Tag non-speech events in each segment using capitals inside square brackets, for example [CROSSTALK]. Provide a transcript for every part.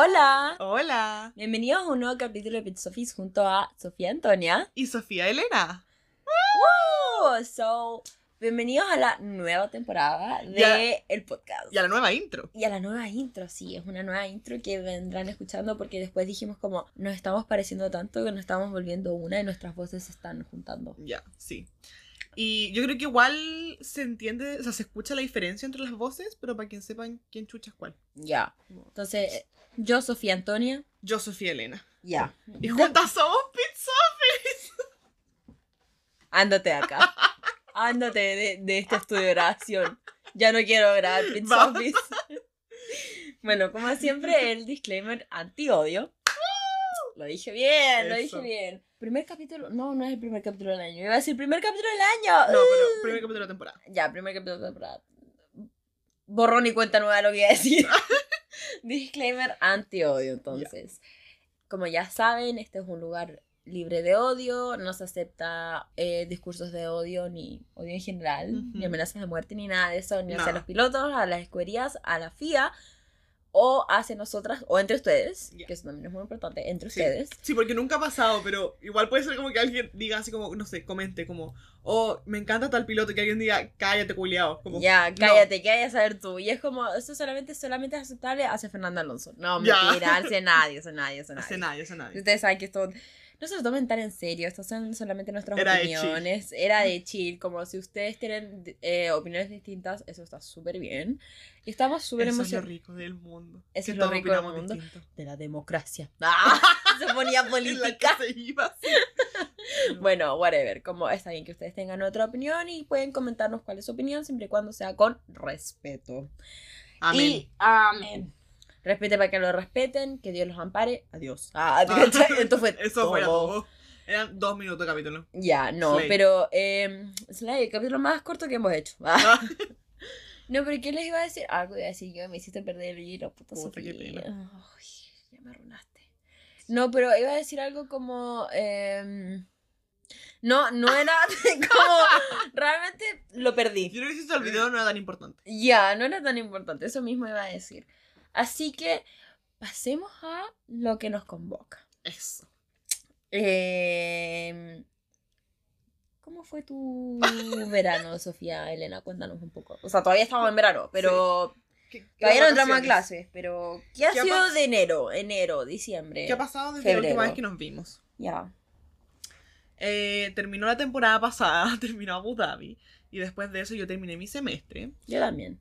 Hola, Hola. bienvenidos a un nuevo capítulo de Pit Sofis junto a Sofía Antonia. Y Sofía Elena. Woo! So, bienvenidos a la nueva temporada de el podcast. Y a la nueva intro. Y a la nueva intro, sí, es una nueva intro que vendrán escuchando porque después dijimos como nos estamos pareciendo tanto que nos estamos volviendo una y nuestras voces se están juntando. Ya, sí. Y yo creo que igual se entiende, o sea, se escucha la diferencia entre las voces, pero para quien sepan quién chucha es cuál. Ya. Entonces, yo, Sofía Antonia, Yo, Sofía Elena. ya. Y juntas somos Pizza. Ándate de acá. [LAUGHS] Ándate de, de este estudio de grabación. Ya no quiero grabar Pizza. [LAUGHS] Bueno, como siempre, el disclaimer anti-odio. Lo dije bien, lo dije bien. Primer capítulo, no, no es el primer capítulo del año. Iba a decir primer capítulo del año. No, pero primer capítulo de la temporada. Ya, primer capítulo de la temporada. Borrón y cuenta nueva lo que iba a decir. [LAUGHS] [LAUGHS] Disclaimer anti-odio, entonces. Como ya saben, este es un lugar libre de odio, no se acepta eh, discursos de odio, ni odio en general, ni amenazas de muerte, ni nada de eso, ni hacia Nada. los pilotos, a las escuderías, a la FIA, o hacia nosotras, o entre ustedes, que eso también es muy importante, entre Sí. ustedes. Sí, porque nunca ha pasado, pero igual puede ser como que alguien diga así como, no sé, comente como, oh, me encanta tal piloto, que alguien diga, cállate, culiao. Ya, no. cállate, ¿qué vayas a saber tú? Y es como, eso solamente, solamente es aceptable hacia Fernando Alonso. No, Ya. mentira, hacia nadie, hacia nadie, hacia nadie. nadie, hace nadie. Ustedes saben que esto no se lo tomen tan en serio, estas son solamente nuestras Era de opiniones. Era de chill, como si ustedes tienen eh, opiniones distintas, eso está súper bien. Y estamos súper Eso es lo emocionados rico del mundo. Eso que es lo rico del mundo. distinto. de la democracia. [LAUGHS] ¡Ah! Se ponía En la política. que se iba así. [LAUGHS] Bueno, whatever, como está bien que ustedes tengan otra opinión y pueden comentarnos cuál es su opinión siempre y cuando sea con respeto. Amén. Y amén. Respete para que lo respeten, que Dios los ampare. Adiós. Ah, Ah, [LAUGHS] esto fue [LAUGHS] Eso fue todo. todo. Eran dos minutos de capítulo. Ya, no, Slay. pero eh, Slay, el capítulo más corto que hemos hecho. Ah. [LAUGHS] No, pero ¿qué les iba a decir? Algo iba a decir yo, me hiciste perder el hilo, puta Puta, qué Sofía. pena. Ay, ya me arruinaste. No, pero iba a decir algo como... em, no, no era como... Realmente lo perdí. Yo creo que si se olvidó no era tan importante. Ya, no era tan importante, eso mismo iba a decir. Así que pasemos a lo que nos convoca. Eso. Eh, ¿Cómo fue tu [LAUGHS] verano, Sofía Elena? Cuéntanos un poco. O sea, todavía estamos en verano, pero ¿Qué, todavía no entramos a clases. Pero, ¿qué ha ¿Qué sido de enero? Enero, diciembre. ¿Qué ha pasado desde la Febrero. última vez que nos vimos? Ya. Eh, terminó la temporada pasada, [LAUGHS] terminó Abu Dhabi. Y después de eso yo terminé mi semestre. Yo también.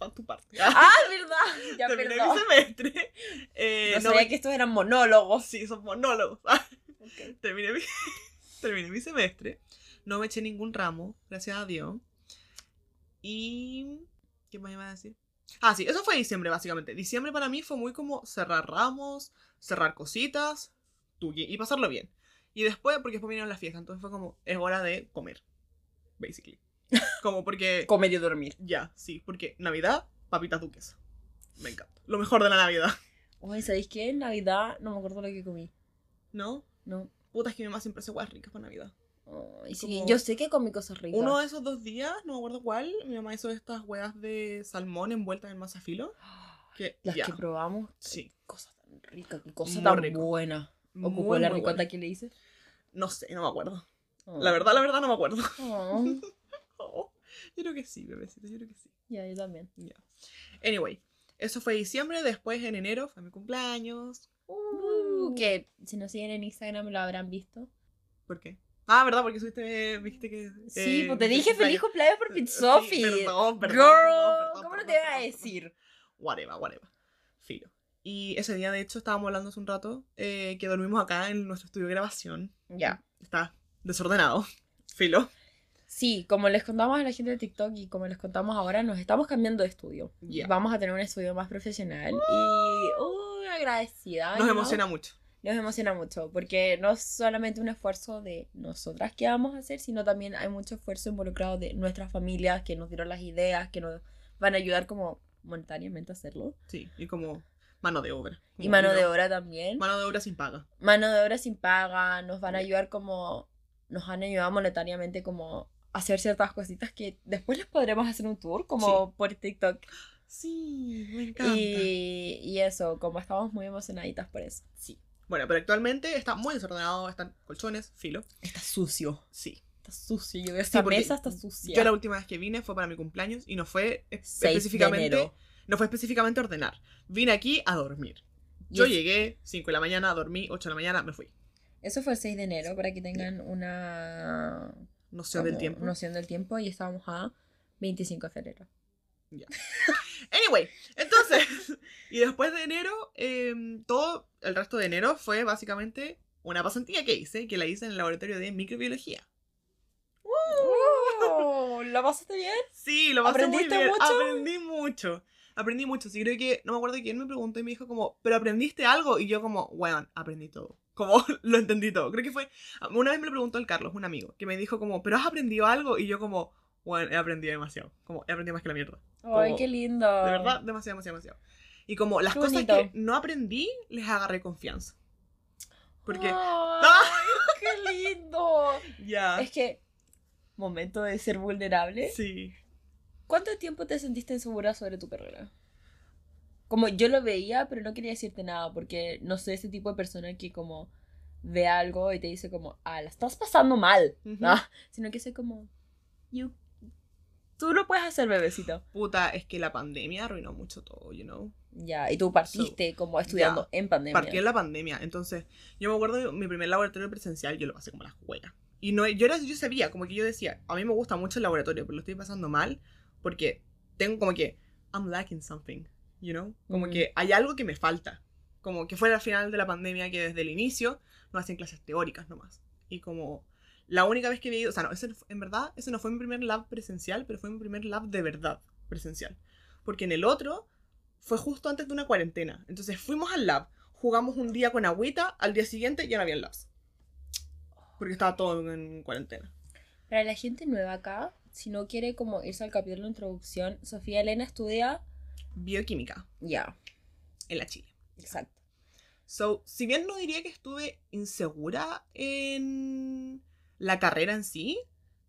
Pa' tu parte. [LAUGHS] ¡Ah, verdad! [LAUGHS] Ya, terminé perdón. mi semestre. Eh, No no sabía me- que estos eran monólogos. Sí, son monólogos. [LAUGHS] terminé, mi... terminé mi semestre. No me eché ningún ramo, gracias a Dios. Y... ¿Qué más iba a decir? Ah, sí, eso fue diciembre, básicamente. Diciembre para mí fue muy como cerrar ramos, cerrar cositas y pasarlo bien. Y después, porque después vinieron las fiestas, entonces fue como, es hora de comer. Basically. Como porque... Comer y dormir. ya, sí, porque Navidad, papitas duques. Me encanta. Lo mejor de la Navidad. Oye, ¿sabéis qué? En Navidad no me acuerdo lo que comí. ¿No? No. Puta, es que mi mamá siempre hace guas ricas para Navidad. Ay, sí, Como- yo sé que comí cosas ricas. Uno de esos dos días, no me acuerdo cuál, mi mamá hizo estas hueas de salmón envueltas en masa filo. [GASPS] Que, Las que probamos. sí. Cosa tan rica, qué cosa Muy tan rico. buena. ¿O Muy, la ricota buena. que le hice? No sé, no me acuerdo. Oh. La verdad, la verdad, no me acuerdo. Oh. [LAUGHS] [LAUGHS] Yo creo que sí, bebecito, yo creo que sí. Ya, yo también. Ya. Anyway, eso fue diciembre, después en enero fue mi cumpleaños. Uh, que si nos siguen en Instagram lo habrán visto. ¿Por qué? Ah, ¿verdad? Porque subiste, viste que... Sí, eh, pues te dije feliz cumpleaños por Sí, Pitsofi. perdón, perdón, Girl, perdón, perdón, ¿cómo no te iba a decir? Whatever, whatever. Filo. Y ese día, de hecho, estábamos hablando hace un rato eh, que dormimos acá en nuestro estudio de grabación. Ya. Está desordenado. [LAUGHS] Filo. Sí, como les contamos a la gente de TikTok y como les contamos ahora, nos estamos cambiando de estudio. Vamos a tener un estudio más profesional y uh, agradecida. Nos emociona mucho. Nos emociona mucho porque no es solamente un esfuerzo de nosotras que vamos a hacer, sino también hay mucho esfuerzo involucrado de nuestras familias que nos dieron las ideas, que nos van a ayudar como monetariamente a hacerlo. Sí, y como mano de obra. Y mano de obra también. Mano de obra sin paga. Mano de obra sin paga, nos van a ayudar como, nos han ayudado monetariamente como hacer ciertas cositas que después les podremos hacer un tour como por TikTok. Sí, me encanta. Y, y eso, como estamos muy emocionaditas por eso. Sí. Bueno, pero actualmente está muy desordenado, están colchones, filo. Está sucio. Sí. Está sucio. Yo veo esta porque mesa está sucia. Yo la última vez que vine fue para mi cumpleaños y no fue es- 6 de específicamente no fue específicamente ordenar. Vine aquí a dormir. Yo llegué 5 de la mañana, dormí 8 de la mañana, me fui. Eso fue el 6 de enero, para que tengan una Noción del como tiempo. noción del tiempo. Y estábamos a 25 de febrero. [LAUGHS] Anyway, entonces, [LAUGHS] y después de enero, em, todo el resto de enero fue básicamente una pasantía que hice, que la hice en el laboratorio de microbiología. ¿Lo pasaste bien? Sí, lo pasé muy ¿Aprendiste bien. mucho? Aprendí mucho. Aprendí mucho. Sí, creo que, no me acuerdo quién me preguntó y me dijo como, ¿pero aprendiste algo? Y yo como, weón, aprendí todo. Como, [LAUGHS] lo entendí todo. Creo que fue, una vez me lo preguntó el Carlos, un amigo, que me dijo como, ¿pero has aprendido algo? Y yo como, weón, he aprendido demasiado. Como, he aprendido más que la mierda. Ay, Como, qué lindo. De verdad, demasiado, demasiado, demasiado. Y como las Qué cosas bonito. que no aprendí, les agarré confianza. Porque, Ay, [LAUGHS] qué lindo. ya. Es que, momento de ser vulnerable. Sí. ¿Cuánto tiempo te sentiste insegura sobre tu carrera? Como yo lo veía, pero no quería decirte nada, porque no soy ese tipo de persona que como ve algo y te dice como, ah, la estás pasando mal, Ujú. ¿no? [LAUGHS] Sino que soy como, you, tú lo puedes hacer, bebecito. Puta, es que la pandemia arruinó mucho todo, you know. Ya, y tú partiste como estudiando en pandemia. Partí en la pandemia. Entonces, yo me acuerdo mi primer laboratorio presencial, yo lo pasé como la juega. Y no, yo, era, yo sabía, como que yo decía, a mí me gusta mucho el laboratorio, pero lo estoy pasando mal porque tengo como que, I'm lacking something, you know? Como Mm. que hay algo que me falta. Como que fue al final de la pandemia que desde el inicio no hacían clases teóricas nomás. Y como la única vez que había ido, o sea, no, ese, en verdad, ese no fue mi primer lab presencial, pero fue mi primer lab de verdad presencial. Porque en el otro fue justo antes de una cuarentena. Entonces fuimos al lab, jugamos un día con agüita, al día siguiente ya no había labs. Porque estaba todo en cuarentena. Para la gente nueva acá, si no quiere como irse al capítulo de introducción, Sofía Elena estudia, Bioquímica ya, en la Chile. exacto. So, si bien no diría que estuve insegura en la carrera en sí,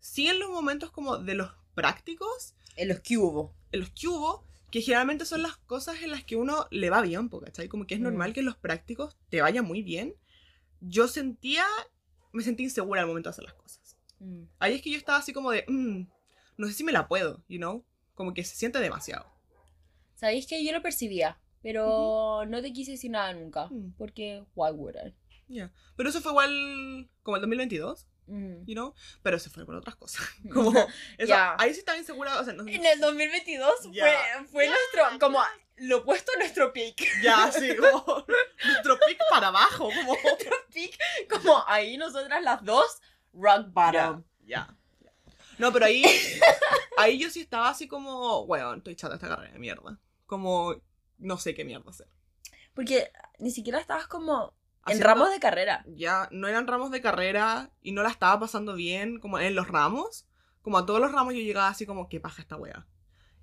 sí en los momentos como de los prácticos, En los que hubo. en los que hubo, que generalmente son las cosas en las que uno le va bien, ¿cachai? Como que es Mm. normal que en los prácticos te vaya muy bien. Yo sentía, me sentí insegura al momento de hacer las cosas. Mm. Ahí es que yo estaba así como de, "Mm, no sé si me la puedo, you know? Como que se siente demasiado. ¿Sabéis que yo lo percibía? Pero no te quise decir nada nunca. Mm. Porque, why would I? Ya. Pero eso fue igual como el 2022, Mm. you know? Pero se fue por otras cosas. [LAUGHS] Como, eso, Ya. ahí sí estaba insegura, o sea, no, En el 2022 Ya. fue, fue nuestro, como lo opuesto a nuestro peak. ya, sí, [LAUGHS] como nuestro pick para abajo, como... [LAUGHS] peak, como ahí nosotras las dos, rock bottom. Ya. No, pero ahí, ahí yo sí estaba así como, weón, estoy chata esta carrera de mierda. Como, no sé qué mierda hacer. Porque ni siquiera estabas como en Haciendo- ramos de carrera. Ya, no eran ramos de carrera y no la estaba pasando bien como en los ramos. Como a todos los ramos yo llegaba así como, ¿qué paja esta wea?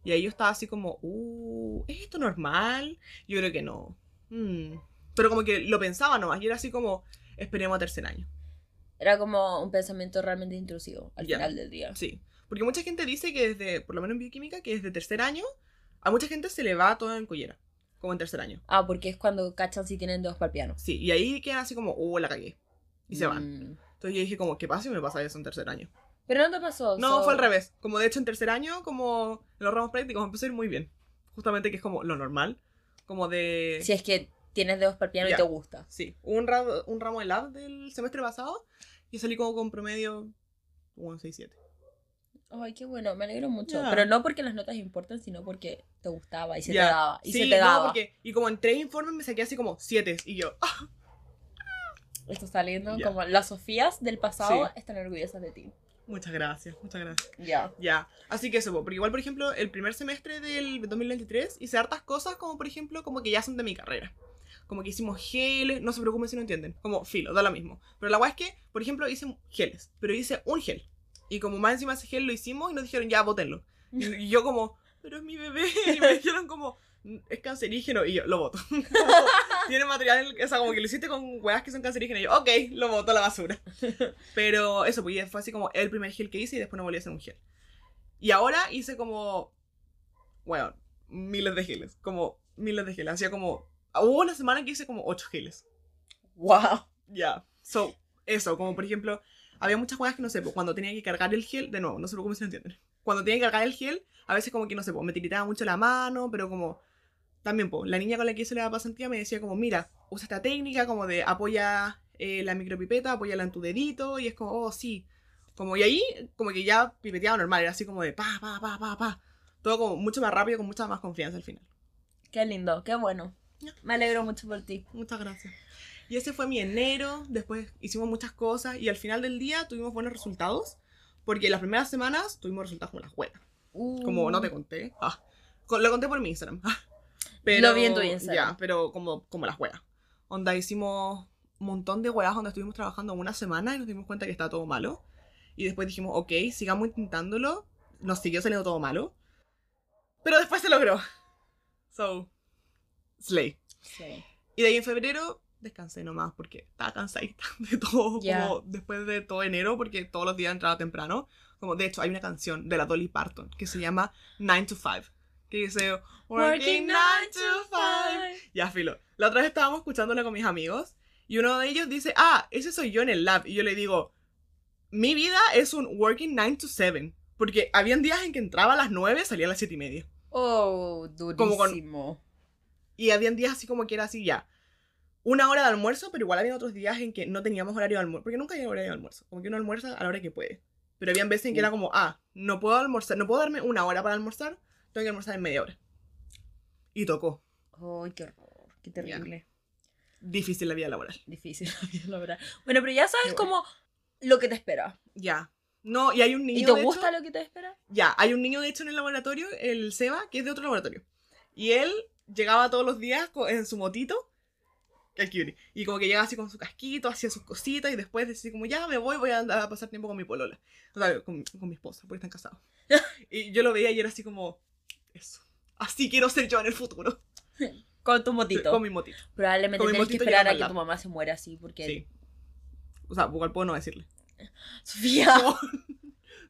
Y ahí yo estaba así como, uh, ¿es esto normal? Yo creo que no. Mm. Pero como que lo pensaba nomás y era así como, esperemos a tercer año. Era como un pensamiento realmente intrusivo al Ya. final del día. Sí. Porque mucha gente dice que desde, por lo menos en bioquímica, que desde tercer año, a mucha gente se le va todo en collera. Como en tercer año. Ah, porque es cuando cachan si tienen dedos para el piano. Sí, y ahí quedan así como, uh, la cagué. Y se van. Mm. Entonces yo dije como, ¿qué pasa si me pasa eso en tercer año? Pero no te pasó. No, so- fue al revés. Como de hecho en tercer año, como en los ramos prácticos, empezó a ir muy bien. Justamente que es como lo normal. Como de... Si es que tienes dedos para el piano Ya. y te gusta. Sí, un, ra- un ramo de lab del semestre pasado y salí como con promedio 1.67. Ay, qué bueno, me alegro mucho. Ya. Pero no porque las notas importan, sino porque te gustaba y se Ya. te daba. Y sí, se te no, daba. porque... Y como en tres informes me saqué así como 7 y yo... [LAUGHS] Esto está lindo. Ya. Como las Sofías del pasado Sí. están orgullosas de ti. muchas gracias, muchas gracias. Ya. Ya, así que eso, po, porque igual, por ejemplo, el primer semestre del 2023 hice hartas cosas como, por ejemplo, como que ya son de mi carrera. Como que hicimos geles, no se preocupen si no entienden, como filo, da lo mismo. Pero la guay es que, por ejemplo, hice geles, pero hice un gel. Y como más encima ese gel lo hicimos y nos dijeron, ya, bótenlo. Y, [LAUGHS] y yo como, pero es mi bebé. [LAUGHS] Y me dijeron como, "Mm, es cancerígeno. Y yo, lo voto. Como, [LAUGHS] Tiene material, o sea, como que lo hiciste con weas que son cancerígenas. Y yo, ok, lo voto a la basura. Pero eso, pues fue así como el primer gel que hice y después no volví a hacer un gel. Y ahora hice como, bueno, miles de geles. Como miles de geles. Hacía como. Hubo una semana que hice como 8 geles. Wow. Ya. So, eso, como por ejemplo, había muchas cosas que no sé, cuando tenía que cargar el gel, de nuevo, no sé cómo se entienden. Cuando tenía que cargar el gel, a veces como que no sé, me tiritaba mucho la mano, pero como. También, la niña con la que hice la pasantía me decía como, mira, usa esta técnica como de apoya eh, la micropipeta, apóyala en tu dedito, y es como, oh, sí. Como, y ahí, como que ya pipeteaba normal, era así como de pa, pa, pa, pa, pa. Todo como mucho más rápido, con mucha más confianza al final. Qué lindo, qué bueno. Me alegro mucho por ti. Muchas gracias. Y ese fue mi enero, después hicimos muchas cosas y al final del día tuvimos buenos resultados, porque las primeras semanas tuvimos resultados como las buenas. Como no te conté. Ah, lo conté por mi Instagram. Ah, Lo vi en tu Instagram. Ya, pero como, como las weas. Onda hicimos un montón de weas donde estuvimos trabajando una semana y nos dimos cuenta que estaba todo malo. Y después dijimos, ok, sigamos intentándolo. Nos siguió saliendo todo malo. Pero después se logró. So, slay. Sí. Y de ahí en febrero descansé nomás porque estaba cansadita [LAUGHS] de todo, como después de todo enero, porque todos los días entraba temprano. Como de hecho hay una canción de la Dolly Parton que se llama 9 to 5, que dice Working 9 to 5. Ya, filo. La otra vez estábamos escuchándola con mis amigos y uno de ellos dice, ah, ese soy yo en el lab. Y yo le digo, mi vida es un Working 9 to 7. Porque habían días en que entraba a las 9, salía a las 7 y media. Oh, Como con- durísimo. Y habían días así como que era así ya. Una hora de almuerzo, pero igual había otros días en que no teníamos horario de almuerzo. Porque nunca hay horario de almuerzo. Como que uno almuerza a la hora que puede. Pero habían veces en que era como, ah, no puedo almorzar, no puedo darme una hora para almorzar, tengo que almorzar en media hora. Y tocó. Ay, qué horror, qué terrible. Difícil la vida laboral. Difícil la vida laboral. Bueno, pero ya sabes Qué como lo que te espera. Ya. No, y hay un niño. ¿Y te de gusta hecho- lo que te espera? Ya, hay un niño de hecho en el laboratorio, el Seba, que es de otro laboratorio. Y él llegaba todos los días en su motito. Cutie. Y como que llegaba así con su casquito, hacía sus cositas y después decía como, ya me voy, voy a andar a pasar tiempo con mi polola. O sea, con, con mi esposa, porque están casados. [LAUGHS] y yo lo veía y era así como, eso. Así quiero ser yo en el futuro. [LAUGHS] Con tu motito. Con mi motito. Probablemente tienes que esperar a que tu mamá se muera así, porque... Sí. O sea, igual puedo no decirle. Sofía. [LAUGHS] Como,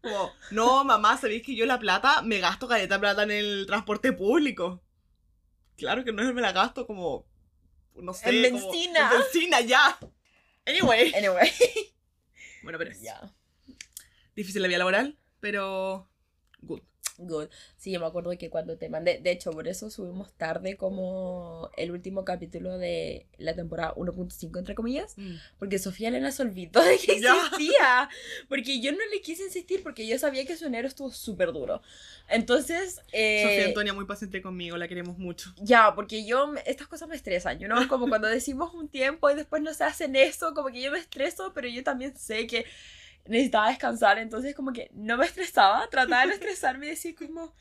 como, no, mamá, ¿sabéis que yo la plata me gasto caleta plata en el transporte público? Claro que no es me la gasto como, no sé. En como- benzina. en benzina, ya. Anyway. Anyway. Bueno, pero es ya. difícil la vida laboral, pero good. Good. Sí, yo me acuerdo que cuando te mandé, de hecho, por eso subimos tarde como el último capítulo de la temporada 1.5, entre comillas, porque Sofía Elena se olvidó de que [LAUGHS] existía, porque yo no le quise insistir porque yo sabía que su enero estuvo súper duro. Entonces, eh, Sofía Antonia muy paciente conmigo, la queremos mucho. ya, porque yo, estas cosas me estresan, yo no, como cuando decimos un tiempo y después no se hacen eso, como que yo me estreso, pero yo también sé que necesitaba descansar, entonces como que no me estresaba, trataba de no estresarme y decir como...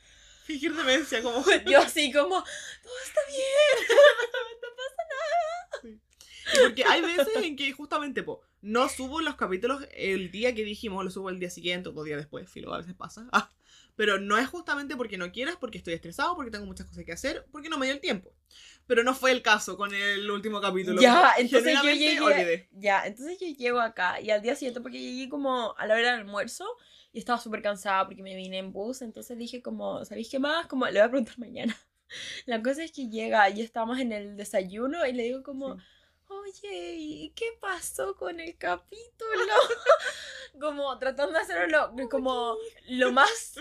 Fingir demencia, como. [LAUGHS] Yo así como, todo está bien. [LAUGHS] Y Porque hay veces en que justamente, po, no subo los capítulos el día que dijimos, lo subo el día siguiente o dos días después, filo, a veces pasa. Ah, pero no es justamente porque no quieras, porque estoy estresado, porque tengo muchas cosas que hacer, porque no me dio el tiempo. Pero no fue el caso con el último capítulo. Ya, [LAUGHS] entonces yo llegué, olvidé. ya, entonces yo llego acá y al día siguiente, porque llegué como a la hora del almuerzo y estaba súper cansada porque me vine en bus, entonces dije como, ¿sabéis qué más? Como, le voy a preguntar [LAUGHS] mañana. La cosa es que llega y estamos en el desayuno y le digo como, Sí. oye, ¿y qué pasó con el capítulo? [LAUGHS] como tratando de hacerlo lo- como lo más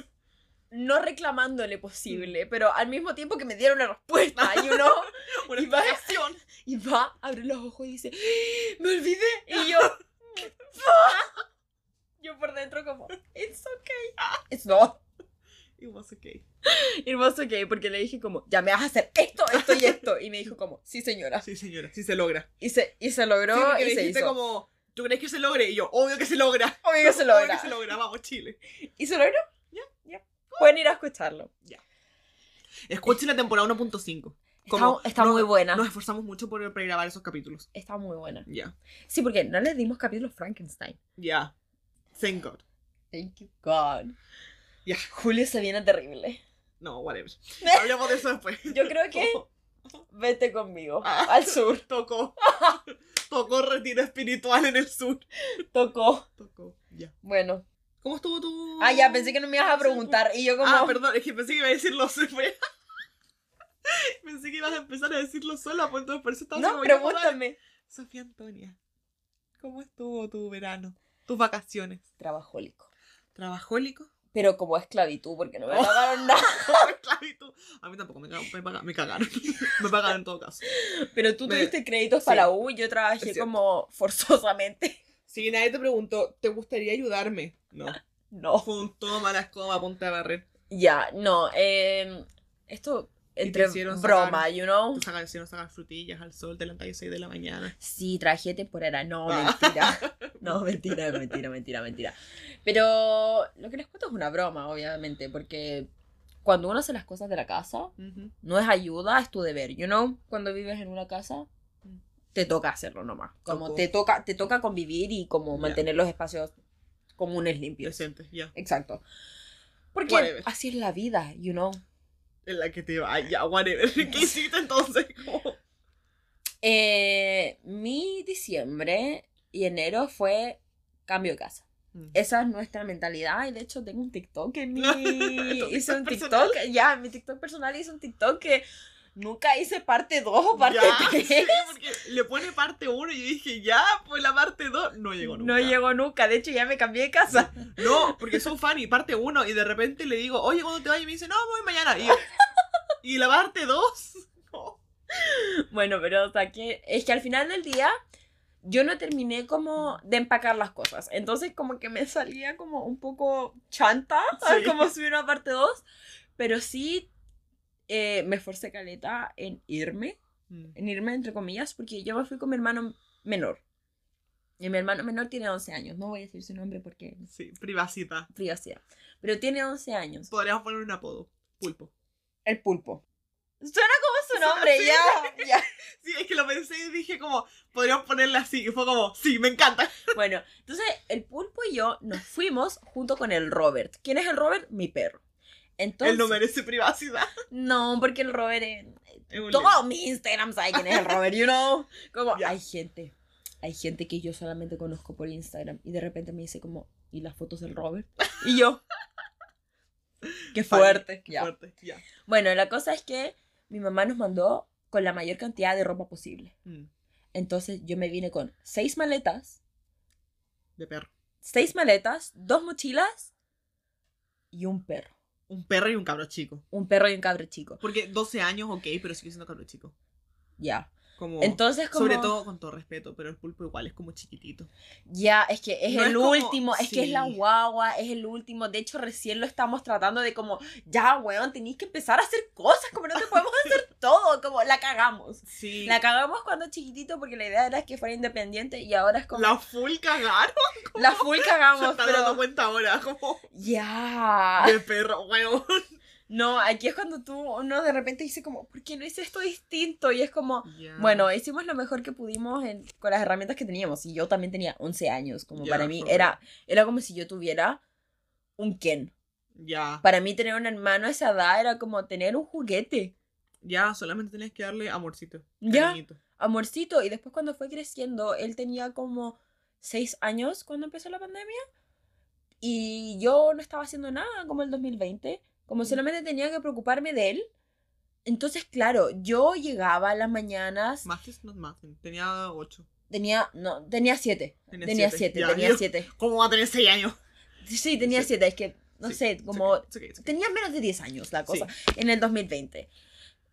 no reclamándole posible, pero al mismo tiempo que me dieron una respuesta [LAUGHS] y uno Una Y va- y va, abre los ojos y dice, "¡Ah! me olvidé. Y yo, [LAUGHS] [LAUGHS] yo por dentro como, it's okay. It's not. It was okay. It was okay, porque le dije como, ya me vas a hacer esto, esto y esto. Y me dijo como, sí señora. Sí, señora, sí se logra. Y se, y se logró Sí, y se hizo. como, ¿tú crees que se logre? Y yo, obvio que se logra. Obvio que se Obvio logra. que se logra, vamos, Chile. ¿Y se logró? Ya. Ya. Pueden ir a escucharlo. Escuchen la temporada 1.5. Está, Como está nos- muy buena. Nos esforzamos mucho por pregrabar esos capítulos. Está muy buena. Ya. Sí, porque no le dimos capítulo Frankenstein. Ya. Thank God. Thank you, God. Ya. Julio se viene terrible. No, whatever. [LAUGHS] Hablemos de eso después. Yo creo que vete conmigo Ah. al sur. [LAUGHS] Tocó. [LAUGHS] Tocó retiro espiritual en el sur. Tocó. Tocó. Ya. Bueno. ¿Cómo estuvo tu.? Ah, ya, pensé que no me ibas a preguntar. Y yo como. Ah, perdón, es que pensé que iba a decir los [LAUGHS] fue. pensé que ibas a empezar a decirlo sola, pues entonces por eso estaba No, como, pues, pregúntame. Sofía Antonia, ¿cómo estuvo tu verano? Tus vacaciones. Trabajólico. ¿Trabajólico? Pero como esclavitud, porque no me pagaron nada. [LAUGHS] Esclavitud. A mí tampoco me, cag- me, paga- me cagaron. [LAUGHS] me pagaron en todo caso. Pero tú Me- tuviste créditos sí, para la U y yo trabajé como forzosamente. Si nadie te preguntó, ¿te gustaría ayudarme? No. [LAUGHS] No. Fue un toma la escoba a punta de barrer. Ya, no. eh, esto entre broma, sacar- you know. Te sacan, hicieron sacar frutillas al sol, te levantas a las 6 de la mañana. Sí, traje temporera. No, Ah. mentira. [LAUGHS] No, mentira, mentira, mentira, mentira. Pero lo que les cuento es una broma, obviamente, porque cuando uno hace las cosas de la casa, Ujú. no es ayuda, es tu deber, you know. Cuando vives en una casa, te toca hacerlo nomás. Como te toca, te toca convivir y como Ya. mantener los espacios comunes limpios. Decente, ya. Exacto. Porque Whatever. así es la vida, you know. En la que te va, ya, whatever. [LAUGHS] ¿Qué hiciste entonces? Eh, mi diciembre y enero fue cambio de casa. Mm. Esa es nuestra mentalidad y de hecho tengo un TikTok en mi... [LAUGHS] Hice un TikTok ya, en mi TikTok personal hice un TikTok que nunca hice parte 2 o parte Ya, 3. sí, porque le pone parte 1 y yo dije, ya, pues la parte 2 no llegó nunca. No llegó nunca, de hecho ya me cambié de casa. No, porque soy fan y parte 1 y de repente le digo, oye, ¿cuándo te vas? Y me dice, no, voy mañana. Y, yo, [LAUGHS] ¿y la parte 2? No. Bueno, pero o sea que es que al final del día yo no terminé como de empacar las cosas. Entonces como que me salía como un poco chanta, Sí. [LAUGHS] como subir una parte 2. Pero sí eh, me esforcé caleta en irme, Mm. en irme entre comillas, porque yo me fui con mi hermano menor. Y mi hermano menor tiene 11 años. No voy a decir su nombre porque Sí, privacidad. privacidad. Pero tiene 11 años. Podríamos poner un apodo. Pulpo. El pulpo. Suena como su nombre, Sí. ya, [LAUGHS] ya. Sí, es que lo pensé y dije como, podríamos ponerle así. Y fue como, sí, me encanta. [LAUGHS] Bueno, entonces el pulpo y yo nos fuimos junto con el Robert. ¿Quién es el Robert? Mi perro. Entonces, Él no merece privacidad. no, porque el Robert es... Todo mi Instagram sabe quién es el Robert, you know. Como hay gente, hay gente que yo solamente conozco por Instagram y de repente me dice como, ¿y las fotos del Robert? Y yo, [LAUGHS] qué fuerte. Qué fuerte, ya. Bueno, la cosa es que mi mamá nos mandó con la mayor cantidad de ropa posible. Mm, Entonces yo me vine con seis maletas De perro. seis maletas, dos mochilas y un perro. Un perro y un cabro chico. Un perro y un cabro chico. Porque 12 años, ok, pero sigue siendo cabro chico. Ya. Como, Entonces, como. Sobre todo con todo respeto, pero el pulpo igual es como chiquitito. Ya, es que es No el es como- último, es que es la sí. guagua, es el último. De hecho, recién lo estamos tratando de como, ya, weón, tenéis que empezar a hacer cosas, como no te podemos [LAUGHS] hacer todo, como la cagamos. Sí. La cagamos cuando chiquitito porque la idea era que fuera independiente y ahora es como, La full cagaron. la full [LAUGHS] Se cagamos, está dando pero... cuenta ahora, como Ya. de perro, weón. No, aquí es cuando tú, uno de repente dice como, ¿por qué no hice esto distinto? Y es como, Ya. Bueno, hicimos lo mejor que pudimos en- con las herramientas que teníamos. Y yo también tenía 11 años. Como Ya, para mí era, era como si yo tuviera un Ken. Ya. Para mí tener un hermano a esa edad era como tener un juguete. Ya, solamente tenés que darle amorcito. Ya. Amorcito. Y después cuando fue creciendo, él tenía como 6 años cuando empezó la pandemia. Y yo no estaba haciendo nada como el 2020. Como solamente tenía que preocuparme de él. Entonces, claro, yo llegaba a las mañanas. Magic not Mathen. Tenía 8. Tenía, no, tenía 7. Tenía Tenía siete. 7, Ya, tenía yo- 7. ¿Cómo va a tener 6 años? Sí, tenía Sí. siete, es que, no Sí, sé, como... okay, okay, okay. Tenía menos de 10 años la cosa, Sí. en el 2020.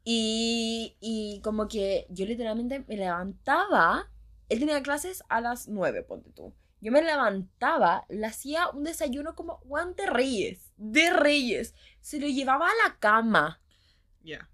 Y, y como que yo literalmente me levantaba, él tenía clases a las 9, ponte tú. Yo me levantaba, le hacía un desayuno como Juan de Reyes, de Reyes. Se lo llevaba a la cama. Ya.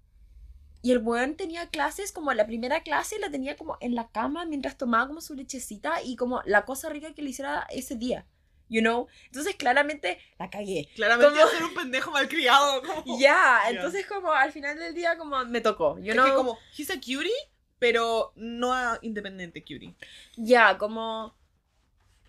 Y el weón tenía clases, como la primera clase la tenía como en la cama mientras tomaba como su lechecita y como la cosa rica que le hiciera ese día. You know? Entonces claramente la cagué. Claramente a ser un pendejo malcriado. [LAUGHS] Como... Ya, Ya. entonces como al final del día como me tocó. You Es know? que como, he's a cutie, pero no a independiente cutie. Ya, como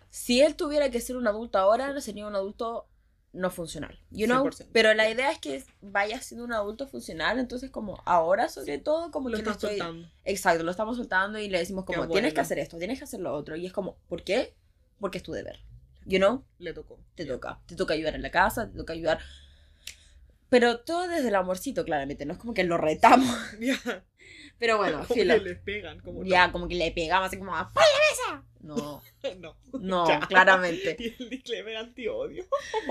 si él tuviera que ser un adulto ahora, no sería un adulto no funcional, you know? 100%. Pero la idea es que vaya siendo un adulto funcional, entonces como ahora sobre todo como Lo que estás estoy- soltando. Exacto, lo estamos soltando y le decimos como, tienes que hacer esto, tienes que hacer lo otro. Y es como, ¿por qué? Porque es tu deber. You know? Le tocó. Te toca. Te toca ayudar en la casa, te toca ayudar. Pero todo desde el amorcito, claramente, no es como que lo retamos. [LAUGHS] Ya. Pero bueno, como filo. que les pegan, como Ya, como que le pegamos así como, ¡Fuera la mesa! No, [LAUGHS] no. no, Ya. claramente. [LAUGHS] Y el disclaimer anti-odio.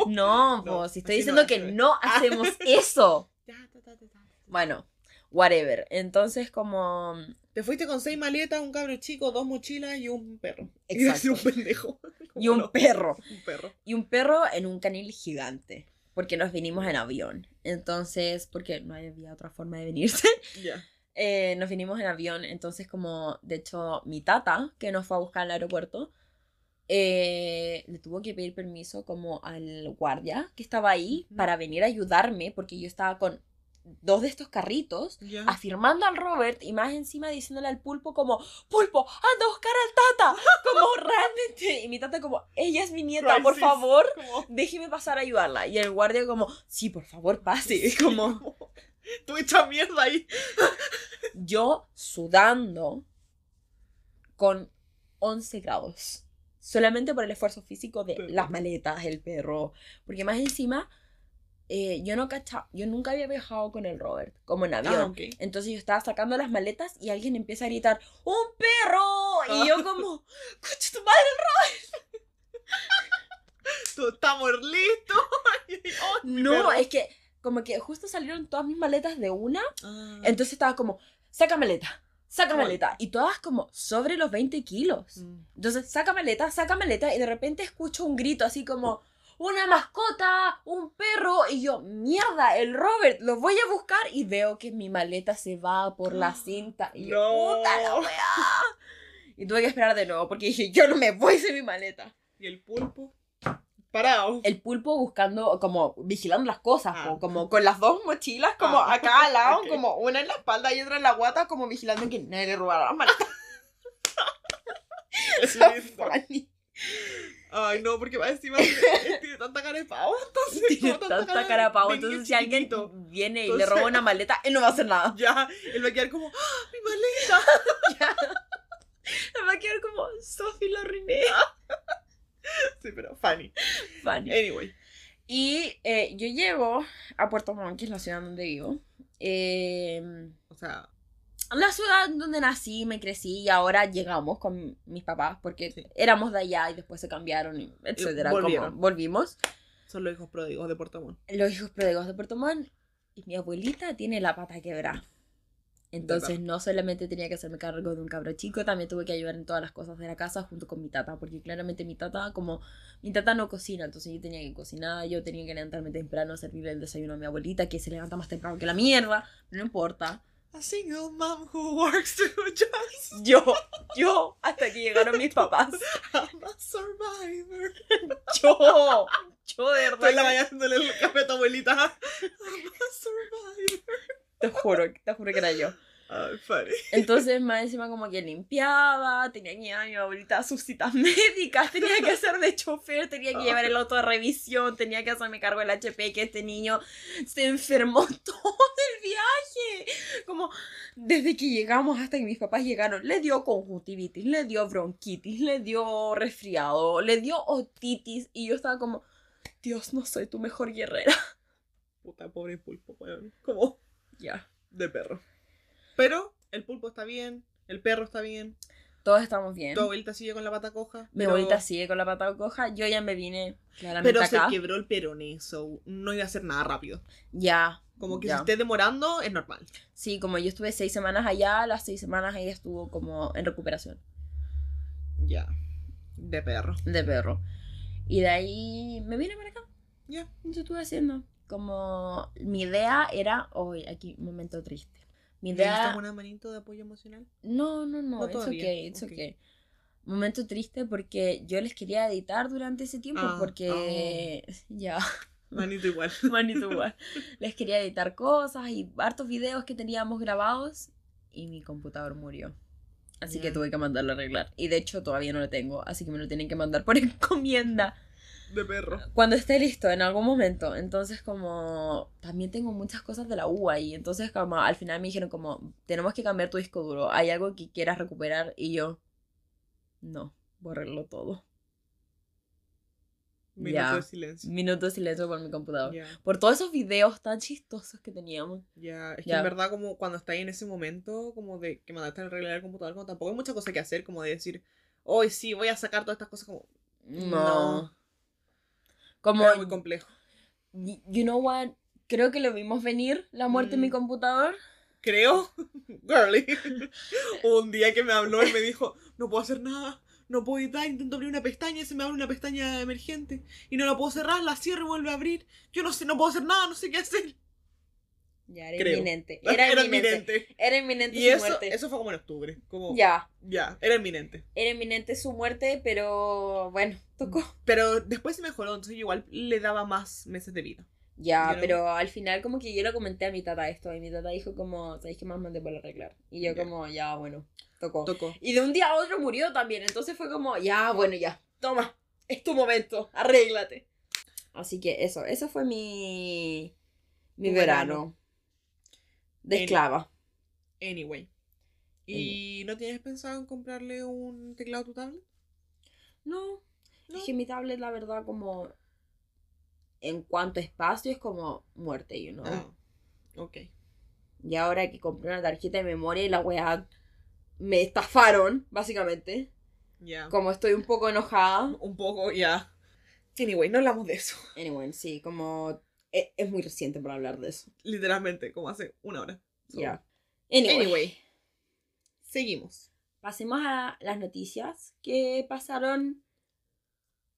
No, No, pues si estoy diciendo no, que así no. no hacemos eso. Ya, ta, ta, ta, ta. Bueno, whatever. Entonces, como. Te fuiste con seis maletas, un cabro chico, dos mochilas y un perro. Y Exacto. así un pendejo. Y un No, perro. Un perro. Y un perro en un canil gigante. Porque nos vinimos en avión. Entonces, porque no había otra forma de venirse. [LAUGHS] Ya. eh, nos vinimos en avión. Entonces, como, de hecho, mi tata, que nos fue a buscar al aeropuerto, eh, le tuvo que pedir permiso como al guardia que estaba ahí para venir a ayudarme. Porque yo estaba con dos de estos carritos afirmando al Robert y más encima diciéndole al pulpo como, pulpo, anda a buscar al tata, como [LAUGHS] realmente. Y mi tata como, ella es mi nieta, por favor, Como, déjeme pasar a ayudarla. Y el guardia como, sí, por favor, pase. Y como, Tú hecha mierda ahí. [LAUGHS] yo sudando con 11 grados. Solamente por el esfuerzo físico de Pero- las maletas, el perro. Porque más encima, eh, yo no cacha, yo nunca había viajado con el Robert, como en avión. Ah. Entonces yo estaba sacando las maletas y alguien empieza a gritar, ¡Un perro! Y yo como, ¡Coche tu madre! Tú estamos listos. [LAUGHS] Oh, No, perro. es que como que justo salieron todas mis maletas de una. Ah. Entonces estaba como, saca maleta, saca maleta. Y todas como sobre los 20 kilos. Mm. Entonces saca maleta, saca maleta y de repente escucho un grito así como, una mascota, un perro. Y yo, mierda, el Robert, lo voy a buscar. Y veo que mi maleta se va por la [GASPS] cinta. Y yo, No. puta la weá. [LAUGHS] Y tuve que esperar de nuevo porque dije, yo no me voy sin mi maleta. Y el pulpo. Parado. El pulpo buscando, como vigilando las cosas, Ah. como con las dos mochilas, como Ah, acá al lado, como una en la espalda y otra en la guata, como vigilando que nadie le robara las maletas. Es. Funny. Ay, no, porque va encima tiene, tiene tanta cara de pavo. Entonces, Tiene tanta cara de pavo, entonces si alguien viene y Entonces- le roba una [LAUGHS] maleta, él no va a hacer nada. Ya, él va a quedar como, ¡Ah, mi maleta. [LAUGHS] Él va a quedar como, Sophie arruiné. [LAUGHS] Sí, pero funny. Funny. Anyway. Y eh, yo llego a Puerto Montt, que es la ciudad donde vivo. Eh, O sea, la ciudad donde nací, me crecí y ahora llegamos con mis papás porque Sí. éramos de allá y después se cambiaron, y etcétera. volvieron. volvimos. son los hijos pródigos de Puerto Montt. Los hijos pródigos de Puerto Montt y mi abuelita tiene la pata quebrada. Entonces no solamente tenía que hacerme cargo de un cabro chico, también tuve que ayudar en todas las cosas de la casa junto con mi tata, porque claramente mi tata, como mi tata no cocina, entonces yo tenía que cocinar, yo tenía que levantarme temprano, servirle el desayuno a mi abuelita, que se levanta más temprano que la mierda, no importa. A single mom who works two [LAUGHS] jobs. Yo, yo, hasta que llegaron mis papás, I'm a survivor. [LAUGHS] yo, yo de Estoy en la verdad, mañana haciéndole el café a tu abuelita. I'm a survivor. te juro, te juro que era yo. Ay, funny. Entonces, más encima como que limpiaba, tenía que llevar a mi abuelita a sus citas [LAUGHS] médicas, tenía que hacer de chofer, tenía que llevar el auto de revisión, tenía que hacerme cargo del HP, que este niño se enfermó [LAUGHS] todo el viaje. Como desde que llegamos hasta que mis papás llegaron, le dio conjuntivitis, le dio bronquitis, le dio resfriado, le dio otitis y yo estaba como, Dios, no soy tu mejor guerrera. Puta, pobre pulpo, weón. Como Ya, de perro. Pero el pulpo está bien, el perro está bien, todos estamos bien. tu abuelita sigue con la pata coja. Mi pero- abuelita sigue con la pata coja, yo ya me vine claramente Pero se quebró el peroné, so no iba a hacer nada rápido. Ya. Como que ya. si esté demorando, es normal. Sí, como yo estuve seis semanas allá, las seis semanas ella estuvo como en recuperación Ya. De perro. de perro. Y de ahí me vine para acá. Ya. Eso estuve haciendo. Como mi idea era, hoy aquí, un momento triste. Mi ¿Necesitas idea... una manito de apoyo emocional? No, no, no, No it's todavía, okay, it's okay. Momento triste porque yo les quería editar durante ese tiempo Ah, porque... [LAUGHS] Ya. Manito igual. [LAUGHS] Manito igual. Les quería editar cosas y hartos videos que teníamos grabados y mi computador murió. Así que tuve que mandarlo a arreglar. Y de hecho todavía no lo tengo, así que me lo tienen que mandar por [LAUGHS] encomienda. De perro. Cuando esté listo, en algún momento. Entonces como también tengo muchas cosas de la U ahí. Entonces como al final me dijeron como, tenemos que cambiar tu disco duro. ¿Hay algo que quieras recuperar? Y yo, no, borrarlo todo. Minuto Ya. de silencio. Minuto de silencio por mi computador. Ya, Por todos esos videos tan chistosos que teníamos. ya. Es que en verdad, como cuando estáis en ese momento, como de que mandaste a arreglar el computador, como tampoco hay mucha cosa que hacer, como de decir, hoy sí, voy a sacar todas estas cosas, como. No. No. Como, Era muy complejo. you know what? Creo que lo vimos venir, la muerte en mi Mm. computador. Creo, [LAUGHS] girly. Un día que me habló y me dijo, no puedo hacer nada, no puedo editar, intento abrir una pestaña y se me abre una pestaña emergente y no la puedo cerrar, la cierro y vuelve a abrir. Yo no sé, no puedo hacer nada, no sé qué hacer. Ya, era Creo. inminente. [LAUGHS] Era, inminente. Era inminente Y su eso, muerte. eso fue como en octubre, como Ya, ya, era inminente. era inminente su muerte, pero bueno, tocó. Pero después se mejoró, entonces yo igual le daba más meses de vida. Ya, pero al final como que yo le comenté a mi tata esto y mi tata dijo como, ¿sabéis qué más mandé para arreglar? Y yo como, ya, bueno, tocó. Tocó. Y de un día a otro murió también, entonces fue como, ya, bueno, ya, toma, es tu momento, arréglate. Así que eso, eso fue mi, mi verano. De esclava. Anyway. ¿Y no tienes pensado en comprarle un teclado a tu tablet? No, No. es que mi tablet, la verdad, como en cuanto a espacio, es como muerte, you know. Ah, ok. Y ahora que compré una tarjeta de memoria y la weá me estafaron, básicamente. Ya. Como estoy un poco enojada. Un poco, ya. Anyway, no hablamos de eso. Anyway, sí, como e- es, muy reciente para hablar de eso. Literalmente, como hace una hora. So, Ya. Anyway, Anyway. Seguimos. pasemos a las noticias que pasaron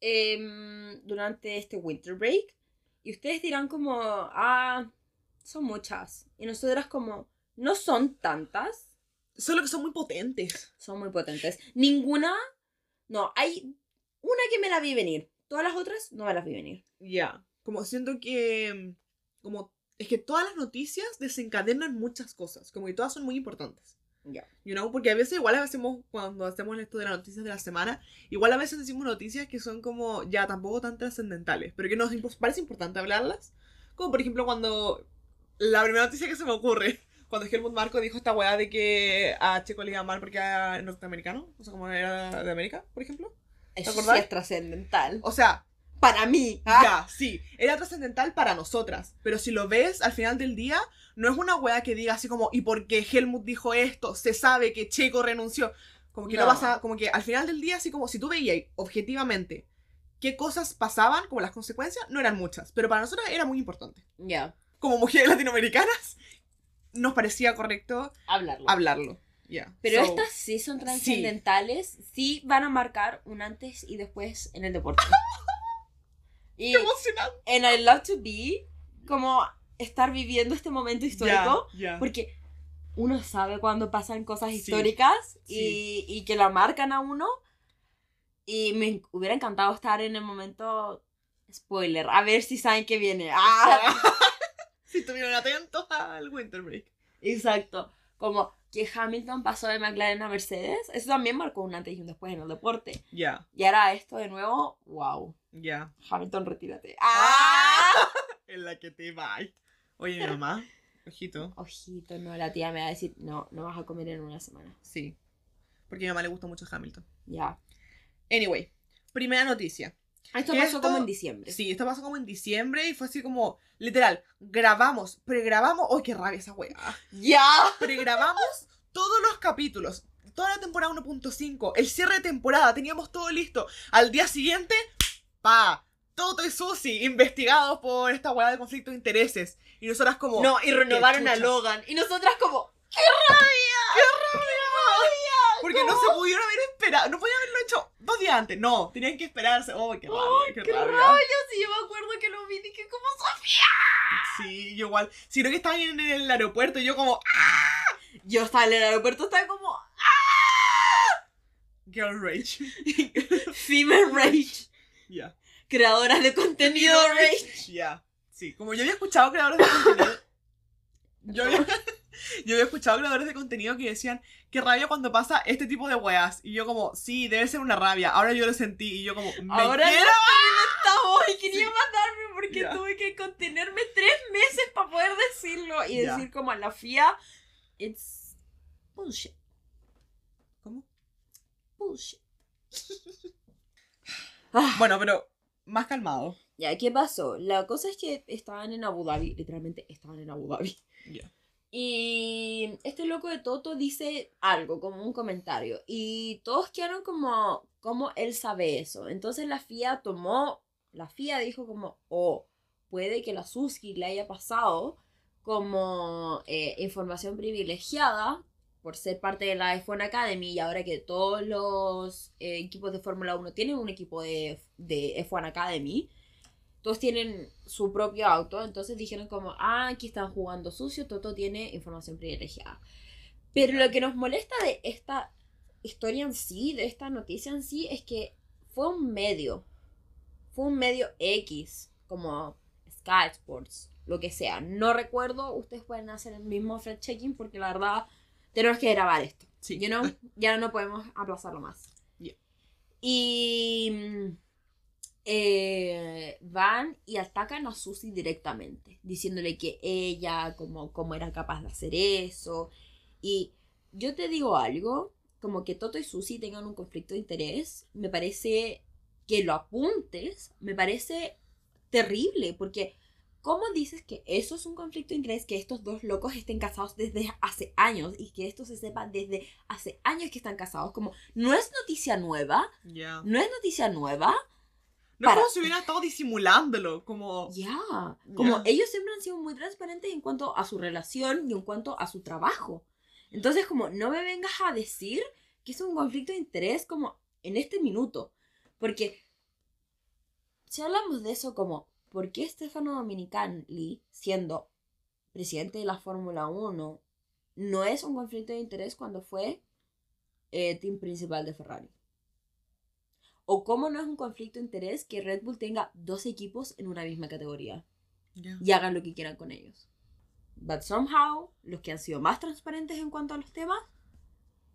em, durante este winter break. Y ustedes dirán como, ah, son muchas. Y nosotras como, no son tantas. Solo que son muy potentes. Son muy potentes. Ninguna. No, hay una que me la vi venir. Todas las otras no me las vi venir. Ya. Como siento que. Como. Es que todas las noticias desencadenan muchas cosas. Como que todas son muy importantes. Ya. You know? Porque a veces igual hacemos, cuando hacemos esto de las noticias de la semana, igual a veces decimos noticias que son como ya tampoco tan trascendentales, pero que nos impo- parece importante hablarlas. Como por ejemplo cuando la primera noticia que se me ocurre, [LAUGHS] cuando Helmut Marco dijo esta weá de que a Checo le iba mal porque era norteamericano, o sea, como era de América, por ejemplo. Eso sí es trascendental. O sea, Para mí. ¿ah? ya, sí, era trascendental para nosotras, pero si lo ves al final del día, no es una weá que diga así como, y porque Helmut dijo esto, se sabe que Checo renunció. Como que no, No. pasa, como que al final del día, así como si tú veías objetivamente qué cosas pasaban, como las consecuencias, no eran muchas, pero para nosotras era muy importante. Ya. Como mujeres latinoamericanas, nos parecía correcto Hablarlo. hablarlo. Ya. Pero So, estas sí son trascendentales, sí. van a marcar un antes y después en el deporte. [LAUGHS] y ¡Qué emocionante! en I Love to Be, como estar viviendo este momento histórico, Ya, ya. porque uno sabe cuando pasan cosas Sí, históricas sí. Y, y que la marcan a uno. Y me hubiera encantado estar en el momento spoiler, a ver si saben que viene. ¡Ah! [LAUGHS] si estuvieron atentos al Winter Break. Exacto. Como que Hamilton pasó de McLaren a Mercedes, eso también marcó un antes y un después en el deporte. Ya, Y ahora esto de nuevo, wow. Ya. Hamilton, retírate. ¡Ah! En la que te va. Oye, mi mamá, ojito. Ojito, no, la tía me va a decir, no, no vas a comer en una semana. Sí. Porque a mi mamá le gusta mucho Hamilton. Ya. Anyway, primera noticia. Esto ¿Qué pasó esto? como en diciembre. Sí, esto pasó como en diciembre y fue así como, literal, grabamos, pregrabamos. ¡Ay, qué rabia esa wea! ¡Ya! Pregrabamos todos los capítulos. Toda la temporada 1.5, el cierre de temporada, teníamos todo listo. Al día siguiente, pa, Toto y Susi investigados por esta weá de conflicto de intereses. Y nosotras como... No, y renovaron a. Logan. Y nosotras como, Porque no se pudieron haber esperado. No podían haberlo hecho dos días antes. No, tenían que esperarse. ¡Oh, qué rabia! ¡Qué, ¡qué rabia! rabia! Sí, yo me acuerdo que lo vi y dije, como Sofía? Sí, yo igual. Si no que estaban en el aeropuerto y yo como... Yo estaba en el aeropuerto, estaba como, Girl Rage. [LAUGHS] Female Rage. Ya. Creadoras de contenido Rage. Ya. Sí, como yo había escuchado creadores de contenido. [LAUGHS] Yo había, [LAUGHS] yo había escuchado creadores de contenido que decían qué rabia cuando pasa este tipo de weas. Y yo como, sí, debe ser una rabia. Ahora yo lo sentí y yo como, me Ahora quiero. Estaba y quería Sí. matarme porque tuve que contenerme tres meses para poder decirlo y decir como a la FIA, it's bullshit, ¿Cómo? bullshit. [LAUGHS] Ah, Bueno, pero más calmado. Ya, ¿qué pasó? La cosa es que estaban en Abu Dhabi, literalmente estaban en Abu Dhabi. Ya. Y este loco de Toto dice algo, como un comentario. Y todos quedaron como, como él sabe eso. Entonces la FIA tomó, la FIA dijo como, oh, puede que la Suski le haya pasado como eh, información privilegiada por ser parte de la F1 Academy y ahora que todos los eh, equipos de Fórmula 1 tienen un equipo de, de F1 Academy, todos tienen su propio auto, entonces dijeron como, ah, aquí están jugando sucio, Toto tiene información privilegiada. Pero lo que nos molesta de esta historia en sí, de esta noticia en sí, es que fue un medio, fue un medio X, como Sky Sports, lo que sea. No recuerdo, ustedes pueden hacer el mismo fact checking porque la verdad tenemos que grabar esto. Sí. You know? [LAUGHS] Ya no podemos aplazarlo más. Yeah. Y mm, eh, van y atacan a Susie directamente, diciéndole que ella, como, como era capaz de hacer eso. Y yo te digo algo, como que Toto y Susie tengan un conflicto de interés, me parece que lo apuntes, me parece terrible, porque ¿cómo dices que eso es un conflicto de interés? Que estos dos locos estén casados desde hace años y que esto se sepa desde hace años que están casados, como no es noticia nueva, no es noticia nueva, No Para- es como si hubieran estado disimulándolo, como... Ya, como Ya. ellos siempre han sido muy transparentes en cuanto a su relación y en cuanto a su trabajo. Entonces, como no me vengas a decir que es un conflicto de interés como en este minuto. Porque si hablamos de eso como, ¿por qué Stefano Dominicali, siendo presidente de la Fórmula 1, no es un conflicto de interés cuando fue eh, team principal de Ferrari? ¿O cómo no es un conflicto de interés que Red Bull tenga dos equipos en una misma categoría y hagan lo que quieran con ellos? But somehow, los que han sido más transparentes en cuanto a los temas,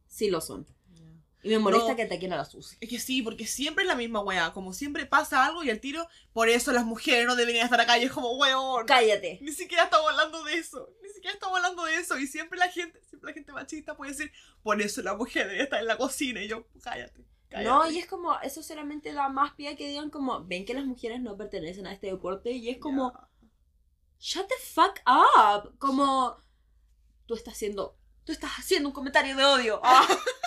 sí lo son. Y me molesta No. que ataquen a la Susi. Es que sí, porque siempre es la misma weá. Como siempre pasa algo y al tiro, por eso las mujeres no deberían estar acá. Y es como, weón. Cállate. Ni siquiera estamos hablando de eso. Ni siquiera estamos hablando de eso. Y siempre la gente, siempre la gente machista puede decir, por eso la mujer debería estar en la cocina. Y yo, cállate. cállate. No, y es como, eso solamente da más pie que digan como, ven que las mujeres no pertenecen a este deporte y es como, shut the fuck up. Como, tú estás haciendo, tú estás haciendo un comentario de odio. Ah, [LAUGHS]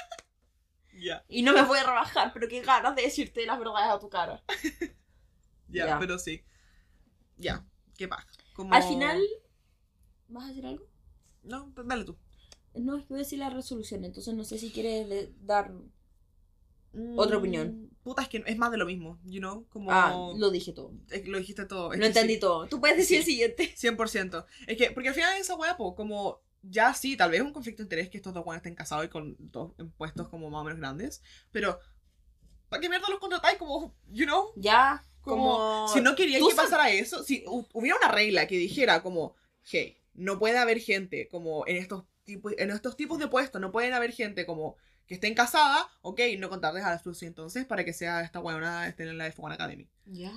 Ya, y no me voy a rebajar, pero qué ganas de decirte las verdades a tu cara. [LAUGHS] ya, Ya. pero sí. Ya, qué pasa. Como... Al final, ¿vas a decir algo? No, dale tú. No, es que voy a decir la resolución, entonces no sé si quieres dar... Otra opinión. Mm, Puta, es que es más de lo mismo, you know? Como... Ah, lo dije todo. es lo dijiste todo. es Lo que entendí sí. todo. Tú puedes decir Sí. el siguiente. [LAUGHS] 100%. Es que, porque al final esa wea, po, como ya sí, tal vez es un conflicto de interés que estos dos weones estén casados y con dos en puestos como más o menos grandes, pero ¿para qué mierda los contratáis? Como, you know, Ya, como, como... si no querían tú que pasara eso, si hu- hubiera una regla que dijera como, hey, no puede haber gente como en estos tipos, en estos tipos de puestos, no pueden haber gente como que estén casada, ok, no contarles a la Susi entonces para que sea esta weona estén en la F1 Academy. Ya,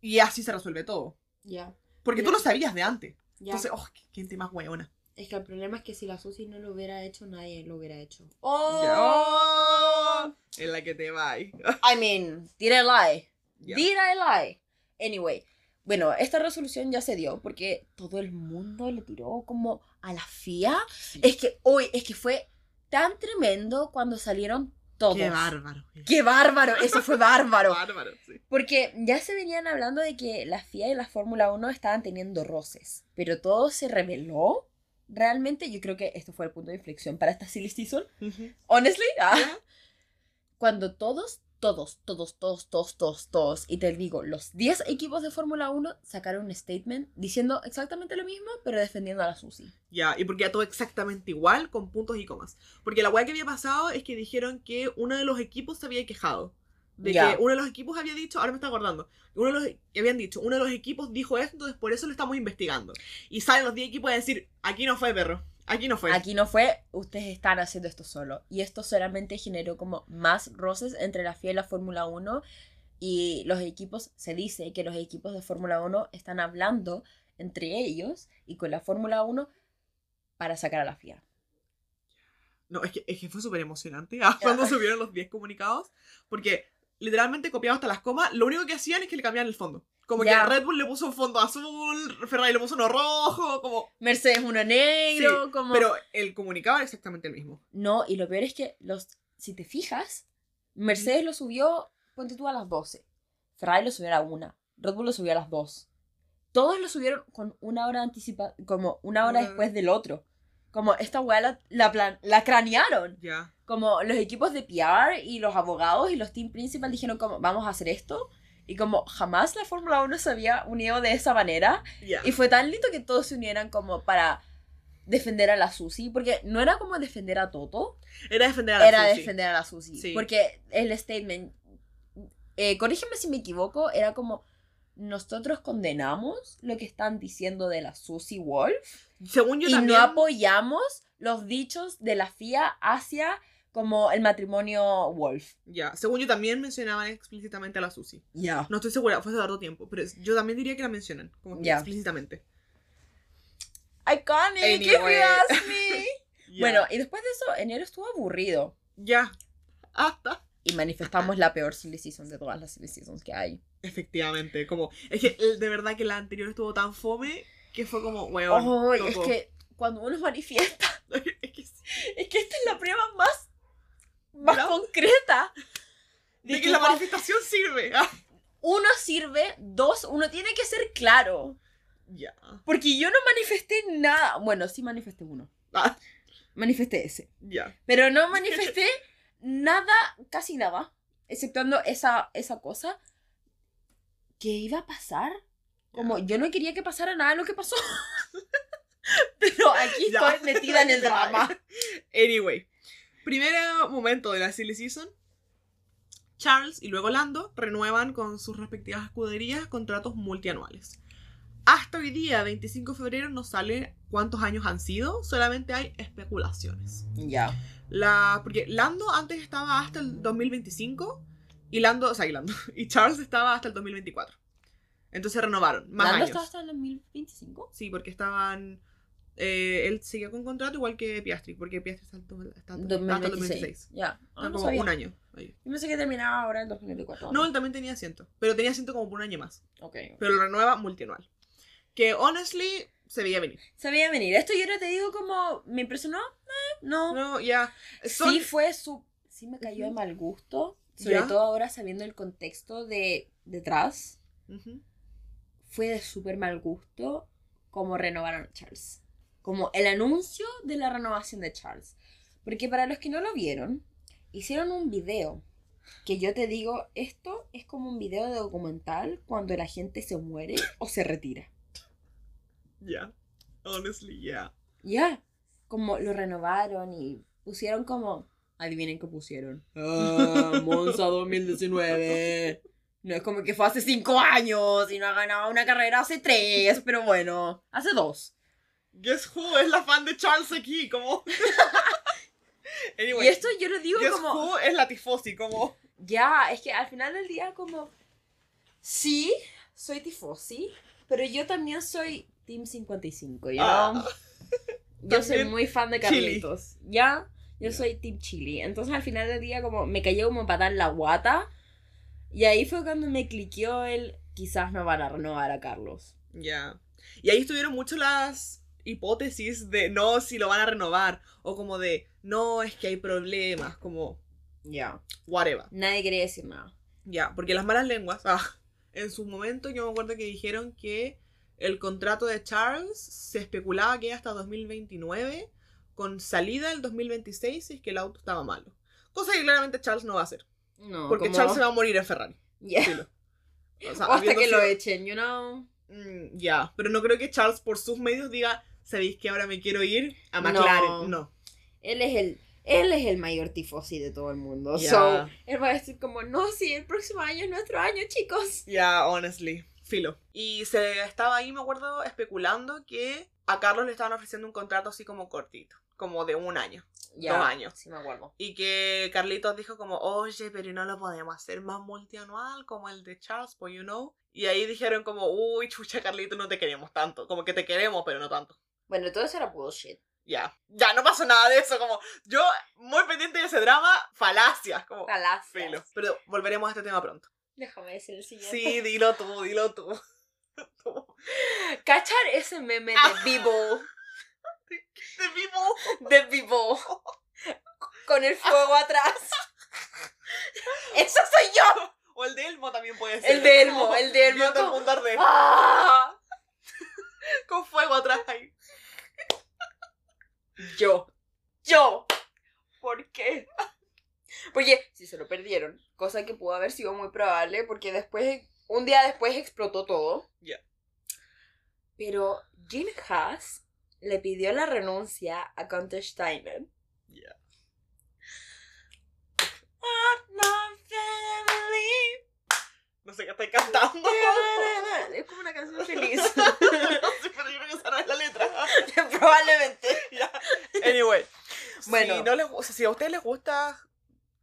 Y así se resuelve todo. ya, Porque tú Mira. lo sabías de antes. ya. Entonces, oh, qué gente más weona. Es que el problema es que si la Susi no lo hubiera hecho, nadie lo hubiera hecho. Ya. ¡Oh! En la que te va. [LAUGHS] I mean, did I lie? Ya. Did I lie? Anyway, bueno, esta resolución ya se dio porque todo el mundo le tiró como a la FIA. Sí. Es que hoy, es que fue tan tremendo cuando salieron todos. Qué bárbaro. ¡Qué bárbaro! Eso fue bárbaro. [LAUGHS] Bárbaro, sí. Porque ya se venían hablando de que la FIA y la Fórmula 1 estaban teniendo roces, pero todo se reveló. Realmente yo creo que esto fue el punto de inflexión para esta silly season. Honestly, ah, cuando todos, todos, todos, todos, todos, todos, todos, y te digo, los 10 equipos de Fórmula 1 sacaron un statement diciendo exactamente lo mismo, pero defendiendo a la Susi. Ya, y porque ya todo exactamente igual, con puntos y comas. Porque la weá que había pasado es que dijeron que uno de los equipos se había quejado. De Ya. que uno de los equipos había dicho, ahora me está acordando, uno de los que habían dicho, uno de los equipos dijo esto, entonces por eso lo estamos investigando. Y salen los 10 equipos a decir, aquí no fue, perro, aquí no fue. Aquí no fue, ustedes están haciendo esto solo. Y esto solamente generó como más roces entre la FIA y la Fórmula 1. Y los equipos, se dice que los equipos de Fórmula 1 están hablando entre ellos y con la Fórmula 1 para sacar a la FIA. No, es que, es que fue súper emocionante ah, [LAUGHS] cuando subieron los 10 comunicados. Porque literalmente copiado hasta las comas. Lo único que hacían es que le cambiaban el fondo. Como Ya. que Red Bull le puso un fondo azul, Ferrari le puso uno rojo, como... Mercedes uno negro, como... Pero el comunicado era exactamente el mismo. No, y lo peor es que los, si te fijas, Mercedes lo subió, ponte tú a las 12. Ferrari lo subió a la 1. Red Bull lo subió a las 2. Todos lo subieron con una hora anticipa como una hora después del otro. Como esta weá la, la, plan- la cranearon. Como los equipos de PR y los abogados y los team principal dijeron como vamos a hacer esto. Y como jamás la Fórmula 1 se había unido de esa manera. Y fue tan lindo que todos se unieran como para defender a la Susi. Porque no era como defender a Toto, Era defender a la era Susi. defender a la Susi. Sí. Porque el statement, eh, corrígeme si me equivoco, era como nosotros condenamos lo que están diciendo de la Susi Wolf Según yo y también... no apoyamos los dichos de la FIA hacia como el matrimonio Wolf. Ya, según yo también mencionaban explícitamente a la Susi. Ya. No estoy segura, fue hace harto tiempo, pero yo también diría que la mencionan, como que explícitamente. Iconic, if Anyway. you ask me. [LAUGHS] Bueno, y después de eso, enero estuvo aburrido. Ya. Hasta. Y manifestamos la peor silly season de todas las silly seasons que hay. Efectivamente, como... Es que el- de verdad que la anterior estuvo tan fome que fue como, weón, Ay, es que cuando uno manifiesta, [LAUGHS] es que sí. es que esta es la prueba más, más concreta. De que la manifestación sirve. [LAUGHS] Ah, uno sirve, dos, uno tiene que ser claro. Ya. Porque yo no manifesté nada. Bueno, sí manifesté uno. Ah, Manifesté ese. ya. Pero no manifesté nada, casi nada. Exceptuando esa, esa cosa que iba a pasar. Como yo no quería que pasara nada de lo que pasó. [LAUGHS] Pero aquí estoy metida en el [LAUGHS] drama. Anyway, primer momento de la silly season. Charles y luego Lando renuevan con sus respectivas escuderías contratos multianuales. Hasta hoy día, 25 de febrero, no sale cuántos años han sido, solamente hay especulaciones. Ya. La, porque Lando antes estaba hasta el 2025 y Lando, o sea, y Lando, [LAUGHS] y Charles estaba hasta el 2024. Entonces renovaron, más ¿Lando años. está hasta el 2025? Sí, porque estaban. eh, él siguió con contrato igual que Piastri, porque Piastri está, hasta- el 2026. 2026. Ya. Está Ah, no como sabía. un año. ahí. Yo pensé que terminaba ahora en 2024. No, él también tenía asiento, pero tenía asiento como por un año más. Ok. Pero lo renueva multianual. Que honestly se veía venir. Sabía venir. Esto yo no te digo como. ¿Me impresionó? Eh, no. No, ya. Son- Sí fue su... Sí me cayó de mal gusto. Sobre Ya. todo ahora sabiendo el contexto de detrás. Ujú. Fue de súper mal gusto como renovaron a Charles. Como el anuncio de la renovación de Charles. Porque para los que no lo vieron, hicieron un video. Que yo te digo, esto es como un video de documental cuando la gente se muere o se retira. Ya. Honestly, ya. Ya, como lo renovaron y pusieron como... Adivinen qué pusieron. Ah, Monza 2019. No es como que fue hace cinco años y no ha ganado una carrera hace tres, pero bueno, hace dos. Guess who es la fan de Charles aquí, como. [LAUGHS] anyway. Y esto yo lo digo Guess como... who es la tifosi, como. Ya, es que al final del día como... Sí, soy tifosi, pero yo también soy Team 55, you know? Ah, [LAUGHS] Yo soy muy fan de. Carlitos. ¿Ya? Yo Ya. soy Team Chili. Entonces al final del día como me cayó como patada en la guata. Y ahí fue cuando me cliqueó el quizás no van a renovar a Carlos. Ya. Y ahí estuvieron mucho las hipótesis de no si lo van a renovar. O como de no, es que hay problemas, como Ya. whatever. Nadie quería decir nada. Ya, porque las malas lenguas, ah, en su momento yo me acuerdo que dijeron que el contrato de Charles se especulaba que era hasta 2029, con salida el 2026 si es que el auto estaba malo. Cosa que claramente Charles no va a hacer. No, Porque como- Charles se va a morir en Ferrari. Filo. O [LAUGHS] sea, O hasta que lo echen, you know. Mm, ya, pero no creo que Charles por sus medios diga, ¿sabéis que ahora me quiero ir a McLaren? No. No. Él es el él es el mayor tifosi de todo el mundo. Ya. So, él va a decir como, no, sí, el próximo año es nuestro año, chicos. Ya, honestly. Filo. Y se estaba ahí, me acuerdo, especulando que a Carlos le estaban ofreciendo un contrato así como cortito, como de un año. Ya. Dos años. Sí, me acuerdo. Y que Carlitos dijo como, oye, pero no lo podemos hacer más multianual como el de Charles, pues you know. Y ahí dijeron como, uy, chucha, Carlitos, no te queremos tanto. Como que te queremos, pero no tanto. Bueno, todo eso era bullshit. Ya, ya, no pasó nada de eso, como yo muy pendiente de ese drama, falacias, como Falacias. filo. Pero volveremos a este tema pronto. Déjame decir el siguiente. Sí, dilo tú, dilo tú. [LAUGHS] ¿Cachar ese meme Ah. de Vivo? De vivo. De Vivo. Con el fuego atrás. [LAUGHS] ¡Eso soy yo! O el de Elmo también puede ser. El de Elmo, el de Elmo. viendo el como- mundo arder, ¡Ah! [LAUGHS] con fuego atrás ahí. Yo. Yo. ¿Por qué? Porque si se lo perdieron, cosa que pudo haber sido muy probable, porque después, un día después explotó todo. Ya. Pero Jim Haas le pidió la renuncia a Gunther Steiner. Ya. No sé qué estoy cantando. Es como una canción [LAUGHS] feliz. no sé, pero yo creo que esa no es la letra. [LAUGHS] Probablemente. Anyway. Bueno. Si, no les, gu- o sea, si a ustedes les gusta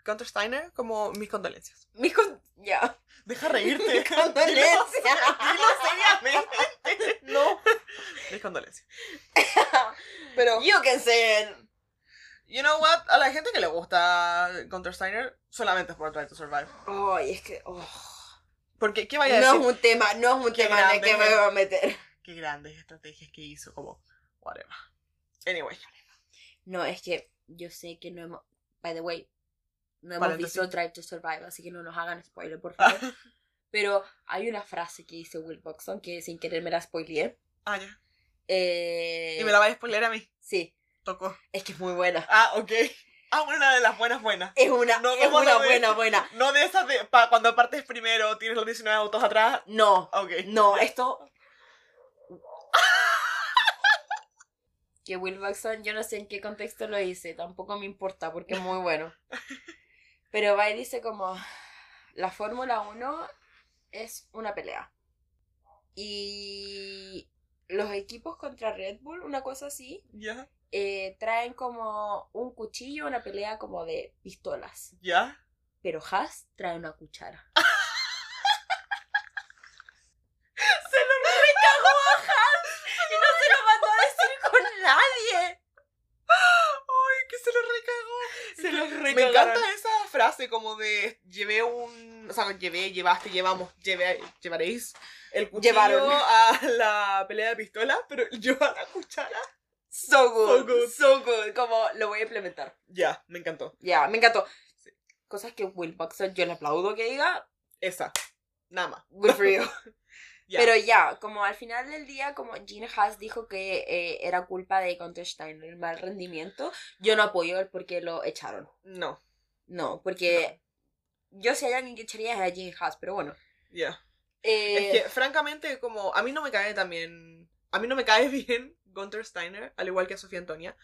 Counter Steiner, como mis condolencias. Mis con... Ya. Deja reírte. [LAUGHS] Condolencias. Dilo, dilo seriamente. No. Mis condolencias. [LAUGHS] Pero, You can say it. you know what? A la gente que le gusta Counter Steiner, solamente es por Try to Survive. Ay, es que... oh. Porque, ¿qué vaya a No decir? es un tema, no es un Qué tema en el que me es. voy a meter. Qué grandes estrategias que hizo, como, whatever. Anyway. No, es que yo sé que no hemos... By the way, no hemos Paréntesis. visto Drive to Survive, así que no nos hagan spoiler, por favor. [LAUGHS] Pero hay una frase que dice Will Buxton que sin querer me la spoileé. Ah, ya. Eh, Y me la va a spoiler a mí. Sí, Tocó. es que es muy buena. Ah, ok. Ah, una de las buenas buenas. Es una, No es una de- buena, buena. No de esas de pa, cuando partes primero, tienes los 19 autos atrás. No, Ok. no, esto... [LAUGHS] que Will Buxton, yo no sé en qué contexto lo hice, tampoco me importa porque es muy bueno. [LAUGHS] Pero va y dice como, la Fórmula 1 es una pelea. Y los equipos contra Red Bull, una cosa así, eh, traen como un cuchillo, una pelea como de pistolas. Ya. Pero Haas trae una cuchara. [LAUGHS] Se lo ¡Recagó a Haas! Y no se lo mandó a decir con nadie. [LAUGHS] Ay, que se lo recagó. Se lo Me recagaron. encanta esa frase como de llevé un. O sea, llevé, llevaste, llevamos, llevé, llevaréis el cuchillo Llevaron. a la pelea de pistola, pero yo a la cuchara. So good, So good. so good. Como lo voy a implementar. Ya, me encantó. Ya, me encantó. Sí. Cosas que Will Buxton yo le aplaudo que diga. Esa. Nada más. Good for you. [LAUGHS] Ya. Pero ya, como al final del día, como Gene Haas dijo que eh, era culpa de Counter-Strike el mal rendimiento, yo no apoyo el por qué lo echaron. No. No, porque yo si hay alguien que echaría es a Gene Haas, pero bueno. Ya. Eh, Es que, francamente, como a mí no me cae también. A mí no me cae [LAUGHS] bien Gunter Steiner, al igual que a Sofía Antonia.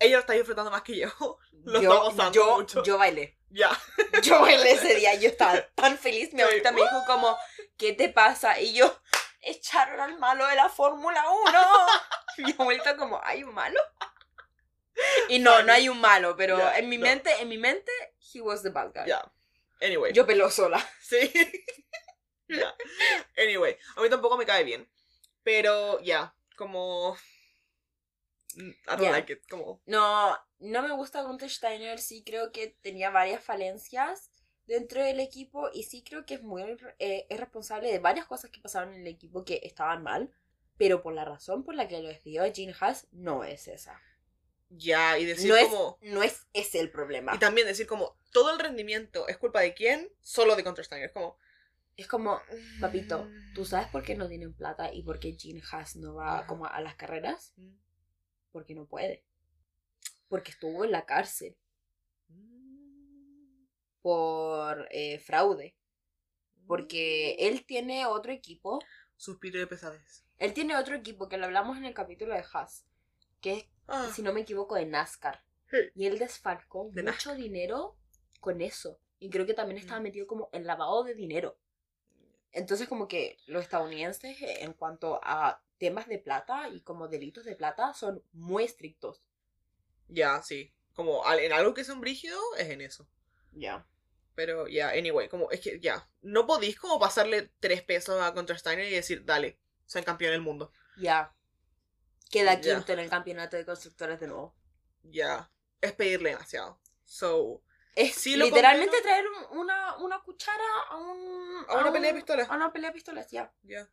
Ella lo está disfrutando más que yo. [LAUGHS] Lo está yo, gozando yo, mucho. yo bailé. Ya. [LAUGHS] Yo bailé ese día, yo estaba tan feliz. Mi abuelita me dijo como, ¿qué te pasa? Y yo, echaron al malo de la Fórmula 1. Mi abuelita como, ¿hay un malo? [LAUGHS] Y no, no hay un malo, pero Ya, en mi no. mente, en mi mente, he was the bad guy. Ya. Anyway. Yo peló sola. [LAUGHS] Sí. Ya. Anyway, a mí tampoco me cae bien. Pero ya, como. mm, I don't like it. Como. No, no me gusta Gunther Steiner, sí creo que tenía varias falencias dentro del equipo y sí creo que es muy eh, es responsable de varias cosas que pasaron en el equipo que estaban mal, pero por la razón por la que lo despidió Gene Haas no es esa. Ya, y decir No es, como. no es ese el problema. Y también decir como. Todo el rendimiento es culpa de quién? Solo de Counter Steiner. Es como. Es como, papito, ¿tú sabes por qué no tienen plata y por qué Gene Haas no va como a las carreras? Mm. Porque no puede. Porque estuvo en la cárcel Mm. por eh, fraude. Porque él tiene otro equipo. Suspiro de pesadez. Él tiene otro equipo que lo hablamos en el capítulo de Haas. Que es, Ah, si no me equivoco, de NASCAR. Sí. Y él desfalcó De mucho dinero con eso. Y creo que también estaba Mm. metido como en lavado de dinero. Entonces como que los estadounidenses eh, en cuanto a temas de plata y como delitos de plata son muy estrictos. Ya, sí. Como en algo que es un brígido, es en eso. Ya. Pero ya, anyway, como es que ya. No podéis como pasarle tres pesos a Counter Steiner y decir, dale, soy campeón del mundo. Ya. Queda quinto en el campeonato de constructores de nuevo. Ya. Es pedirle demasiado. So. Es lo literalmente traer un- una, una cuchara a un... A una un- pelea de pistolas. A una pelea de pistolas, ya. Ya.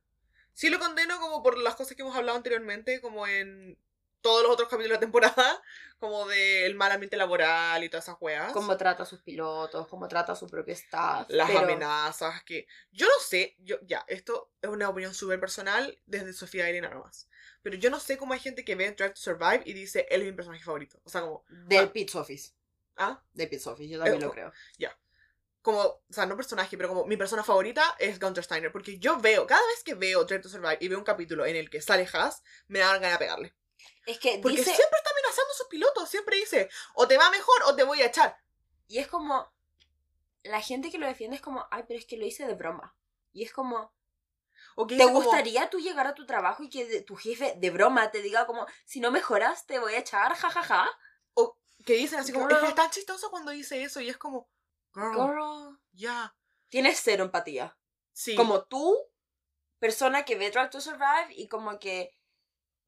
Sí lo condeno como por las cosas que hemos hablado anteriormente, como en todos los otros capítulos de la temporada, [LAUGHS] como del mal ambiente laboral y todas esas weas. Cómo trata a sus pilotos, cómo trata a su propio staff. las pero- amenazas, que yo no sé, yo ya, esto es una opinión súper personal desde Sofía Irene nomás. Pero yo no sé cómo hay gente que ve Drive to Survive y dice, él es mi personaje favorito. O sea, como, Del Ah. Pits Office. ah, Del Pits Office, yo también Eh, lo creo. como, o sea, no personaje, pero como mi persona favorita es Gunter Steiner. Porque yo veo, cada vez que veo Drive to Survive y veo un capítulo en el que sale Haas, me dan ganas de pegarle. Es que Porque dice... siempre está amenazando a sus pilotos, siempre dice, o te va mejor o te voy a echar. Y es como... La gente que lo defiende es como, ay, pero es que lo hice de broma. Y es como, O que ¿te como, gustaría tú llegar a tu trabajo y que tu jefe de broma te diga como, si no mejoras te voy a echar, jajaja? que dicen así como, es tan chistoso cuando dice eso y es como, girl, Girl, ya, Tienes cero empatía. sí. Como tú, persona que ve Drive to Survive y como que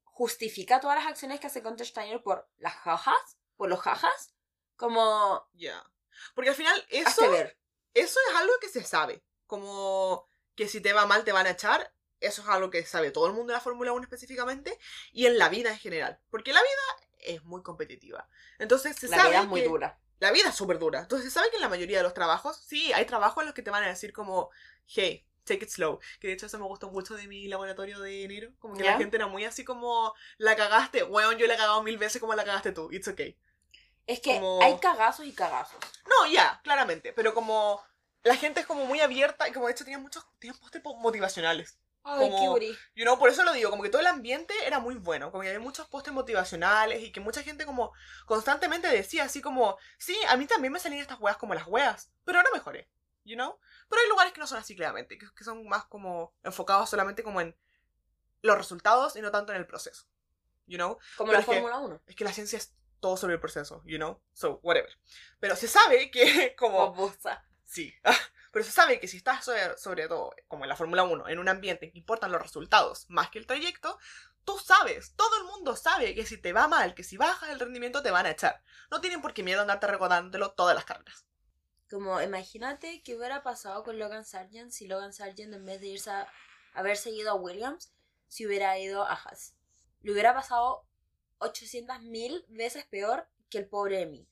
justifica todas las acciones que hace Counter Steiner por las jajas, por los jajas, como Ya. Porque al final eso, ver. eso es algo que se sabe. Como que si te va mal te van a echar. Eso es algo que sabe todo el mundo de la Fórmula 1 específicamente. Y en la vida en general. Porque la vida es muy competitiva. Entonces se La sabe vida es muy que- dura. La vida es súper dura. Entonces se sabe que en la mayoría de los trabajos, sí, hay trabajos en los que te van a decir como, hey, take it slow. Que de hecho eso me gustó mucho de mi laboratorio de enero. Como que la gente era muy así como, la cagaste, weón, yo la he cagado mil veces como la cagaste tú. It's okay. Es que como- hay cagazos y cagazos. No, ya, claramente. Pero como la gente es como muy abierta y como de hecho tenían muchos tenían póster po- motivacionales. Ay, Como- qué. You know, por eso lo digo, como que todo el ambiente era muy bueno, como que había muchos postes motivacionales y que mucha gente como constantemente decía así como, sí, a mí también me salían estas weas como las weas, pero no mejoré, you know? Pero hay lugares que no son así claramente, que, que son más como enfocados solamente como en los resultados y no tanto en el proceso, you know? Como Pero la Fórmula 1. Es que la ciencia es todo sobre el proceso, you know? So, whatever. Pero se sabe que [LAUGHS] como... Bobusa. Sí. [LAUGHS] Pero se sabe que si estás sobre, sobre todo, como en la Fórmula 1, en un ambiente en que importan los resultados más que el trayecto, tú sabes, todo el mundo sabe que si te va mal, que si bajas el rendimiento te van a echar. No tienen por qué miedo andarte recordándolo todas las carreras. Como imagínate qué hubiera pasado con Logan Sargent si Logan Sargent en vez de irse a haber seguido a Williams, si hubiera ido a Haas. Le hubiera pasado 800 mil veces peor que el pobre Mick.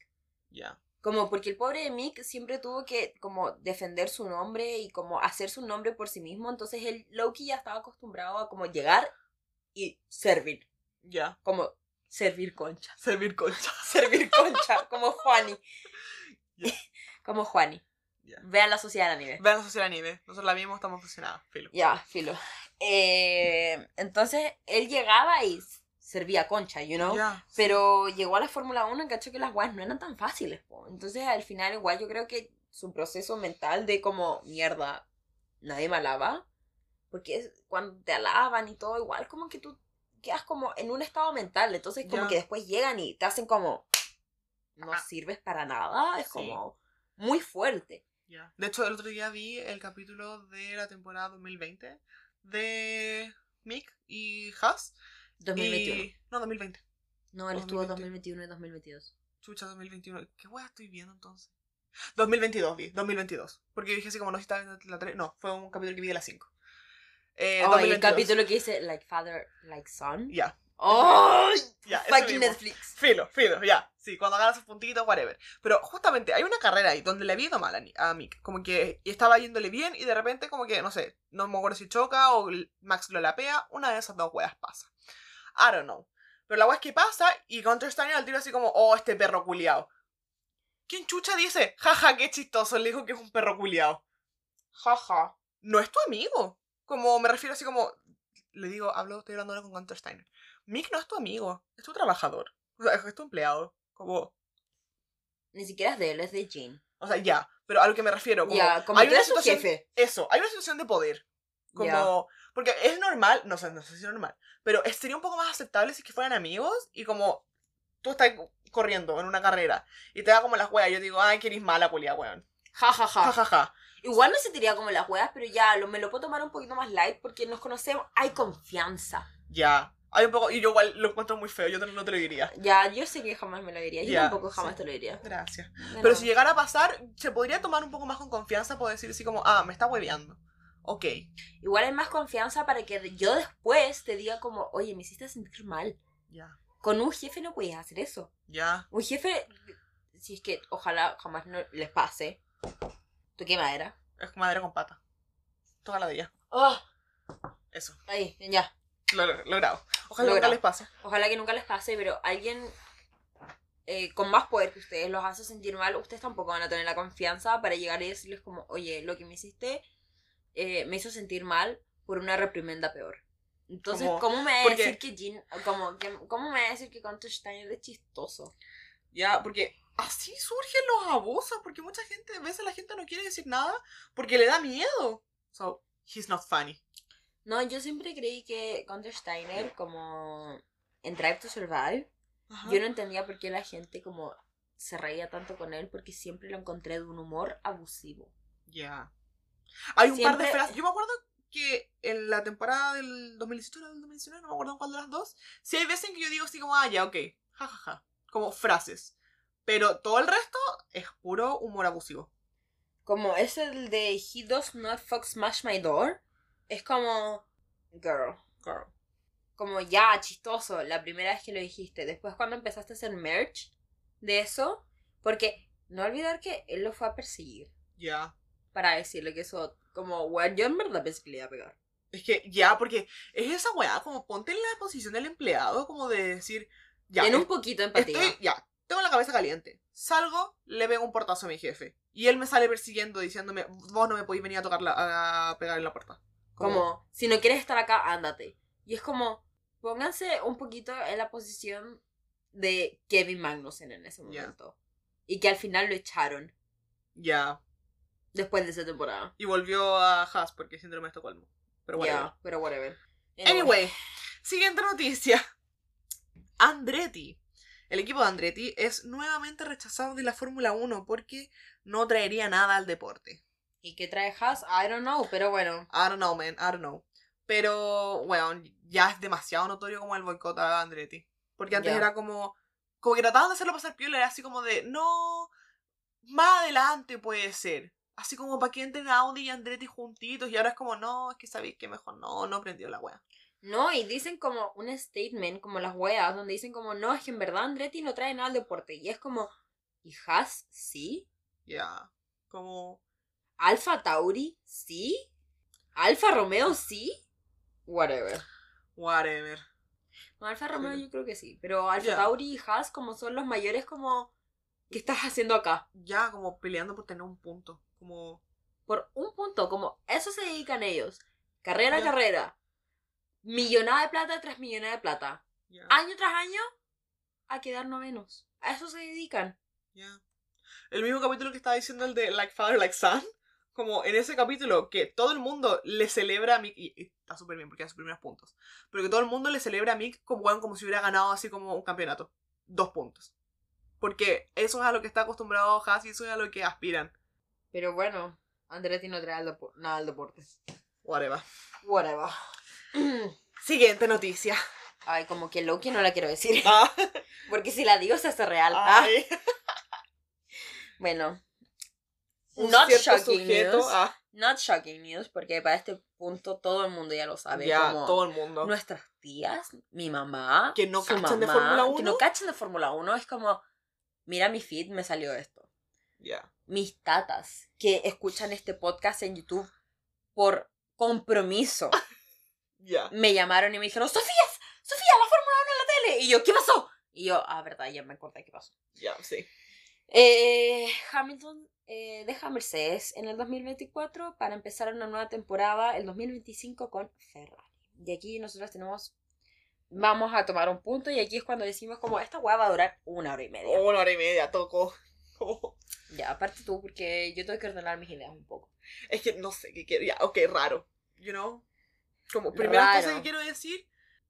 Ya. Como porque el pobre de Mick siempre tuvo que como defender su nombre y como hacer su nombre por sí mismo. Entonces el Loki ya estaba acostumbrado a como llegar y servir. Ya. Como servir concha. Servir concha. [LAUGHS] Servir concha. Como Juani. [LAUGHS] Ya. [LAUGHS] Como Juani. Ya. Vean la sociedad de la nieve. Vean la sociedad nieve. Nosotros la vimos, estamos funcionados. Filo. Ya, filo. Eh, entonces él llegaba y servía concha, you know. Ya. Pero llegó a la Fórmula 1 y cachó que las guas no eran tan fáciles. po. Entonces al final igual yo creo que su proceso mental de como mierda, nadie me alaba. Porque es- cuando te alaban y todo, igual como que tú quedas como en un estado mental. Entonces como Ya. que después llegan y te hacen como, no Ajá. sirves para nada. Es Sí. como muy fuerte. Ya. De hecho, el otro día vi el capítulo de la temporada 2020 de Mick y Haas. 2021. Y... No, 2020. No, él estuvo 2021. 2021 y 2022. Chucha, 2021. ¿Qué wea estoy viendo entonces? 2022 vi, 2022. Porque dije así como no si estaba viendo la 3. No, fue un capítulo que vi de la 5. Eh, Oh, el 2022. capítulo que dice Like Father, Like Son. Ya, ¡Oh! ya. ese Fucking. Netflix. Filo, filo, ya. Sí, cuando ganas sus puntitos, whatever. Pero justamente hay una carrera ahí donde le había ido mal a, a Mick. Como que estaba yéndole bien y de repente, como que, no sé, no me acuerdo si choca o Max lo lapea. Una de esas dos weas pasa. I don't know. Pero la wea es que pasa y Counter Steiner al tiro así como, oh, este perro culiao. ¿Quién chucha dice? Jaja, qué chistoso, le dijo que es un perro culiao. Jaja. No es tu amigo. Como me refiero así como, le digo, hablo, estoy hablando ahora con Counter Steiner. Mick no es tu amigo, es tu trabajador. O sea, es tu empleado. Como, Ni siquiera es de él, es de Jean. O sea, ya, pero a lo que me refiero, como, Ya, como hay una situación, jefe. eso, hay una situación de poder, como, Ya. Porque es normal, no sé, no sé si es normal, pero sería un poco más aceptable si es que fueran amigos y como tú estás corriendo en una carrera y te da como las weas, yo digo, ay, que eres mala, culia, weón, Ja, ja, ja. ja, ja, ja, Igual me sentiría como las weas, pero ya lo, me lo puedo tomar un poquito más light porque nos conocemos. Hay confianza. ya, Hay un poco, y yo igual lo encuentro muy feo, yo te- no te lo diría. Ya, yo sé que jamás me lo diría. Yo Ya, tampoco jamás sí. te lo diría. Gracias. Pero si llegara a pasar, se podría tomar un poco más con confianza, puedo decir así como, ah, me está hueveando. Ok. Igual hay más confianza para que yo después te diga como, oye, me hiciste sentir mal. Ya. Con un jefe no puedes hacer eso. Ya. Un jefe, si es que ojalá jamás no les pase. ¿Tú qué madera? Es madera con pata. Toda la de ella. Oh, Eso. ahí, ya. Lo, logrado. Ojalá nunca les pase. Ojalá que nunca les pase, pero alguien eh, con más poder que ustedes los hace sentir mal, ustedes tampoco van a tener la confianza para llegar y decirles como, oye, lo que me hiciste eh, me hizo sentir mal por una reprimenda peor. Entonces, Como- ¿cómo me va a porque- decir que Jean, como, que, ¿cómo me va a decir que Steiner es chistoso? Ya, porque así surgen los abusos, porque mucha gente, a veces la gente no quiere decir nada porque le da miedo. So, he's not funny. No, yo siempre creí que Contra Steiner, como en Drive to Survive, Ajá. yo no entendía por qué la gente como se reía tanto con él, porque siempre lo encontré de un humor abusivo. Ya. Hay un par de frases. Yo me acuerdo que en la temporada del 2018 o del 2019, no me acuerdo en cuál de las dos, sí hay veces en que yo digo así como, ah, ya, ok, jajaja, como frases. Pero todo el resto es puro humor abusivo. Como es el de He does not fuck smash my door. Es como. Girl. Girl. Como ya, chistoso, la primera vez que lo dijiste. Después cuando empezaste a hacer merch de eso. Porque no olvidar que él lo fue a perseguir. Ya. Para decirle que eso. Como, bueno, yo en verdad pensé que le iba a pegar. Es que ya, porque es esa weá, como ponte en la posición del empleado, como de decir, ya, Tiene un poquito de empatía. estoy, ya, tengo la cabeza caliente. Salgo, le pego un portazo a mi jefe. Y él me sale persiguiendo diciéndome, vos no me podéis venir a tocar la, a pegar en la puerta. Como, si no quieres estar acá, ándate. Y es como, pónganse un poquito en la posición de Kevin Magnussen en ese momento. Y que al final lo echaron Ya. Después de esa temporada. Y volvió a Haas porque es síndrome de Estocolmo. Pero Ya, bueno. pero whatever. Anyway, siguiente noticia. Andretti. El equipo de Andretti es nuevamente rechazado de la Fórmula 1 porque no traería nada al deporte. ¿Y qué trae Haas? I don't know, pero bueno. I don't know, man, I don't know. Pero, bueno, ya es demasiado notorio como el boicot a Andretti. Porque antes era como. Como que trataban de hacerlo pasar piola, era así como de. No. Más adelante puede ser. Así como para que entren Audi y Andretti juntitos. Y ahora es como, no, es que sabéis que mejor no, no prendió la wea. No, y dicen como un statement, como las weas, donde dicen como, no, es que en verdad Andretti no trae nada al deporte. Y es como, ¿y Haas sí? Ya. Como. ¿Alfa Tauri sí? ¿Alfa Romeo sí? Whatever. Whatever. No, Alfa Romeo yo creo que sí, pero Alfa. Tauri y Haas como son los mayores como, ¿qué estás haciendo acá? Ya, como peleando por tener un punto. Como. Por un punto, como eso se dedican ellos. Carrera a carrera. Millonada de plata tras millonada de plata. Año tras año a quedar novenos. A eso se dedican. Ya. El mismo capítulo que estaba diciendo el de Like Father, Like Son. Como en ese capítulo que todo el mundo le celebra a Mick. Y, y está súper bien porque hace sus primeros puntos. Pero que todo el mundo le celebra a Mick como, como si hubiera ganado así como un campeonato. Dos puntos. Porque eso es a lo que está acostumbrado Haas y eso es a lo que aspiran. Pero bueno, Andretti no trae al depo- nada al deporte. Whatever. Whatever. [CLEARS THROAT] Siguiente noticia. Ay, como que Loki no la quiero decir. Ah, [LAUGHS] Porque si la digo se hace real. Ah, ay, [LAUGHS] bueno, un Not shocking sujeto. news. ah, not shocking news, porque para este punto todo el mundo ya lo sabe. ya, como todo el mundo. nuestras tías, mi mamá, Que no su cachan de Fórmula Que 1. no cachan de Fórmula 1. Es como, mira mi feed, me salió esto. Ya. Mis tatas que escuchan este podcast en YouTube por compromiso [LAUGHS] Ya. me llamaron y me dijeron, Sofía, Sofía, la Fórmula 1 en la tele. Y yo, ¿qué pasó? Y yo, ah, verdad, ya me acordé qué pasó. Ya, sí. Eh, Hamilton eh, deja Mercedes en el 2024 para empezar una nueva temporada el 2025 con Ferrari. Y aquí nosotros tenemos, vamos a tomar un punto y aquí es cuando decimos como esta hueá va a durar una hora y media. Una hora y media, toco. [LAUGHS] Ya, aparte tú, porque yo tengo que ordenar mis ideas un poco. Es que no sé qué quiero. Ya, ok, raro. You know? Como primera Raro. cosa que quiero decir,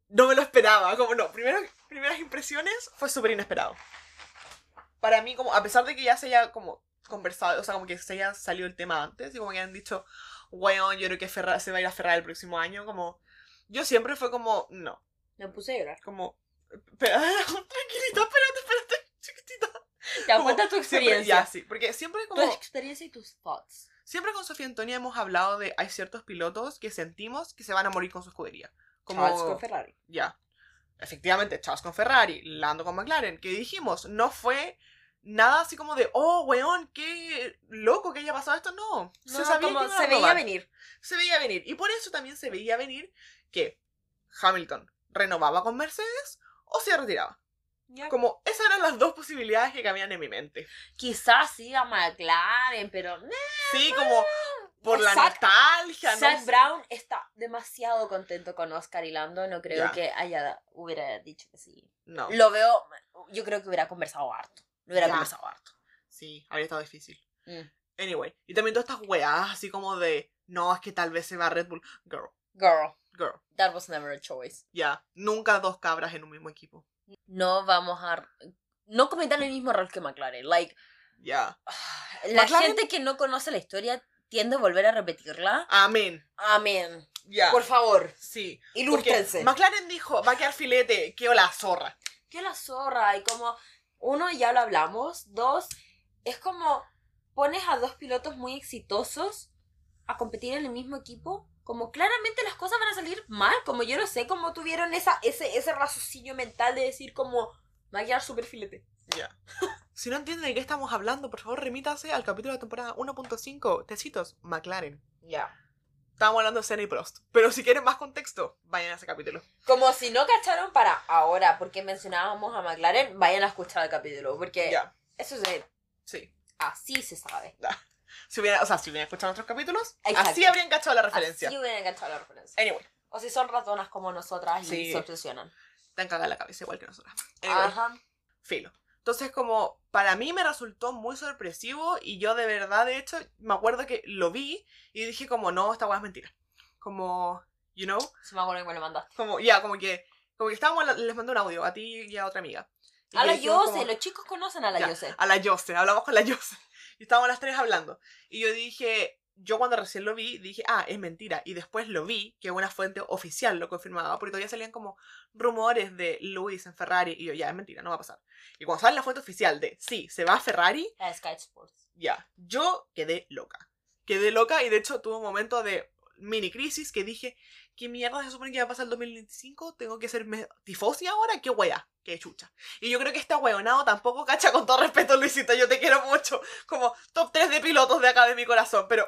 no me lo esperaba. Como no, primero, primeras impresiones fue súper inesperado. Para mí, como, a pesar de que ya se haya como conversado, o sea, como que se haya salido el tema antes, y como que han dicho, bueno, yo creo que Ferra- se va a ir a Ferrari el próximo año, como, yo siempre fue como, no. Me puse a llorar. Como, espera, [LAUGHS] tranquilita, espérate, espérate, chiquitita. [LAUGHS] Ya, Como cuenta tu siempre- experiencia. ya, sí, porque siempre Tu como, experiencia y tus thoughts. siempre con Sofía Antonia hemos hablado de, hay ciertos pilotos que sentimos que se van a morir con su escudería. Como, Charles con Ferrari. ya, efectivamente, Charles con Ferrari, Lando con McLaren, que dijimos, no fue nada así como de, oh, weón, qué loco que haya pasado esto, no. No, se sabía como que iban a se veía venir. Se veía venir. Y por eso también se veía venir que Hamilton renovaba con Mercedes o se retiraba. Como esas eran las dos posibilidades que cabían en mi mente. Quizás sí a McLaren, pero Sí, como por la Zac- nostalgia, Zach ¿no? sé. Brown está demasiado contento con Oscar y Lando. No creo que haya hubiera dicho que sí. No. Lo veo, yo creo que hubiera conversado harto. Lo hubiera conversado harto. Sí, habría estado difícil. Mm. Anyway, y también todas estas weas así como de, no, es que tal vez se va a Red Bull. Girl, Girl, girl, that was never a choice. ya. Nunca dos cabras en un mismo equipo. No vamos a... No comentar el mismo rol que McLaren. Like, Ya. la McLaren- gente que no conoce la historia tiende a volver a repetirla. Amén. Amén. Ya. Por favor, Sí. Ilústrense. McLaren dijo, va a quedar filete, que la zorra. que la zorra y como uno ya lo hablamos, dos es como pones a dos pilotos muy exitosos a competir en el mismo equipo, como claramente las cosas van a salir mal, como yo no sé cómo tuvieron esa ese ese raciocinio mental de decir como va a quedar súper filete. Ya. [LAUGHS] si no entienden de qué estamos hablando, por favor remítase al capítulo de la temporada 1.5, Tecitos, McLaren. Ya. Estábamos hablando de Senna y Prost. Pero si quieren más contexto, vayan a ese capítulo. Como si no cacharon para ahora, porque mencionábamos a McLaren, vayan a escuchar el capítulo, porque Ya. eso es Sí. así se sabe. Si hubieran, o sea, si hubieran escuchado nuestros capítulos, Exacto. así habrían cachado la referencia. Así hubieran cachado la referencia. Anyway, O si son ratonas como nosotras y Sí. se obsesionan. te han cagado la cabeza igual que nosotras. Anyway, Ajá. filo. Entonces, como para mí me resultó muy sorpresivo y yo de verdad, de hecho, me acuerdo que lo vi y dije como, no, esta weá es mentira. Como, you know, Se me acuerdo que me lo mandaste. como, ya, como que, como que estábamos, les mandé un audio a ti y a otra amiga. Y A la Yose, como- los chicos conocen a la Ya, Yose. A la Yose, hablamos con la Yose. Y estábamos las tres hablando. Y yo dije, yo cuando recién lo vi, dije, ah, es mentira. Y después lo vi, que una fuente oficial lo confirmaba, porque todavía salían como rumores de Luis en Ferrari. Y yo, ya, es mentira, no va a pasar. Y cuando sale la fuente oficial de, sí, se va a Ferrari, A Sky Sports. ya, yo quedé loca. Quedé loca y de hecho tuve un momento de mini crisis que dije, ¿qué mierda se supone que va a pasar el 2025? ¿Tengo que ser tifosi ahora? ¿Qué wea? ¿Qué chucha? Y yo creo que este weonado tampoco cacha con todo respeto, Luisito, yo te quiero mucho. Como top 3 de pilotos de acá de mi corazón, pero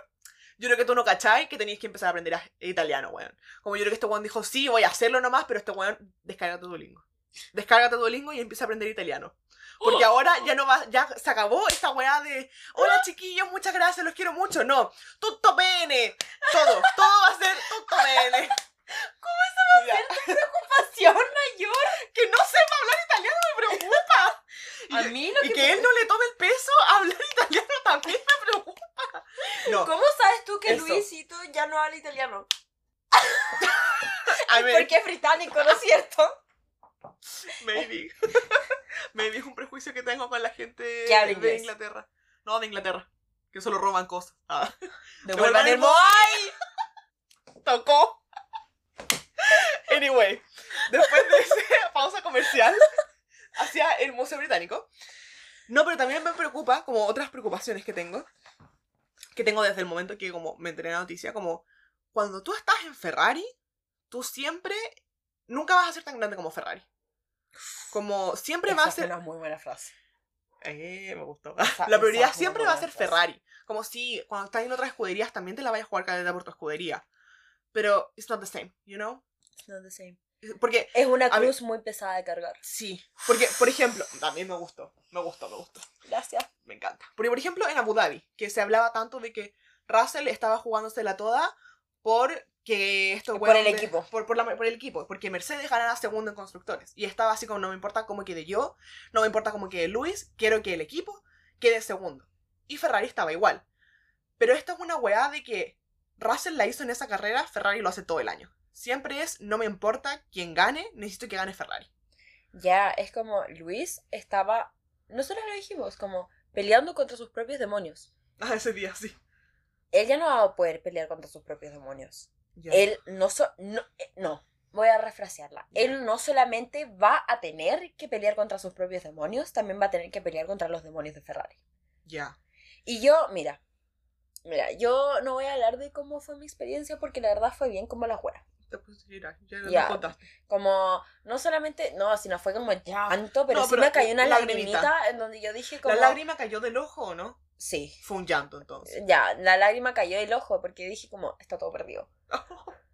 yo creo que tú no cacháis que tenías que empezar a aprender italiano, weón. Como yo creo que este weón dijo, sí, voy a hacerlo nomás, pero este weón, descárgate Duolingo. Descárgate Duolingo y empieza a aprender italiano. Porque ahora ya no va, ya se acabó esta weá de hola chiquillos, muchas gracias, los quiero mucho. No, tutto bene. Todo, todo va a ser tutto bene. ¿Cómo eso va a ser? Pasión mayor. Que no sepa hablar italiano me preocupa. Y, A mí lo y que que, me- él no le tome el peso a hablar italiano también me preocupa. No, ¿Cómo sabes tú que Eso. Luisito ya no habla italiano? [LAUGHS] a ver, Porque es británico, ¿no es cierto? Maybe. maybe es un prejuicio que tengo con la gente de inglés. Inglaterra. No, de Inglaterra. Que solo roban cosas. Ah. Devuelvan el Moai. [LAUGHS] Tocó. Anyway, después de esa [LAUGHS] pausa comercial hacia el Museo Británico. No, pero también me preocupa, como otras preocupaciones que tengo, que tengo desde el momento que como me enteré en la noticia, como cuando tú estás en Ferrari, tú siempre, nunca vas a ser tan grande como Ferrari. Como siempre va a ser... una muy buena frase. Eh, me gustó. Esa- [LAUGHS] la prioridad esa es siempre va a ser frase. Ferrari. Como si cuando estás en otras escuderías también te la vayas a jugar cadeta por tu escudería. Pero it's not the same, you know? It's not the same. Porque, Es una cruz muy pesada de cargar. sí. Porque, por ejemplo, también me gustó. Me gustó, me gustó. Gracias. Me encanta. Porque, por ejemplo, en Abu Dhabi, que se hablaba tanto de que Russell estaba jugándosela toda porque esto Por el equipo. Por, por, la- por el equipo. Porque Mercedes ganara segundo en constructores. Y estaba así como, no me importa cómo quede yo, no me importa cómo quede Luis, quiero que el equipo quede segundo. Y Ferrari estaba igual. Pero esto es una weá de que Russell la hizo en esa carrera, Ferrari lo hace todo el año. Siempre es, no me importa quién gane, necesito que gane Ferrari. Ya, es como Luis estaba, nosotros lo dijimos, como peleando contra sus propios demonios. Ah, ese día, sí. Él ya no va a poder pelear contra sus propios demonios. Él no so, no, eh, no. voy a refrasearla. Él no solamente va a tener que pelear contra sus propios demonios, también va a tener que pelear contra los demonios de Ferrari. Ya. Y yo, mira, mira, yo no voy a hablar de cómo fue mi experiencia porque la verdad fue bien como la juega. Te puse a llorar, ya contaste. Como, no solamente, no, sino fue como llanto, pero No, sí pero me cayó una lagrimita. lagrimita en donde yo dije como... La lágrima cayó del ojo, ¿o ¿no? Sí, Fue un llanto entonces. ya, la lágrima cayó del ojo porque dije como, está todo perdido. [LAUGHS]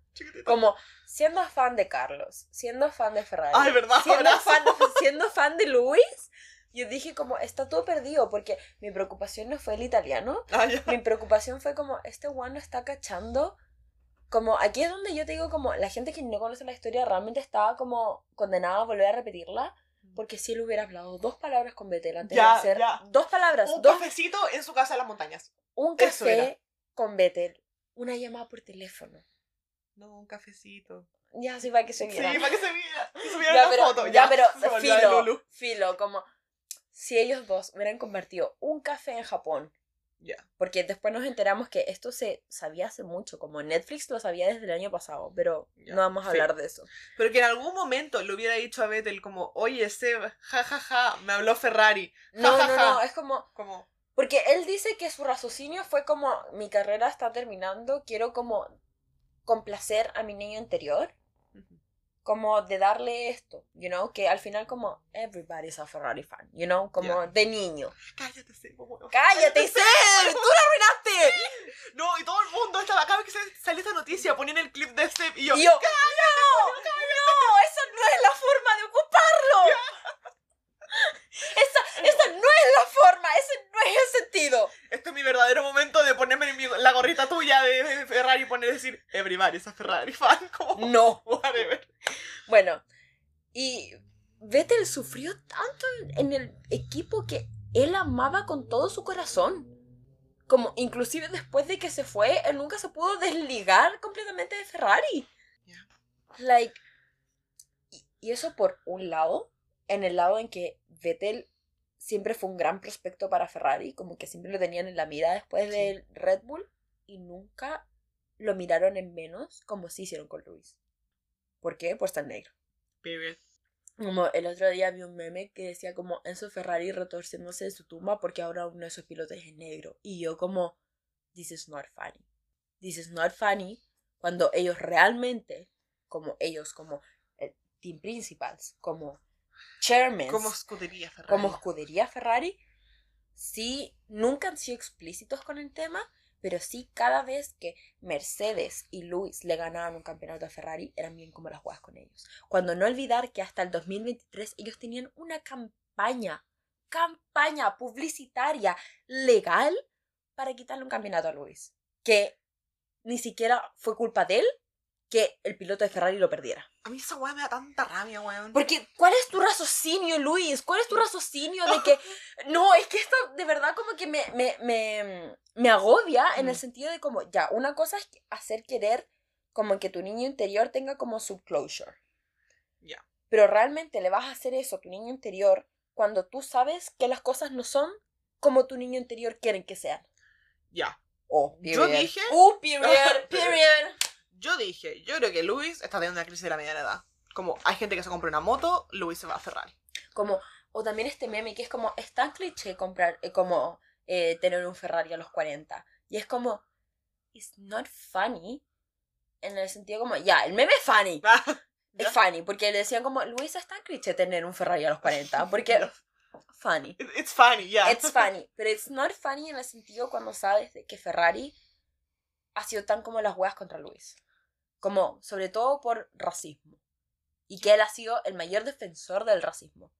Como, siendo fan de Carlos, siendo fan de Ferrari, Ay, ¿verdad? siendo fan, siendo fan de Luis, yo dije como, está todo perdido porque mi preocupación no fue el italiano, Ah, mi preocupación fue como, este one no está cachando. Como, aquí es donde yo te digo, como, la gente que no conoce la historia realmente estaba como condenada a volver a repetirla. Porque si él hubiera hablado dos palabras con Betel antes Ya, de hacer. ya. Dos palabras, Un dos, cafecito en su casa de las montañas. un café con Betel, una llamada por teléfono. No, un cafecito. Ya, sí, para que se Sí, viera. para que se viera. Ya, pero, foto. ya, pero, volvió de filo, filo, como si ellos dos hubieran convertido un café en Japón Ya. Porque después nos enteramos que esto se sabía hace mucho, como Netflix lo sabía desde el año pasado, pero no vamos a sí. hablar de eso. Pero que en algún momento le hubiera dicho a Vettel como, oye, Seb, jajaja, me habló Ferrari. No, Ja, no, ja, ja. no, es como... Como, Porque él dice que su raciocinio fue como, mi carrera está terminando, quiero como complacer a mi niño interior, como de darle esto, you know, que al final como, everybody's a Ferrari fan, you know, como de niño. cállate, weón. ¡Cállate, Seb! ¡Tú lo arruinaste! [LAUGHS] No, y todo el mundo estaba, cada vez que salía esta noticia, ponían el clip de Seb y yo, Y yo, ¡No! ¡No! ¡Esa no es la forma de ocuparlo! Esa, esa no es la forma, ese no es el sentido. este es mi verdadero momento de ponerme mi- la gorrita tuya de, de Ferrari y poner decir, everybody es a Ferrari fan, [LAUGHS] como, No. whatever. Bueno, y Vettel sufrió tanto en- el equipo que él amaba con todo su corazón. Como inclusive después de que se fue, él nunca se pudo desligar completamente de Ferrari. Ya. Like, y, y eso por un lado, en el lado en que Vettel siempre fue un gran prospecto para Ferrari, como que siempre lo tenían en la mira después Sí. del Red Bull, y nunca lo miraron en menos como sí hicieron con Luis. ¿Por qué? Por estar negro. Period. Como el otro día vi un meme que decía como Enzo Ferrari retorciéndose de su tumba porque ahora uno de sus pilotos es negro. Y yo como, this is not funny. This is not funny cuando ellos realmente, como ellos, como el team principals, como Como escudería Ferrari. como escudería Ferrari, sí, nunca han sido explícitos con el tema, pero sí cada vez que Mercedes y Luis le ganaban un campeonato a Ferrari, eran bien como las jugadas con ellos. Cuando no olvidar que hasta el 2023 ellos tenían una campaña, campaña publicitaria legal para quitarle un campeonato a Luis. Que ni siquiera fue culpa de él que el piloto de Ferrari lo perdiera. A mí esa weá me da tanta rabia, weón. Porque, ¿cuál es tu raciocinio, Luis? ¿Cuál es tu raciocinio de que... [LAUGHS] No, es que esto de verdad como que me, me, me, me agobia en el Mm. sentido de como, ya, una cosa es hacer querer como que tu niño interior tenga como su closure. Ya. Pero realmente le vas a hacer eso a tu niño interior cuando tú sabes que las cosas no son como tu niño interior quieren que sean. Ya. Oh, Yo period. dije- [LAUGHS] Uh, period, period. Yo dije, yo creo que Luis está teniendo una crisis de la mediana edad. Como hay gente que se compra una moto, Luis se va a Ferrari. Como, o también este meme que es como, es tan cliché comprar, eh, como eh, tener un Ferrari a los 40. Y es como, it's not funny. En el sentido como, ya, el meme es funny. [LAUGHS] Es funny, porque le decían como, Luisa, es tan cliché tener un Ferrari a los 40. [LAUGHS] Porque, funny. It- It's funny, yeah. It's funny. Pero it's not funny en el sentido cuando sabes de que Ferrari ha sido tan como las huevas contra Luis. Como, sobre todo por racismo. Y que él ha sido el mayor defensor del racismo.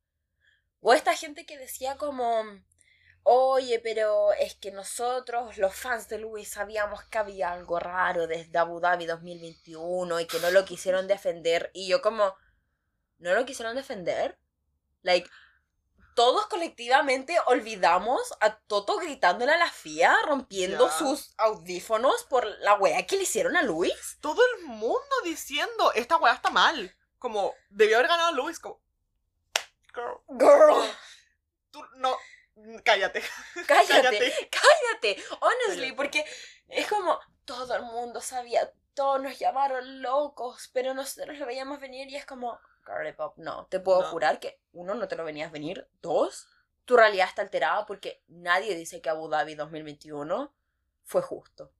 O esta gente que decía como, oye, pero es que nosotros, los fans de Luis, sabíamos que había algo raro desde Abu Dhabi 2021 y que no lo quisieron defender. Y yo como, ¿no lo quisieron defender? Like, todos colectivamente olvidamos a Toto gritándole a la FIA, rompiendo sus audífonos por la wea que le hicieron a Luis. Todo el mundo diciendo, esta weá está mal. Como, debió haber ganado Luis. Como, girl, Girl, tú no, cállate. [LAUGHS] cállate, Cállate. cállate, honestly, Cállate. porque es como todo el mundo sabía, todos nos llamaron locos, pero nosotros lo veíamos venir y es como, girly pop, no, te puedo No. jurar que uno, no te lo venías venir, dos, tu realidad está alterada porque nadie dice que Abu Dhabi 2021 fue justo.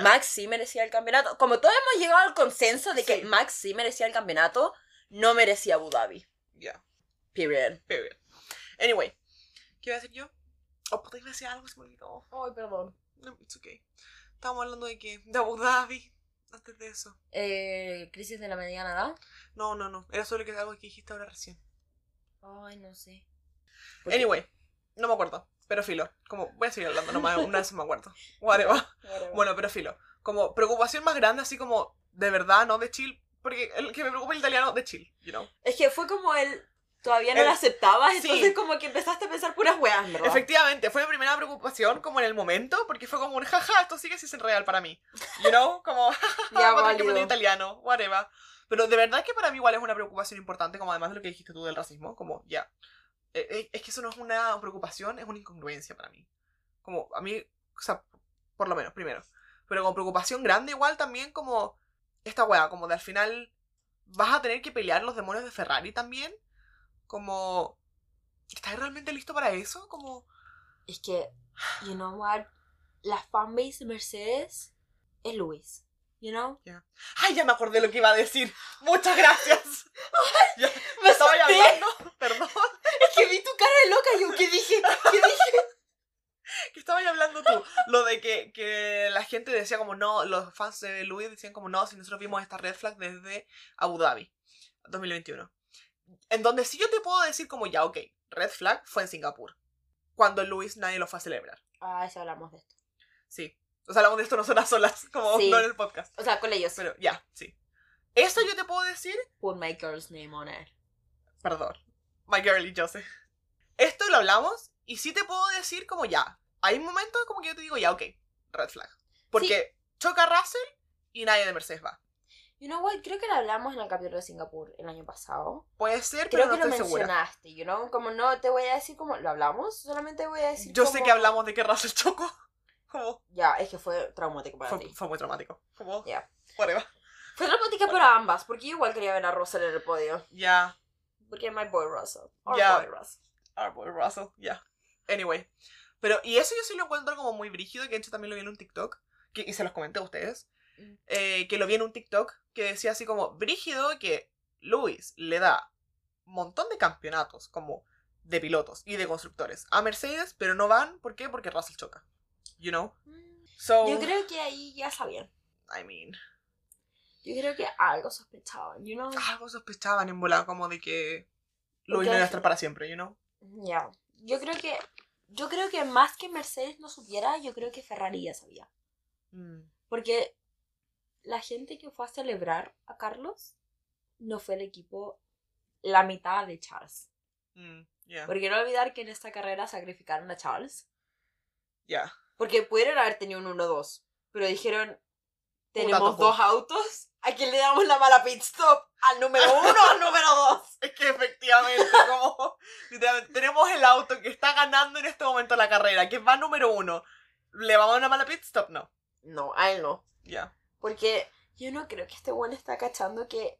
Max sí merecía el campeonato. Como todos hemos llegado al consenso de que Sí. Max sí merecía el campeonato, no merecía Abu Dhabi. Ya. Period. Period. Anyway. ¿Qué iba a decir yo? Oh, puta, iba a decir algo, se me olvidó. Ay, perdón. No, it's okay. Estábamos hablando de qué? De Abu Dhabi. Antes de eso. Eh, crisis de la mediana edad. No, no, no. Era solo que algo que dijiste ahora recién. Ay, no sé. Anyway. No me acuerdo. Pero filo. Como, voy a seguir hablando, nomás una vez me acuerdo. Whatever. Bueno, pero filo. Como preocupación más grande, así como de verdad, no de chill. Porque el que me preocupa el italiano, de chill, you know. Es que fue como el. Todavía no El- lo aceptabas, sí. entonces como que empezaste a pensar puras weas, ¿verdad? Efectivamente, fue mi primera preocupación como en el momento, porque fue como un jaja, esto sigue siendo real para mí. You know, [LAUGHS] como Ya, voy a tener que aprender italiano, whatever. Pero de verdad que para mí igual es una preocupación importante, como además de lo que dijiste tú del racismo, como ya. Eh, eh, es que eso no es una preocupación, es una incongruencia para mí. Como a mí, o sea, por lo menos, primero. Pero como preocupación grande igual también como esta weá, como de al final vas a tener que pelear los demonios de Ferrari también. Como, ¿estás realmente listo para eso? Como... Es que, you know what? La fanbase de Mercedes es Luis. You know? Ay, ya me acordé lo que iba a decir. Muchas gracias. Ya, Me estaba hablando, perdón, Es que vi tu cara de loca yo, ¿qué dije? ¿Qué dije? que estabas hablando tú. Lo de que, que la gente decía como no, los fans de Louis decían como no, si nosotros vimos esta red flag desde Abu Dhabi, 2021. En donde sí yo te puedo decir como ya, ok, red flag fue en Singapur. Cuando Louis nadie lo fue a celebrar. Ah, eso hablamos de esto. Sí. O sea, hablamos de esto no son a solas, [LAUGHS] como Sí. no en el podcast. O sea, con ellos. Pero ya, sí. Eso yo te puedo decir Put my girl's name on it. Perdón. My girly Jose. Esto lo hablamos y sí te puedo decir como ya. Hay momentos como que yo te digo ya, ok, red flag. Porque choca Russell y nadie de Mercedes va. You know what? Creo que lo hablamos en el capítulo de Singapur el año pasado. Puede ser, Creo pero no que lo estoy segura. mencionaste, you know? Como no te voy a decir como lo hablamos, solamente voy a decir Yo sé como- que hablamos de que Russell chocó. [LAUGHS] Como, Ya, es que fue traumático para fue, ti. fue muy traumático. Como, Ya. whatever. Fue traumática para ambas, porque yo igual quería ver a Russell en el podio. Ya. Porque my boy Russell. Our boy Russell. Our boy Russell, ya. Anyway. Pero, y eso yo sí lo encuentro como muy brígido, que de hecho también lo vi en un TikTok, que, y se los comenté a ustedes, Mm. eh, que lo vi en un TikTok, que decía así como, brígido que Luis le da un montón de campeonatos, como de pilotos y de constructores, a Mercedes, pero no van, ¿por qué? Porque Russell choca. You know? So, Yo creo que ahí ya sabían. I mean, Yo creo que algo sospechaban, you know? algo sospechaban en volar como de que Luis no iba a estar para siempre, you know? Ya. Yo creo que. Yo creo que más que Mercedes no supiera, yo creo que Ferrari ya sabía. Mm, Porque la gente que fue a celebrar a Carlos no fue el equipo la mitad de Charles. mm, yeah, Porque no olvidar que en esta carrera sacrificaron a Charles. yeah. Porque pudieron haber tenido un 1-2. Pero dijeron, tenemos dos autos. ¿A quién le damos la mala pit stop? ¿Al número uno o [LAUGHS] al número dos? Es que efectivamente, como tenemos el auto que está ganando en este momento la carrera, que va número uno. ¿Le vamos a dar una mala pit stop? No. No, a él no. Ya. Porque yo no creo que este buen está cachando que,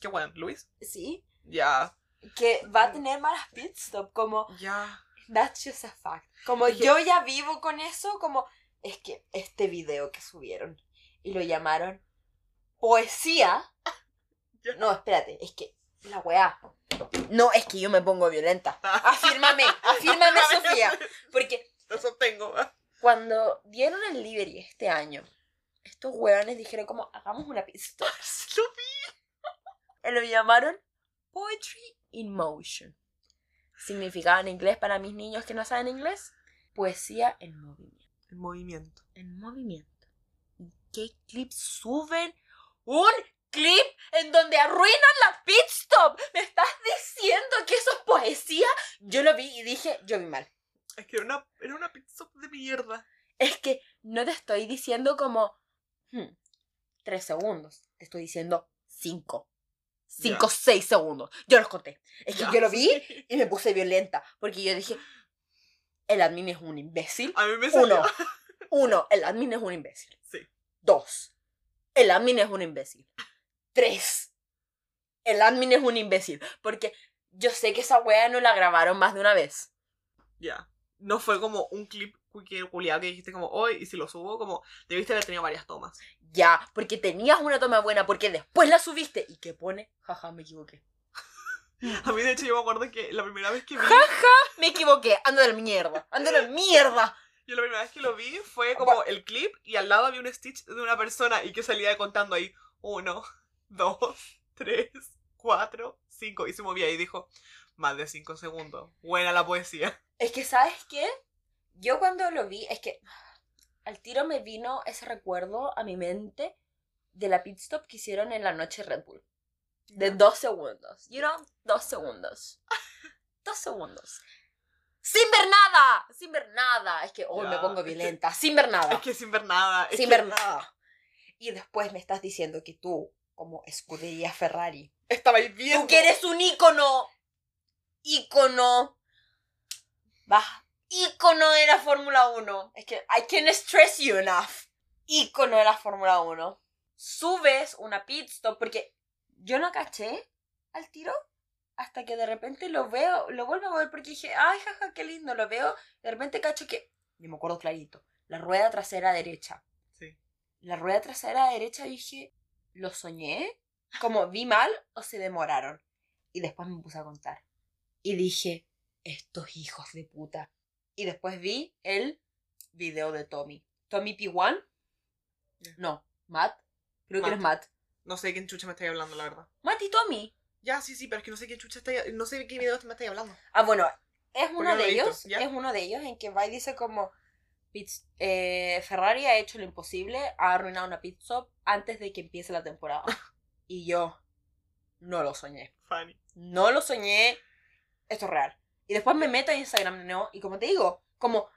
Qué bueno, Luis. sí, Ya. que va a tener malas pit stop. Como, Ya. that's just a fact. Como Es que- yo ya vivo con eso, como, es que este video que subieron y lo llamaron poesía. [LAUGHS] Ya. No, espérate, es que la weá. No, es que yo me pongo violenta. [LAUGHS] Afírmame, afírmame, Sofía. Porque Lo sostengo. cuando dieron el livery este año, estos hueones dijeron como, hagamos una pista. [LAUGHS] Lo vi. [LAUGHS] Lo llamaron Poetry in Motion. Significaba en inglés para mis niños que no saben inglés, poesía en movimiento. El movimiento. En movimiento. ¿Y qué clip suben? ¡Un clip en donde arruinan la pit stop! ¿Me estás diciendo que eso es poesía? Yo lo vi y dije, yo vi mal. Es que era una, era una pit stop de mierda. Es que no te estoy diciendo como hmm, tres segundos. Te estoy diciendo cinco. Cinco, Ya. seis segundos. Yo los conté. Es que yo lo [LAUGHS] vi y me puse violenta. Porque yo dije, el admin es un imbécil. A mí me. Uno. [LAUGHS] Uno, el admin es un imbécil. Sí. Dos, el admin es un imbécil. Tres, el admin es un imbécil. Porque yo sé que esa wea no la grabaron más de una vez. Ya. No fue como un clip que culiado que dijiste como hoy y si lo subo como debiste haber tenido varias tomas. Ya, porque tenías una toma buena, porque después la subiste. ¿Y qué pone? Jaja, me equivoqué. [LAUGHS] A mí de hecho yo me acuerdo que la primera vez que vi, Jaja, me equivoqué. Ando de la mierda. Ando de la mierda. yo la primera vez que lo vi fue como el clip y al lado había un stitch de una persona y que salía contando ahí uno, [LAUGHS] dos, tres, cuatro, cinco y se movía y dijo más de cinco segundos. Buena la poesía. Es que, ¿sabes qué? Yo cuando lo vi, es que al tiro me vino ese recuerdo a mi mente de la pit stop que hicieron en la noche Red Bull. De dos segundos. You know, dos segundos. [LAUGHS] dos segundos. Sin ver nada. Sin ver nada. Es que hoy me Ya, pongo es que- violenta. Sin ver nada. Es que sin ver nada. sin que ver nada. Y después me estás diciendo que tú, como escudería Ferrari, Estaba ahí viendo. Tú que eres un ícono. Ícono. Va. Ícono de la Fórmula 1. Es que I can't stress you enough. Ícono de la Fórmula 1. Subes una pit stop porque yo no caché al tiro hasta que de repente lo veo, lo vuelvo a ver porque dije, ay, jaja, qué lindo, lo veo. De repente cacho que, me acuerdo clarito, la rueda trasera derecha. Sí. La rueda trasera derecha dije, ¿lo soñé? Como vi mal o se demoraron. Y después me puse a contar. Y dije, estos hijos de puta. Y después vi el video de Tommy. Tommy P1. Ya. No, Matt. Creo que eres Matt. No sé de quién chucha me estáis hablando, la verdad. Matt y Tommy. Ya, sí, sí, pero es que no sé quién chucha estáis... No sé de qué video me estáis hablando. Ah, bueno, es uno de ellos. ¿ya? Es uno de ellos en que va y dice como eh, Ferrari ha hecho lo imposible, ha arruinado una pit stop antes de que empiece la temporada. [LAUGHS] y yo no lo soñé. Funny. No lo soñé. Esto es real. Y después me meto a Instagram, ¿no? Y como te digo, como,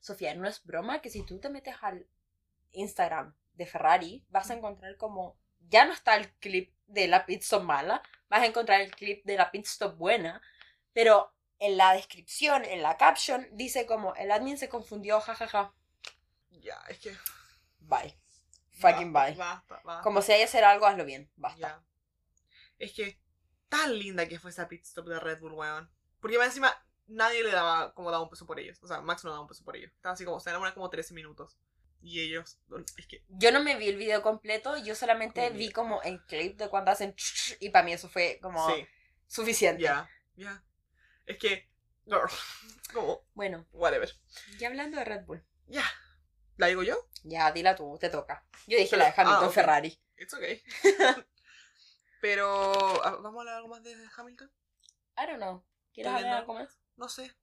Sofía, no es broma que si tú te metes al Instagram de Ferrari, vas a encontrar como, ya no está el clip de la pit stop mala, vas a encontrar el clip de la pit stop buena, pero en la descripción, en la caption, dice como, el admin se confundió, jajaja. Ya, es que... Bye. Fucking basta, bye. Basta, basta. Como si hay que hacer algo, hazlo bien. Basta. Ya. Es que tan linda que fue esa pit stop de Red Bull, weón. Porque más encima nadie le daba como daba un peso por ellos. O sea, Max no daba un peso por ellos. Estaba así como, se enamoran como 13 minutos. Y ellos, es que, Yo no me vi el video completo, yo solamente Como vi como el clip de cuando hacen y para mí eso fue como sí, suficiente. ya, ya. Es que, girl, [LAUGHS] como, Bueno, whatever. ya hablando de Red Bull. Ya. ¿La digo yo? Ya, dila tú, te toca. Yo dije Pero- la de Hamilton ah, ok. Ferrari. It's okay. [LAUGHS] Pero, ah, ¿vamos a hablar algo más de Hamilton? I don't know. ¿Quieres hablar ¿no? algo más? No sé.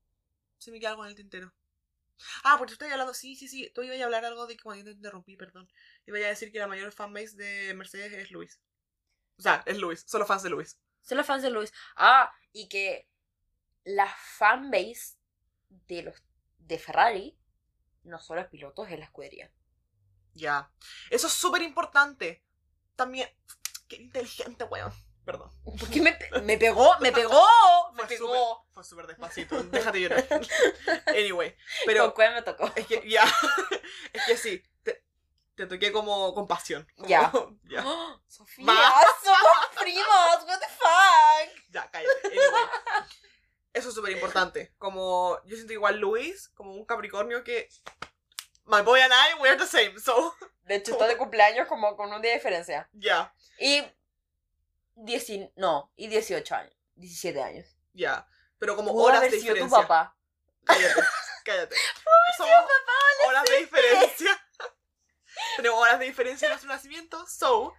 Se me queda algo en el tintero. Ah, porque tú estás hablando, sí, sí, sí. Tú ibas a hablar algo de que cuando yo te interrumpí, perdón. Iba a decir que la mayor fanbase de Mercedes es Luis. O sea, es Luis, solo fans de Luis. Son los fans de Luis. Ah, y que la fanbase de los de Ferrari no solo es pilotos, es la escudería. Ya. Eso es súper importante. También. Qué inteligente, weón. Perdón. ¿Por qué me, pe- me pegó? ¡Me [LAUGHS] pegó! ¡Me Fue pegó! súper- Fue súper despacito. Déjate llorar. [LAUGHS] Anyway. Pero ¿Con me tocó? es que, ya. [LAUGHS] es que sí. Te, te toqué como con pasión. Ya. ya. ¡Oh! ¡Sofía! ¡Somos primos! ¿What the fuck? Ya, cállate. Anyway. Eso es súper importante. Como yo siento igual Luis, como un Capricornio que. My boy and I, we're the same. So, De hecho, está de cumpleaños como con un día de diferencia. ya, Y... Dieci... No, y 18 años. 17 años. ya. Pero como Pudo horas haber de sido tu diferencia. papá. Cállate, cállate. [LAUGHS] Somos horas de diferencia. [LAUGHS] Tenemos horas de diferencia en nuestro nacimiento. So,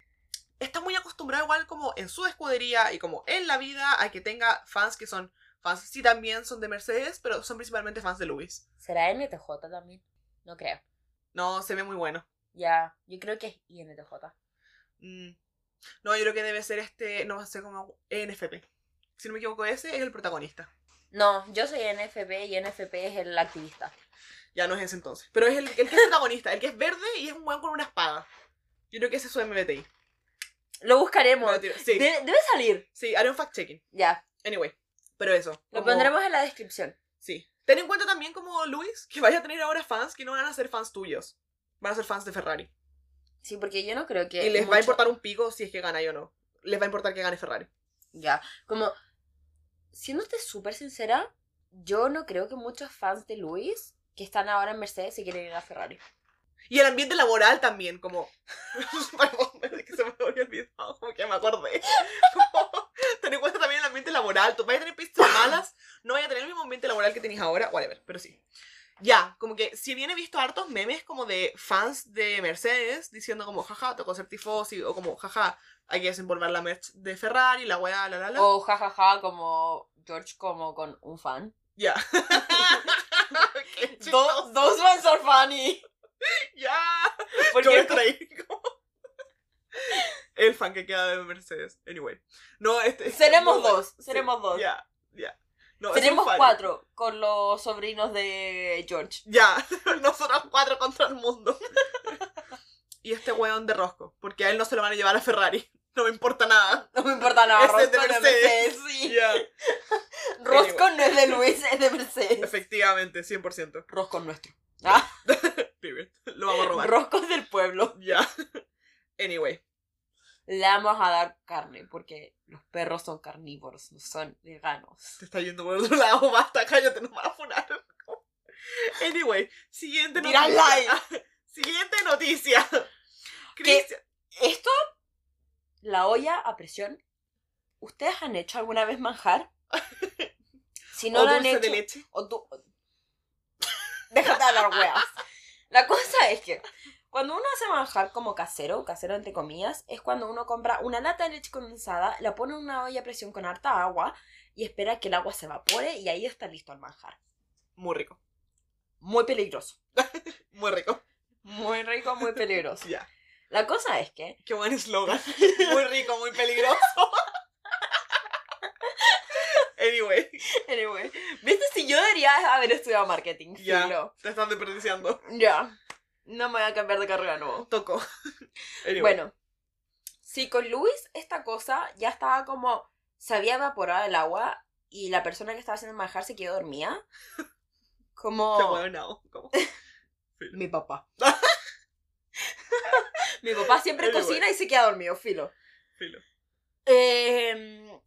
está muy acostumbrado igual como en su escudería y como en la vida a que tenga fans que son fans, sí también son de Mercedes, pero son principalmente fans de Luis. ¿Será NTJ también? No creo. No, se ve muy bueno. Ya, yo creo que es INTJ. Mm. No, yo creo que debe ser este, no sé cómo, ENFP. Si no me equivoco, ese es el protagonista. No, yo soy NFP y NFP es el activista. Ya no es ese entonces. Pero es el, el que es protagonista, el que es verde y es un weón con una espada. Yo creo que ese es su MBTI. Lo buscaremos. Tiro. Sí, De- debe salir. sí, haré un fact-checking. Ya, Anyway, pero eso. lo como- pondremos en la descripción. Sí. Ten en cuenta también como Luis, que vaya a tener ahora fans que no van a ser fans tuyos. Van a ser fans de Ferrari. Sí, porque yo no creo que. Y les va a mucho- importar un pico si es que gana o no. Les va a importar que gane Ferrari. Ya, como. Siéndote súper sincera, yo no creo que muchos fans de Luis que están ahora en Mercedes se quieren ir a Ferrari. Y el ambiente laboral también, como. [LAUGHS] Perdón, que se me había olvidado, como que me acordé. Como, ten en cuenta también el ambiente laboral. Tú vas a tener pistas malas, no vaya a tener el mismo ambiente laboral que tenéis ahora, whatever, pero sí. Ya, como que si bien he visto hartos memes como de fans de Mercedes diciendo como, jaja, tocó ser tifosi, o como, jaja, hay que desenvolver la merch de Ferrari, la weá, la la la. O jajaja, como George, como con un fan. Ya. [LAUGHS] Qué Do- those ones are funny. Ya. Porque entro ahí, como- El fan que queda de Mercedes. Anyway. No, este. Seremos no, dos, seremos dos. Ya, ya. No, es tenemos cuatro con los sobrinos de George. Ya. [LAUGHS] Nosotros cuatro contra el mundo. y este weón de Rosco. Porque a él no se lo van a llevar a Ferrari. No me importa nada. No me importa nada, Ese es de Mercedes. Sí. Ya. [LAUGHS] Roscoe no es de Luis, es de Mercedes. Efectivamente, 100%. Roscoe nuestro. Ah. [LAUGHS] Lo vamos a robar. Roscoe es del pueblo. Ya. Anyway. Le vamos a dar carne porque perros son carnívoros, no son veganos. Te está yendo por otro [LAUGHS] lado. Basta, cállate, nos van a funar. Anyway. Siguiente noticia. [LAUGHS] Siguiente noticia. Cristian. Esto, la olla a presión, ¿ustedes han hecho alguna vez manjar? [LAUGHS] Si no o lo han dulce hecho, de leche. o. Déjate hablar, weas. La cosa es que cuando uno hace manjar como casero, casero entre comillas, es cuando uno compra una lata de leche condensada, la pone en una olla a presión con harta agua y espera que el agua se evapore y ahí está listo el manjar. Muy rico. Muy peligroso. [LAUGHS] Muy rico. Muy rico, muy peligroso. [LAUGHS] Ya. La cosa es que Qué buen eslogan. [LAUGHS] Muy rico, muy peligroso. Anyway, Anyway, ¿viste si yo debería haber estudiado marketing? Ya. Te estás desperdiciando. Ya. No me voy a cambiar de carrera nuevo. Tocó. Anyway. Bueno, si con Luis esta cosa ya estaba como. Se había evaporado el agua y la persona que estaba haciendo el manjar se quedó dormida. [LAUGHS] Como. Qué bueno, como. [LAUGHS] Mi papá. [LAUGHS] Mi papá siempre Anyway. cocina y se queda dormido, filo. Filo. Eh,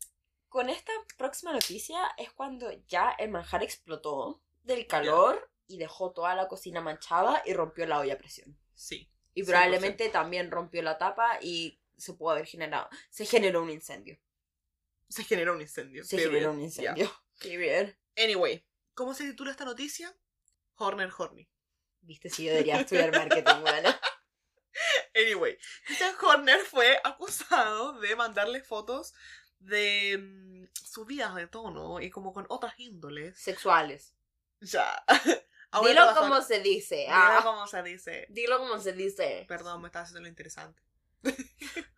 con esta próxima noticia es cuando ya el manjar explotó del calor y dejó toda la cocina manchada y rompió la olla a presión. Sí. Y 100%. probablemente también rompió la tapa y se pudo haber generado. Se generó un incendio. Se generó un incendio. Se Period. generó un incendio. [LAUGHS] Qué bien. Anyway, ¿cómo se titula esta noticia? Horner Horny. Viste si yo debería estudiar marketing, bueno. [LAUGHS] Anyway, Christian Horner fue acusado de mandarle fotos de mm, subidas de tono y como con otras índoles. Sexuales. Ya. Dilo como se dice. Dilo Ah, como se dice. dilo como se dice. Perdón, me estaba haciendo lo interesante. [LAUGHS]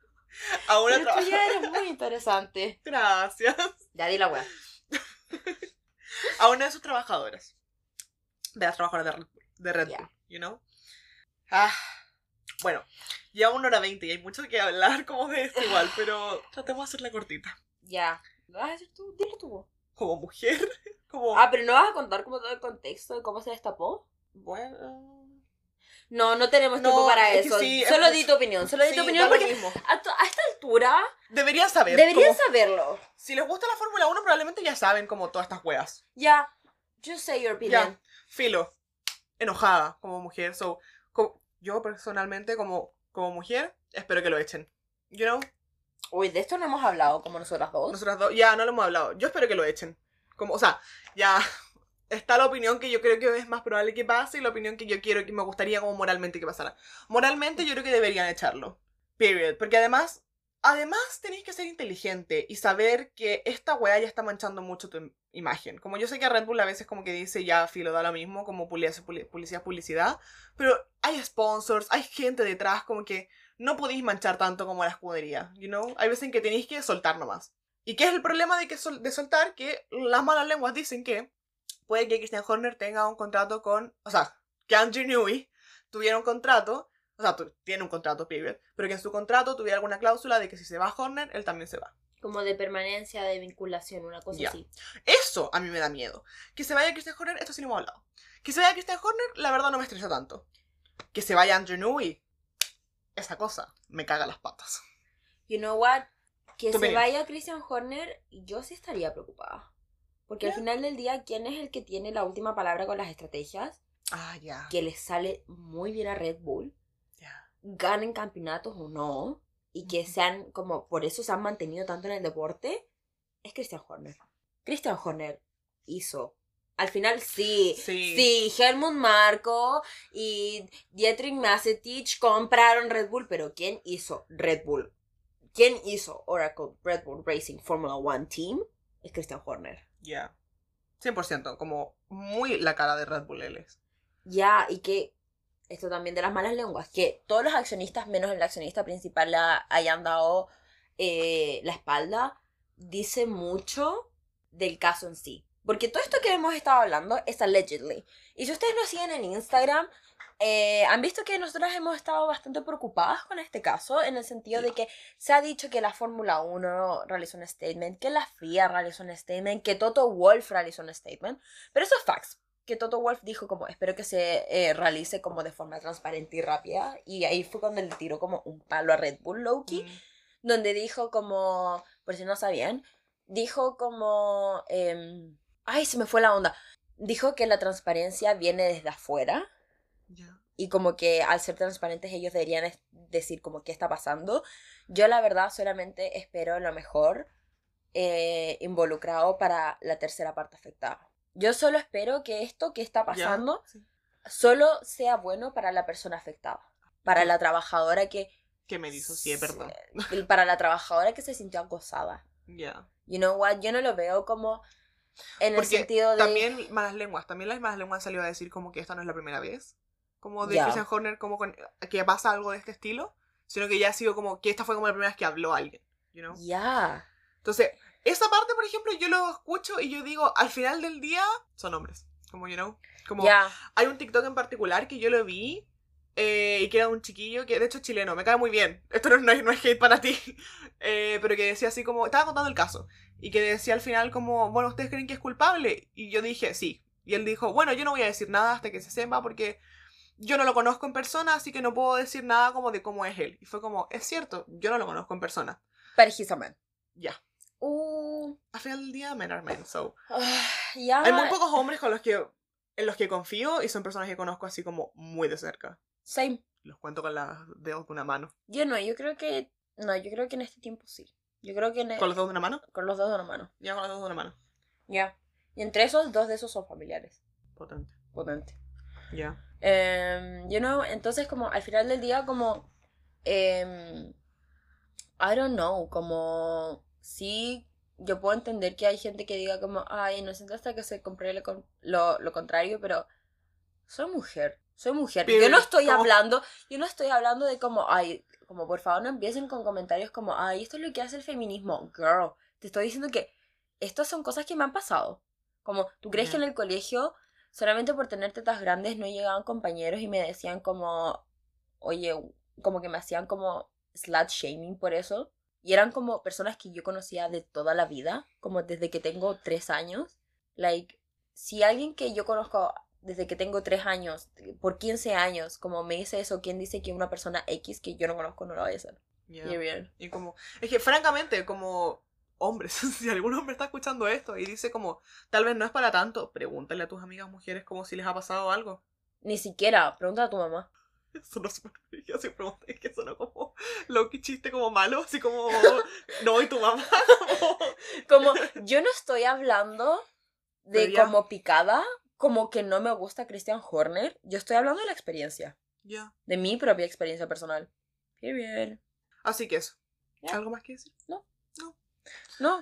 a una Pero tú ya eres muy interesante. [LAUGHS] Gracias. Ya di la wea. [LAUGHS] A una de sus trabajadoras. De las trabajadoras de Red Bull. De Red. Bull, you know? Ah. Bueno, ya una hora veinte y hay mucho que hablar como de esto igual, [SIGHS] pero tratemos de hacerla cortita. Ya. ¿Lo vas a decir tú? Dilo tú. Como mujer, [LAUGHS] como... Ah, pero no vas a contar como todo el contexto de cómo se destapó. Bueno... No, no tenemos No, tiempo para es eso. sí, es Solo mucho. di tu opinión. Solo di Sí, tu opinión porque mismo. a, a esta altura Deberían saber. deberían como- saberlo. Si les gusta la Fórmula 1, probablemente ya saben como todas estas weas. Ya. Just say your opinion. Ya. Filo. Enojada como mujer. So, co- yo personalmente como, como mujer, espero que lo echen. You know? Uy, de esto no hemos hablado como nosotras dos. Nosotras dos, ya no lo hemos hablado. Yo espero que lo echen. Como, o sea, ya [LAUGHS] está la opinión que yo creo que es más probable que pase y la opinión que yo quiero que me gustaría como moralmente que pasara. Moralmente yo creo que deberían echarlo. Period. Porque además, además tenéis que ser inteligente y saber que esta weá ya está manchando mucho tu im- imagen. Como yo sé que Red Bull a veces como que dice ya filo da lo mismo, como publicidad, publicidad, publicidad, pero hay sponsors, hay gente detrás, como que no podéis manchar tanto como la escudería, you know? Hay veces en que tenéis que soltar nomás. ¿Y qué es el problema de, que de soltar? Que las malas lenguas dicen que puede que Christian Horner tenga un contrato con, o sea, que Andrew Newey tuviera un contrato, o sea, tiene un contrato, period, pero que en su contrato tuviera alguna cláusula de que si se va Horner, él también se va. Como de permanencia, de vinculación, una cosa así. Eso a mí me da miedo. Que se vaya Christian Horner, esto sí no hemos hablado. Que se vaya Christian Horner, la verdad no me estresa tanto. Que se vaya Andrew Newey. esa cosa me caga las patas. You know what? Que se opinión. vaya Christian Horner, yo sí estaría preocupada. Porque al final del día, ¿quién es el que tiene la última palabra con las estrategias? Ah, ya. Que les sale muy bien a Red Bull. Ganen campeonatos o no, y que sean como, por eso se han mantenido tanto en el deporte, es Christian Horner. Christian Horner hizo. Al final sí, Sí. sí, Helmut Marko y Dietrich Matetic compraron Red Bull, pero ¿quién hizo Red Bull? ¿Quién hizo Oracle Red Bull Racing Formula One Team? Es Christian Horner. Ya. 100%, como muy la cara de Red Bull él es. Ya, y que esto también de las malas lenguas, que todos los accionistas, menos el accionista principal, la hayan dado eh, la espalda, dice mucho del caso en sí. Porque todo esto que hemos estado hablando es allegedly. Y si ustedes nos siguen en Instagram, eh, han visto que nosotros hemos estado bastante preocupadas con este caso, en el sentido de que se ha dicho que la Fórmula 1 realizó un statement, que la FIA realizó un statement, que Toto Wolf realizó un statement. Pero eso es facts. Que Toto Wolf dijo como, espero que se eh, realice como de forma transparente y rápida. Y ahí fue cuando le tiró como un palo a Red Bull Loki Mm. donde dijo como, por si no sabían, dijo como, em, ay, se me fue la onda, dijo que la transparencia viene desde afuera y como que al ser transparentes ellos deberían decir como qué está pasando. Yo la verdad solamente espero lo mejor eh, involucrado para la tercera parte afectada. Yo solo espero que esto que está Ya, pasando sí. solo sea bueno para la persona afectada, para la trabajadora que Que me disocié, perdón. el- para la trabajadora que se sintió acosada. Ya. You know what? Yo no lo veo como en el Porque sentido de. También malas lenguas, también las malas lenguas salió a decir como que esta no es la primera vez. Como de Ya. Christian Horner, como con, que pasa algo de este estilo. Sino que ya ha sido como que esta fue como la primera vez que habló alguien. You know? Ya. Entonces, esa parte, por ejemplo, yo lo escucho y yo digo, al final del día, son hombres. Como, you know? Como, Ya. hay un TikTok en particular que yo lo vi eh, y que era un chiquillo que, de hecho, es chileno, me cae muy bien. Esto no, no es, no es hate para ti. [LAUGHS] eh, pero que decía así como, estaba contando el caso. Y que decía al final como, bueno, ¿ustedes creen que es culpable? Y yo dije, sí. Y él dijo, bueno, yo no voy a decir nada hasta que se sepa porque yo no lo conozco en persona, así que no puedo decir nada como de cómo es él. Y fue como, es cierto, yo no lo conozco en persona. Pero he's a man. Ya. Uh, Al final del día, men are men, so. ah. Hay muy pocos hombres con los que, en los que confío y son personas que conozco así como muy de cerca. Same. Los cuento con los dedos de una mano. Yo no, yo creo que. No, yo creo que en este tiempo sí. Yo creo que en ¿Con los dedos de una mano? con los dos de una mano. Ya con los dedos de una mano. Ya. Y entre esos, dos de esos son familiares. Potente. Potente. Ya. Em, you know, entonces como al final del día como em, I don't know, como sí yo puedo entender que hay gente que diga como ay, inocente hasta que se compruebe lo, lo, lo contrario, pero soy mujer, soy mujer. Yo no Pero, estoy ¿cómo? hablando, yo no estoy hablando de como ay, como por favor no empiecen con comentarios como ay, esto es lo que hace el feminismo, girl. Te estoy diciendo que estas son cosas que me han pasado. Como, ¿tú crees que en el colegio solamente por tener tetas grandes no llegaban compañeros y me decían como, oye, como que me hacían como slut shaming por eso? Y eran como personas que yo conocía de toda la vida, como desde que tengo tres años. Like, si alguien que yo conozco desde que tengo tres años, por 15 años, como me dice eso, ¿quién dice que una persona X que yo no conozco no lo vaya a hacer? Ya. Y bien. Y como, es que francamente, como hombres, [LAUGHS] si algún hombre está escuchando esto y dice como, tal vez no es para tanto, pregúntale a tus amigas mujeres como si les ha pasado algo. Ni siquiera, pregunta a tu mamá. [LAUGHS] Eso no súper yo así pregunté, es que sonó como lo que chiste como malo, así como, no, y tu mamá, [LAUGHS] como, Como, yo no estoy hablando de Pero ya. como picada, como que no me gusta Christian Horner. Yo estoy hablando de la experiencia, ya. de mi propia experiencia personal. Period. Así que eso. ¿Algo más que decir? No,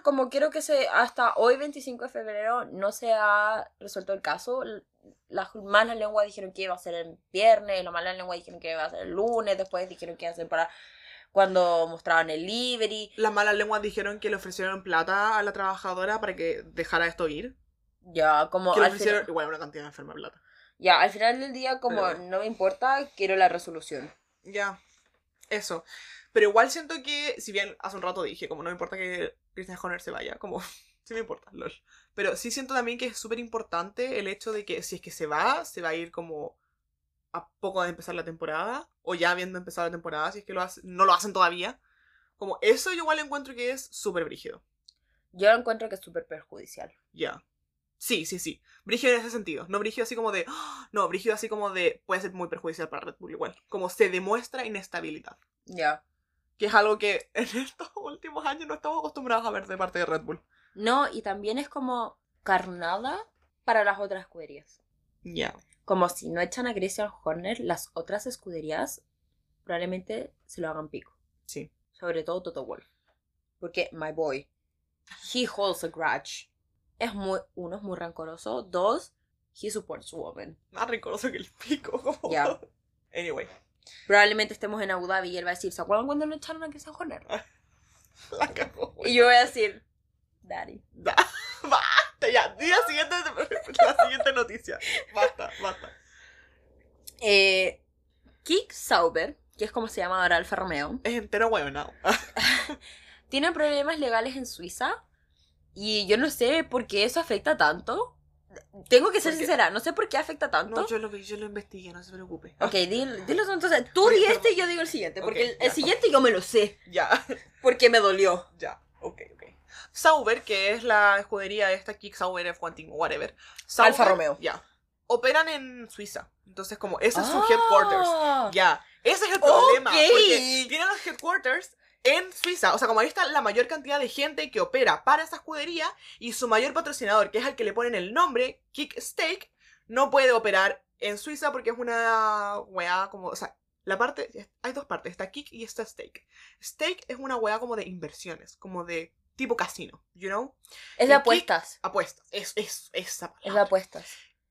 como quiero que se, hasta hoy 25 de febrero no se ha resuelto el caso. Las malas lenguas dijeron que iba a ser el viernes, las malas lenguas dijeron que iba a ser el lunes, después dijeron que iba a ser para cuando mostraban el livery. Las malas lenguas dijeron que le ofrecieron plata a la trabajadora para que dejara esto ir. Ya, como Que le ofrecieron, final, igual una cantidad de enferma plata. ya, al final del día, como Pero- no me importa, quiero la resolución. Ya, eso. Pero igual siento que, si bien hace un rato dije, como no me importa que Christian Horner se vaya, como [LAUGHS] sí me importa, lol. Pero sí siento también que es súper importante el hecho de que si es que se va, se va a ir como a poco de empezar la temporada, o ya habiendo empezado la temporada, si es que lo hace- no lo hacen todavía. Como eso yo igual encuentro que es súper brígido. Yo encuentro que es súper perjudicial. Ya. Sí, sí, sí. Brígido en ese sentido. No brígido así como de. ¡ah! No, brígido así como de. Puede ser muy perjudicial para Red Bull igual. Como se demuestra inestabilidad. Ya. Que es algo que [LAUGHS] en estos últimos años no estamos acostumbrados a ver de parte de Red Bull. No, y también es como carnada para las otras escuderías. Ya. Como si no echan a Christian Horner, las otras escuderías probablemente se lo hagan pico. Sí. Sobre todo Toto Wolf. Porque, my boy, he holds a grudge. Es muy, uno, es muy rancoroso. Dos, he supports women. Más rencoroso que el pico. como- Ya. [LAUGHS] Anyway. Probablemente estemos en Abu Dhabi y él va a decir, ¿se acuerdan cuando no echaron a Christian Horner? [LAUGHS] La cagó. Y yo voy a decir, Daddy. Da- [LAUGHS] Basta, ya. Día siguiente. [LAUGHS] La siguiente noticia. Basta, basta. Eh, Kik Sauber, que es como se llama ahora Alfa Romeo, Es entero huevonao. tiene problemas legales en Suiza y yo no sé por qué eso afecta tanto. Tengo que ser ¿Por qué? sincera, no sé por qué afecta tanto. No, yo lo vi, yo lo investigué, no se preocupe. Ok, dilo, dilo entonces. Tú Oye, di este y yo digo el siguiente, porque Ok, el, el siguiente yo me lo sé, Ya. porque me dolió. [LAUGHS] Ya, ok, ok. Sauber, que es la escudería esta, Kick Sauber F1 Team, whatever. Sauber, Alfa Romeo. Ya. Operan en Suiza. Entonces, como ese es su headquarters. Ah. Ya. Ese es el problema. Ok. Porque tienen los headquarters en Suiza. O sea, como ahí está la mayor cantidad de gente que opera para esa escudería y su mayor patrocinador, que es al que le ponen el nombre, Kick Steak, no puede operar en Suiza porque es una weá como. O sea, la parte. Hay dos partes. Está Kick y está Steak. Steak es una weá como de inversiones, como de tipo casino, you know? Es ¿Y de apuestas. Apuestas. Es, es esa Es de palabra. apuestas.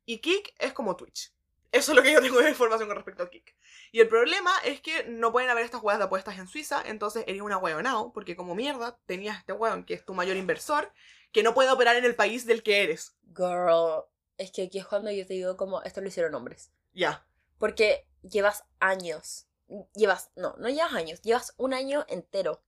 Y Kik es como Twitch. Eso es lo que yo tengo de información con respecto a Kik. Y el problema es que no pueden haber estas huevas de apuestas en Suiza, entonces eres una huevonao, porque como mierda tenías este huevón que es tu mayor inversor, que no puede operar en el país del que eres. Girl, es que aquí es cuando yo te digo como esto lo hicieron hombres. Ya. Porque llevas años. Llevas, no, no llevas años, llevas un año entero.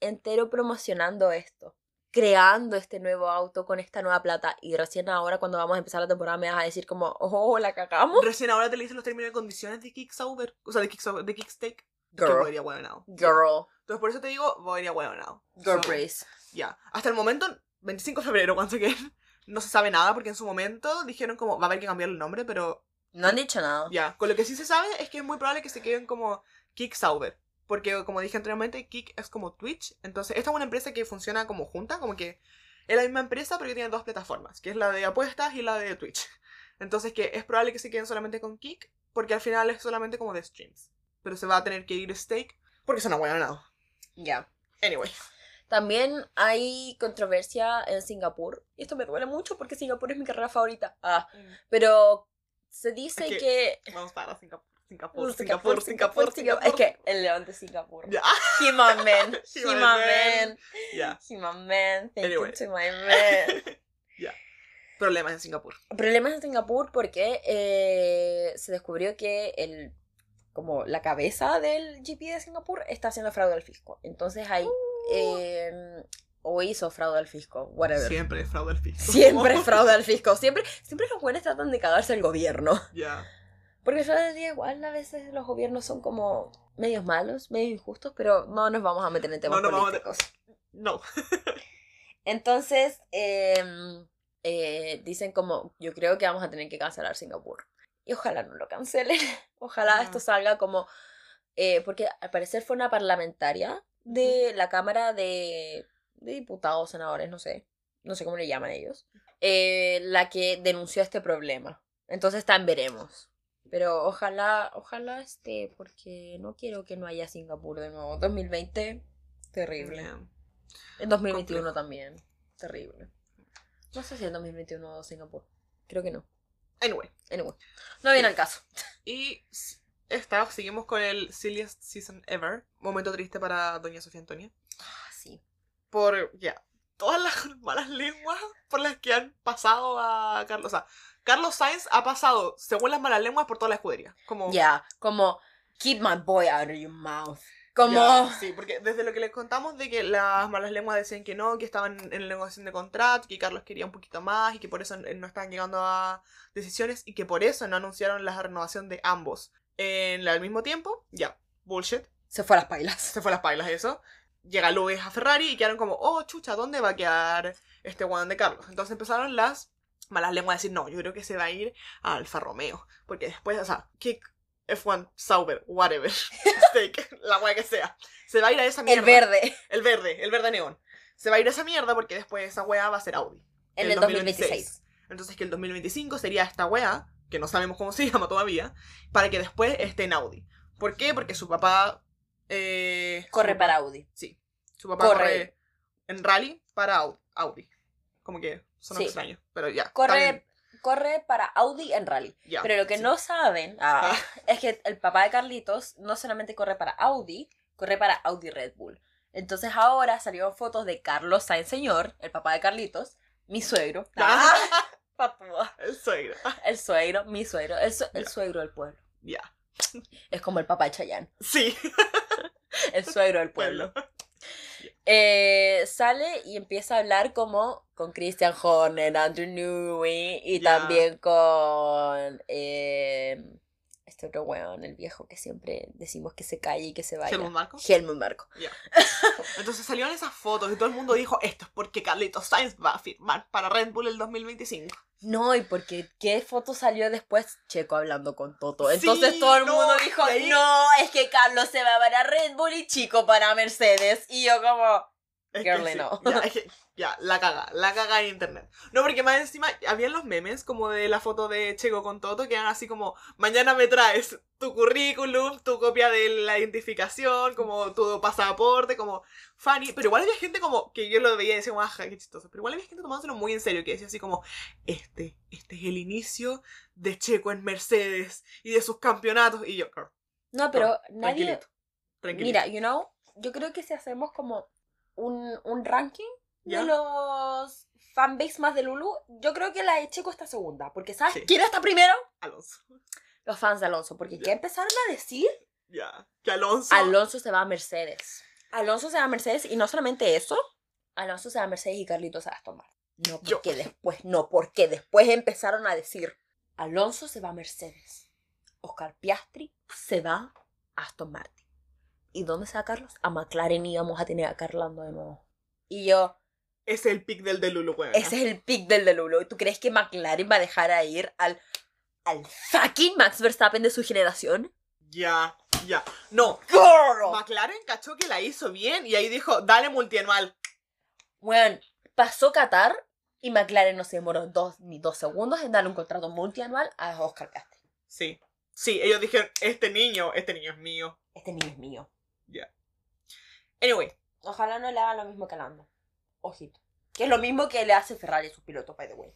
Entero promocionando esto. Creando este nuevo auto con esta nueva plata. Y recién ahora, cuando vamos a empezar la temporada, me vas a decir como, oh, la cagamos. Recién ahora te le dicen los términos y condiciones de Kik Sauber, o sea, de Kik, Sauber, de Kik Steak, que Girl, huevonao. girl, Entonces por eso te digo, podría huevonao. girl So. Ya. Hasta el momento, 25 de febrero, cuando queden, [LAUGHS] no se sabe nada, porque en su momento dijeron como, va a haber que cambiar el nombre, pero No han dicho nada. Ya, con lo que sí se sabe es que es muy probable que se queden como Kick Sauber. Porque como dije anteriormente, Kick es como Twitch. Entonces, esta es una empresa que funciona como junta, como que es la misma empresa, pero que tiene dos plataformas, que es la de apuestas y la de Twitch. [LAUGHS] Entonces, que es probable que se queden solamente con Kick, porque al final es solamente como de streams. Pero se va a tener que ir Stake, porque es una buena nada. Ya. Anyway. También hay controversia en Singapur. Y esto me duele mucho porque Singapur es mi carrera favorita. Ah, pero se dice que... Vamos para Singapur. Singapur, Singapur, Singapur, Singapur. Es que el león de Singapur. Ya, [LAUGHS] He [LAUGHS] my man. He my man. ya. He my man. Thank Anyway. you to my man. Problemas en Singapur. Problemas en Singapur porque eh, se descubrió que el como la cabeza del GP de Singapur está haciendo fraude al fisco. Entonces hay eh, o hizo fraude al fisco, whatever. Siempre es fraude al fisco. Siempre es [LAUGHS] fraude al fisco. Siempre, siempre los buenos tratan de cagarse al gobierno. Ya. Porque yo les digo, igual a veces los gobiernos son como medios malos, medios injustos, pero no nos vamos a meter en temas No nos vamos a políticos. No. [LAUGHS] Entonces, em, eh, dicen como, yo creo que vamos a tener que cancelar Singapur. Y ojalá no lo cancelen. [LAUGHS] Ojalá Ah. esto salga como... eh, porque al parecer fue una parlamentaria de la Cámara de, de Diputados, senadores, no sé. No sé cómo le llaman ellos. eh, la que denunció este problema. Entonces tan veremos. Pero ojalá, ojalá esté, porque no quiero que no haya Singapur de nuevo. 2020, terrible. En 2021 Complejo. también. Terrible. No sé si en 2021 Singapur. Creo que no. Anyway. Anyway. No viene al caso. Y esta, seguimos con el silliest season ever. Momento triste para Doña Sofía Antonia. Ah, sí. Por, ya, todas las [LAUGHS] malas lenguas por las que han pasado a Carlos. O sea, Carlos Sainz ha pasado, según las malas lenguas, por toda la escudería. Como, Ya, como keep my boy out of your mouth. Como... Sí, porque desde lo que les contamos de que las malas lenguas decían que no, que estaban en la negociación de contrato, que Carlos quería un poquito más y que por eso no estaban llegando a decisiones y que por eso no anunciaron la renovación de ambos en al mismo tiempo, ya, bullshit. Se fue a las pailas. Se fue a las pailas eso. Llega Luis a Ferrari y quedaron como, oh, chucha, ¿dónde va a quedar este Juan de Carlos? Entonces empezaron las malas lenguas decir, no, yo creo que se va a ir a Alfa Romeo. Porque después, o sea, kick F1 Sauber, whatever, [LAUGHS] steak, la wea que sea. Se va a ir a esa mierda. El verde. El verde, el verde neón. Se va a ir a esa mierda porque después esa wea va a ser Audi. En el, 2026. Entonces que el 2025 sería esta wea, que no sabemos cómo se [LAUGHS] llama todavía, para que después esté en Audi. ¿Por qué? Porque su papá... Eh, corre su para Audi. Sí. Su papá corre, en rally para Audi. Como que son Sí. extraños, pero ya. Corre, corre para Audi en rally. Pero lo que sí. no saben ah, Ah. [LAUGHS] es que el papá de Carlitos no solamente corre para Audi, corre para Audi Red Bull. Entonces ahora salieron fotos de Carlos Sainz Señor, el papá de Carlitos, mi suegro. [LAUGHS] Ah. Papúa. El suegro. [LAUGHS] El suegro, mi suegro, el, su- el suegro del pueblo. Ya. Es como el papá de Chayanne, Sí. el suegro del pueblo. Eh, sale y empieza a hablar como con Christian Horner, Andrew Newey y también con eh, este otro weón, el viejo que siempre decimos que se calle y que se vaya. Helmut Marko. Helmut Marko. Ya. [LAUGHS] Entonces salieron esas fotos y todo el mundo dijo, esto es porque Carlitos Sainz va a firmar para Red Bull el 2025. No, y porque qué foto salió después Checo hablando con Toto. Entonces Sí, todo el no, mundo dijo, no, es que Carlos se va para Red Bull y Chico para Mercedes. Y yo como, Es Girly, sí, no. Ya, [LAUGHS] ya, la caga, la caga en internet. No, porque más encima habían los memes como de la foto de Checo con Toto que eran así como, mañana me traes tu currículum, tu copia de la identificación, como tu pasaporte, como funny. Pero igual había gente como, que yo lo veía y decía, ajá, qué chistoso. Pero igual había gente tomándoselo muy en serio, que decía así como, este, este es el inicio de Checo en Mercedes y de sus campeonatos. Y yo, girl, no, pero nadie... tranquilito, tranquilito. Mira, you know, yo creo que si hacemos como un, un ranking ¿Ya? de los fanbase más de Lulu, yo creo que la de Checo está segunda. Porque ¿sabes Sí. quién está primero? Alonso. Los fans de Alonso. Porque Ya. ¿qué empezaron a decir? Ya, que Alonso... Alonso se va a Mercedes. Alonso se va a Mercedes y no solamente eso, Alonso se va a Mercedes y Carlitos se va a tomar. No, Yo. porque después, no, porque después empezaron a decir, Alonso se va a Mercedes, Oscar Piastri se va a Aston Martin. ¿Y dónde va Carlos? A McLaren y vamos a tener a Carlando de nuevo. Y yo, Ese es el pick del de Lulu, weón. ese es el pick del de Lulo. ¿Y tú crees que McLaren va a dejar a ir al, al fucking Max Verstappen de su generación? Ya, ya. No, ¡Girl! McLaren cachó que la hizo bien y ahí dijo, dale multianual. Bueno, pasó Qatar y McLaren no se demoró dos, ni dos segundos en darle un contrato multianual a Oscar Piastri. Sí. Sí, ellos dijeron, este niño, este niño es mío. Este niño es mío. Anyway, Ojalá no le hagan lo mismo que Lando. Ojito. Que es lo mismo que le hace Ferrari a sus pilotos, by the way.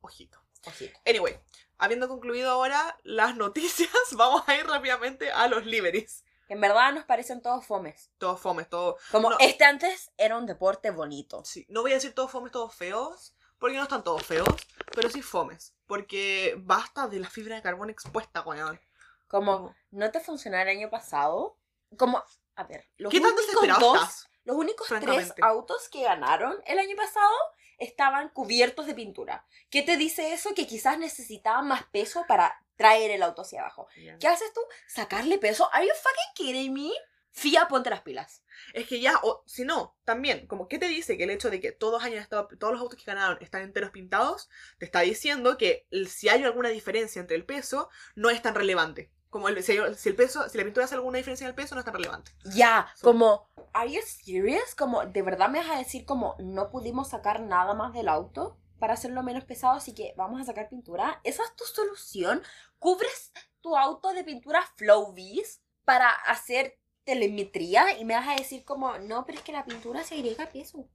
ojito. Ojito. Anyway, habiendo concluido ahora las [LAUGHS] noticias, vamos a ir rápidamente a los liveries. En verdad nos parecen todos fomes. Todos fomes, todos... Como No. este antes era un deporte bonito. Sí, no voy a decir todos fomes, todos feos, porque no están todos feos, pero sí fomes. Porque basta de la fibra de carbono expuesta, weón. Como no te funcionó el año pasado. Como, a ver, los ¿Qué únicos dos, los únicos tres autos que ganaron el año pasado estaban cubiertos de pintura. ¿Qué te dice eso? Que quizás necesitaban más peso para traer el auto hacia abajo. ¿Qué haces tú? ¿Sacarle peso? ¿Are you fucking kidding me? FIA, ponte las pilas. Es que ya, o si no, también, como ¿qué te dice que el hecho de que todos hayan estado, todos los autos que ganaron están enteros pintados, te está diciendo que si hay alguna diferencia entre el peso, no es tan relevante. Como el, si, el peso, si la pintura hace alguna diferencia en el peso, no es tan relevante. Ya, Sí. como, ¿are you serious? Como, ¿de verdad me vas a decir como no pudimos sacar nada más del auto para hacerlo menos pesado, así que vamos a sacar pintura? ¿Esa es tu solución? ¿Cubres tu auto de pintura Flow Vis para hacer telemetría y me vas a decir como, no, pero es que la pintura se agrega peso?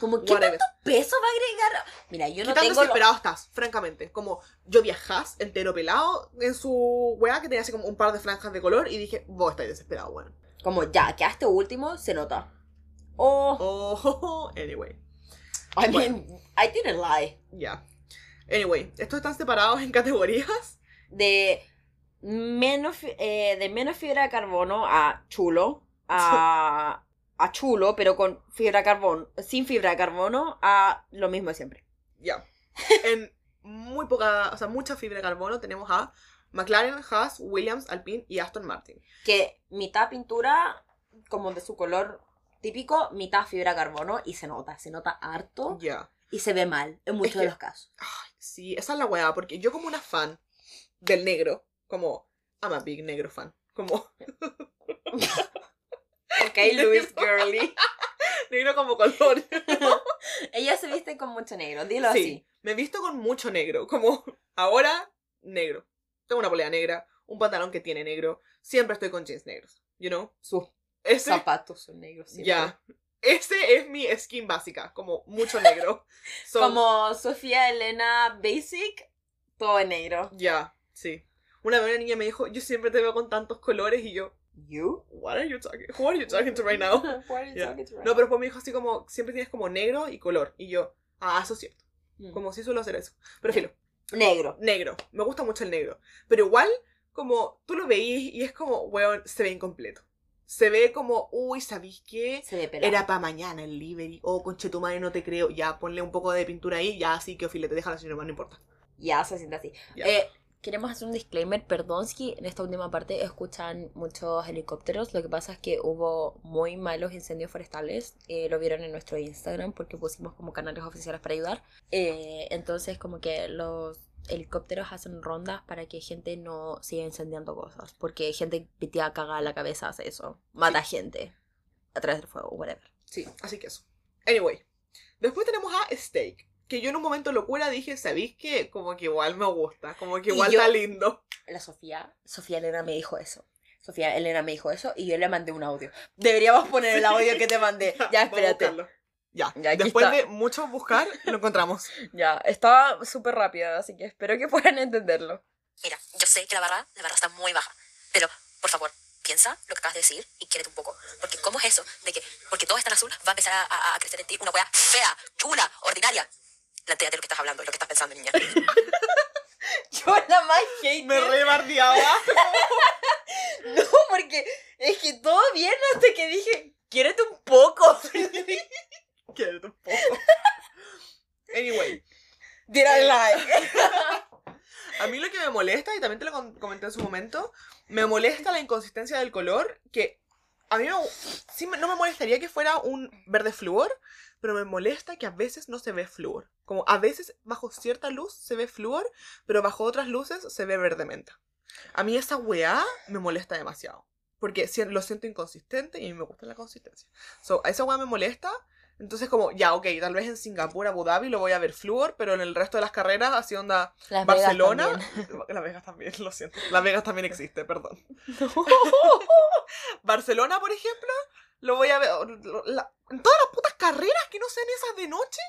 Como, ¿qué Whatever. peso va a agregar? Mira, yo ¿Qué no tan tengo... lo- desesperado estás, francamente? Como yo viajás entero pelado en su weá que tenía así como un par de franjas de color y dije, vos estáis desesperado, bueno. Como, ya, quedaste último, se nota. Oh, Oh, [LAUGHS] anyway. I mean, I didn't lie. Ya. Anyway, estos están separados en categorías. de menos, eh, de menos fibra de carbono a chulo, a, [LAUGHS] a chulo, pero con fibra de carbono, sin fibra de carbono, a lo mismo de siempre. Ya. En muy poca, o sea, mucha fibra de carbono tenemos a McLaren, Haas, Williams, Alpine y Aston Martin. Que mitad pintura, como de su color típico, mitad fibra de carbono y se nota, se nota harto Ya. y se ve mal en muchos que- de los casos. Ay, sí, esa es la weá, porque yo como una fan del negro, como, I'm a big negro fan, como, [LAUGHS] [LAUGHS] Ok, [LAUGHS] Louis Girly. [LAUGHS] negro como color. [LAUGHS] Ella se viste con mucho negro, dilo Sí, así. me he visto con mucho negro, como, ahora, negro. Tengo una polea negra, un pantalón que tiene negro, siempre estoy con jeans negros, you know? Sus Ese, zapatos son negros. ya, ese es mi skin básica, como mucho negro. Como Sofía Elena Basic, todo en negro. Ya, sí. Una vez una niña me dijo, yo siempre te veo con tantos colores y yo, You? what are you talking, who are you talking to right now? [LAUGHS] What are you Yeah. talking to right No, pero después me dijo así como, siempre tienes como negro y color. Y yo, ah, eso es cierto. now? Como si suelo hacer eso. Pero filo, Negro. negro. Me gusta mucho el negro. Pero igual, como tú lo veís y es como, weón, se ve incompleto. Se ve como, uy, ¿sabéis qué? Se ve pelado. Era para mañana el livery. Oh, conche tu madre, no te creo. Ya, ponle un poco de pintura ahí. Ya, así que file, te deja la señora, no importa. Ya se siente así. Ya. Eh, queremos hacer un disclaimer. Perdón si en esta última parte escuchan muchos helicópteros. Lo que pasa es que hubo muy malos incendios forestales. Eh, lo vieron en nuestro Instagram porque pusimos como canales oficiales para ayudar. Eh, entonces, como que los helicópteros hacen rondas para que gente no siga incendiando cosas. Porque gente pitea caga la cabeza hace eso. Mata gente a través del fuego, whatever. Sí, así que eso. Anyway, después tenemos a Steak. Que yo en un momento locura dije, ¿sabéis qué? Como que igual me gusta, como que Y igual yo- está lindo. La Sofía, Sofía Elena me dijo eso. Sofía Elena me dijo eso y yo le mandé un audio. Deberíamos poner el audio que te mandé. Ya, [LAUGHS] espérate. Ya, Ya, después está. de mucho buscar, lo encontramos. [LAUGHS] Ya, estaba súper rápida, así que espero que puedan entenderlo. Mira, yo sé que la barra, la barra está muy baja, pero por favor, piensa lo que acabas de decir y quiérete un poco. Porque ¿cómo es eso de que porque todo está en azul va a empezar a, a- a crecer en ti una wea fea, chula, ordinaria? Plantéate lo que estás hablando, lo que estás pensando, niña. [LAUGHS] Yo la más hater. Me rebardeaba. [LAUGHS] No, porque es que todo bien hasta que dije, quiérete un poco. [LAUGHS] Quiero un poco. Anyway, Tira el like. a mí lo que me molesta, y también te lo comenté en su momento, me molesta la inconsistencia del color, que a mí me, sí me- no me molestaría que fuera un verde flúor, pero me molesta que a veces no se ve flúor. Como a veces bajo cierta luz se ve flúor, pero bajo otras luces se ve verde menta. A mí esa weá me molesta demasiado. Porque lo siento inconsistente y me gusta la consistencia. So, a esa weá me molesta. Entonces como, ya, ok, tal vez en Singapur, Abu Dhabi lo voy a ver flúor, pero en el resto de las carreras, así onda Las Barcelona. Vegas. [LAUGHS] Las Vegas también, lo siento. Las Vegas también existe, perdón. [LAUGHS] [LAUGHS] Barcelona, por ejemplo, lo voy a ver. lo- la- en todas las putas carreras que no sean esas de noche,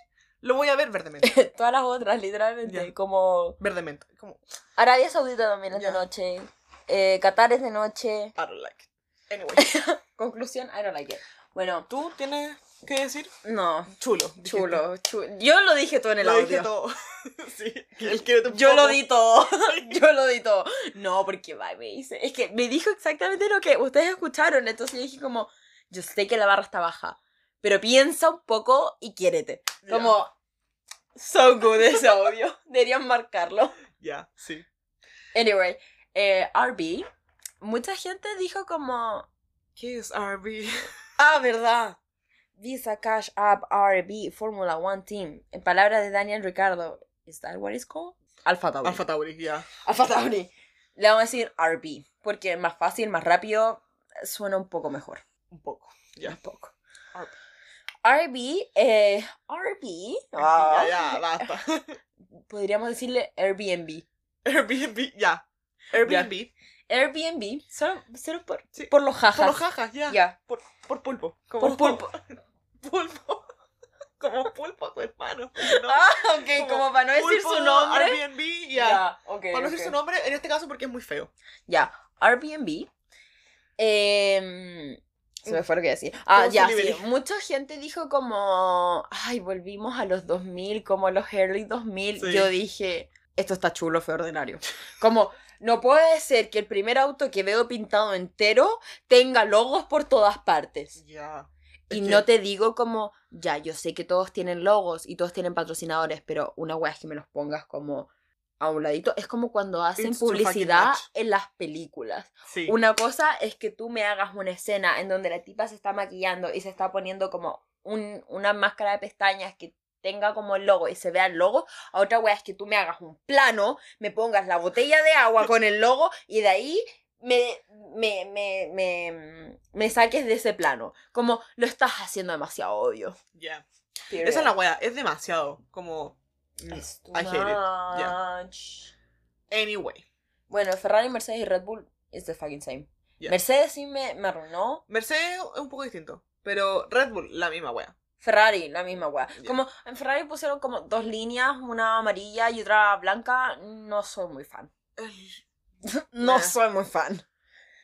lo voy a ver verdemente. [LAUGHS] Todas las otras, literalmente. Ya. Como Verdemente. Como, Arabia Saudita también es Ya. de noche. Eh, Qatar es de noche. I don't like it. Anyway, [LAUGHS] Conclusión, I don't like it. Bueno, ¿tú tienes que decir? no. Chulo. Chulo, chulo. Yo lo dije todo en el Lo audio. dije todo. [LAUGHS] sí, él quiere Yo lo di todo. Yo lo di todo. No, porque va, me dice. Es que me dijo exactamente lo que ustedes escucharon. Entonces yo dije como, yo sé que la barra está baja. Pero piensa un poco y quiérete. Como, so good ese audio. [LAUGHS] Deberían marcarlo. Ya, sí. Anyway, eh, RB. Mucha gente dijo como, ¿Qué es RB? [LAUGHS] ah, verdad. Visa Cash App RB Formula One Team. En palabras de Daniel Ricardo. ¿Is that what it's called? Alpha Tauri. Alfa Tauri, ya. Alpha Tauri. Le vamos a decir RB. Porque más fácil, más rápido. Suena un poco mejor. Un poco. Ya. Un poco. RB. RB, eh, RB. ah, Ya, basta. [LAUGHS] Podríamos decirle Airbnb. Airbnb, ya. Airbnb. Airbnb, solo, solo por, Sí. por los jajas. Por los jajas, ya. Ya. Por, por pulpo. Por pulpo. [LAUGHS] Pulpo. Como pulpo tu hermano. ¿no? [LAUGHS] Ah, ok, como, para no decir Pulpo, su nombre. Airbnb, ya. ok. Para no decir ok. su nombre, en este caso porque es muy feo. Ya, Airbnb. Em, se me fue lo que decir. Ah, ya, sí. Mucha gente dijo como, ay, volvimos a los 2000, como los early 2000. Sí. Yo dije, esto está chulo, fue ordinario. Como, no puede ser que el primer auto que veo pintado entero tenga logos por todas partes. Ya. Y no te digo como, ya, yo sé que todos tienen logos y todos tienen patrocinadores, pero una wea es que me los pongas como a un ladito. Es como cuando hacen It's publicidad en las películas. Sí. Una cosa es que tú me hagas una escena en donde la tipa se está maquillando y se está poniendo como un- una máscara de pestañas que tenga como el logo y se vea el logo. A otra wea es que tú me hagas un plano, me pongas la botella de agua con el logo y de ahí me, me, me, me, me saques de ese plano. Como lo estás haciendo demasiado obvio. Ya. Esa es la wea. Es demasiado. Como. Es too I hate it. Yeah. much. Anyway. Bueno, Ferrari, Mercedes y Red Bull is the fucking same. Yeah. Mercedes sí me, me arruinó. Mercedes es un poco distinto. Pero Red Bull, la misma wea. Ferrari, la misma wea. Ya. Como en Ferrari pusieron como dos líneas, una amarilla y otra blanca. No soy muy fan. [LAUGHS] No Meh. soy muy fan.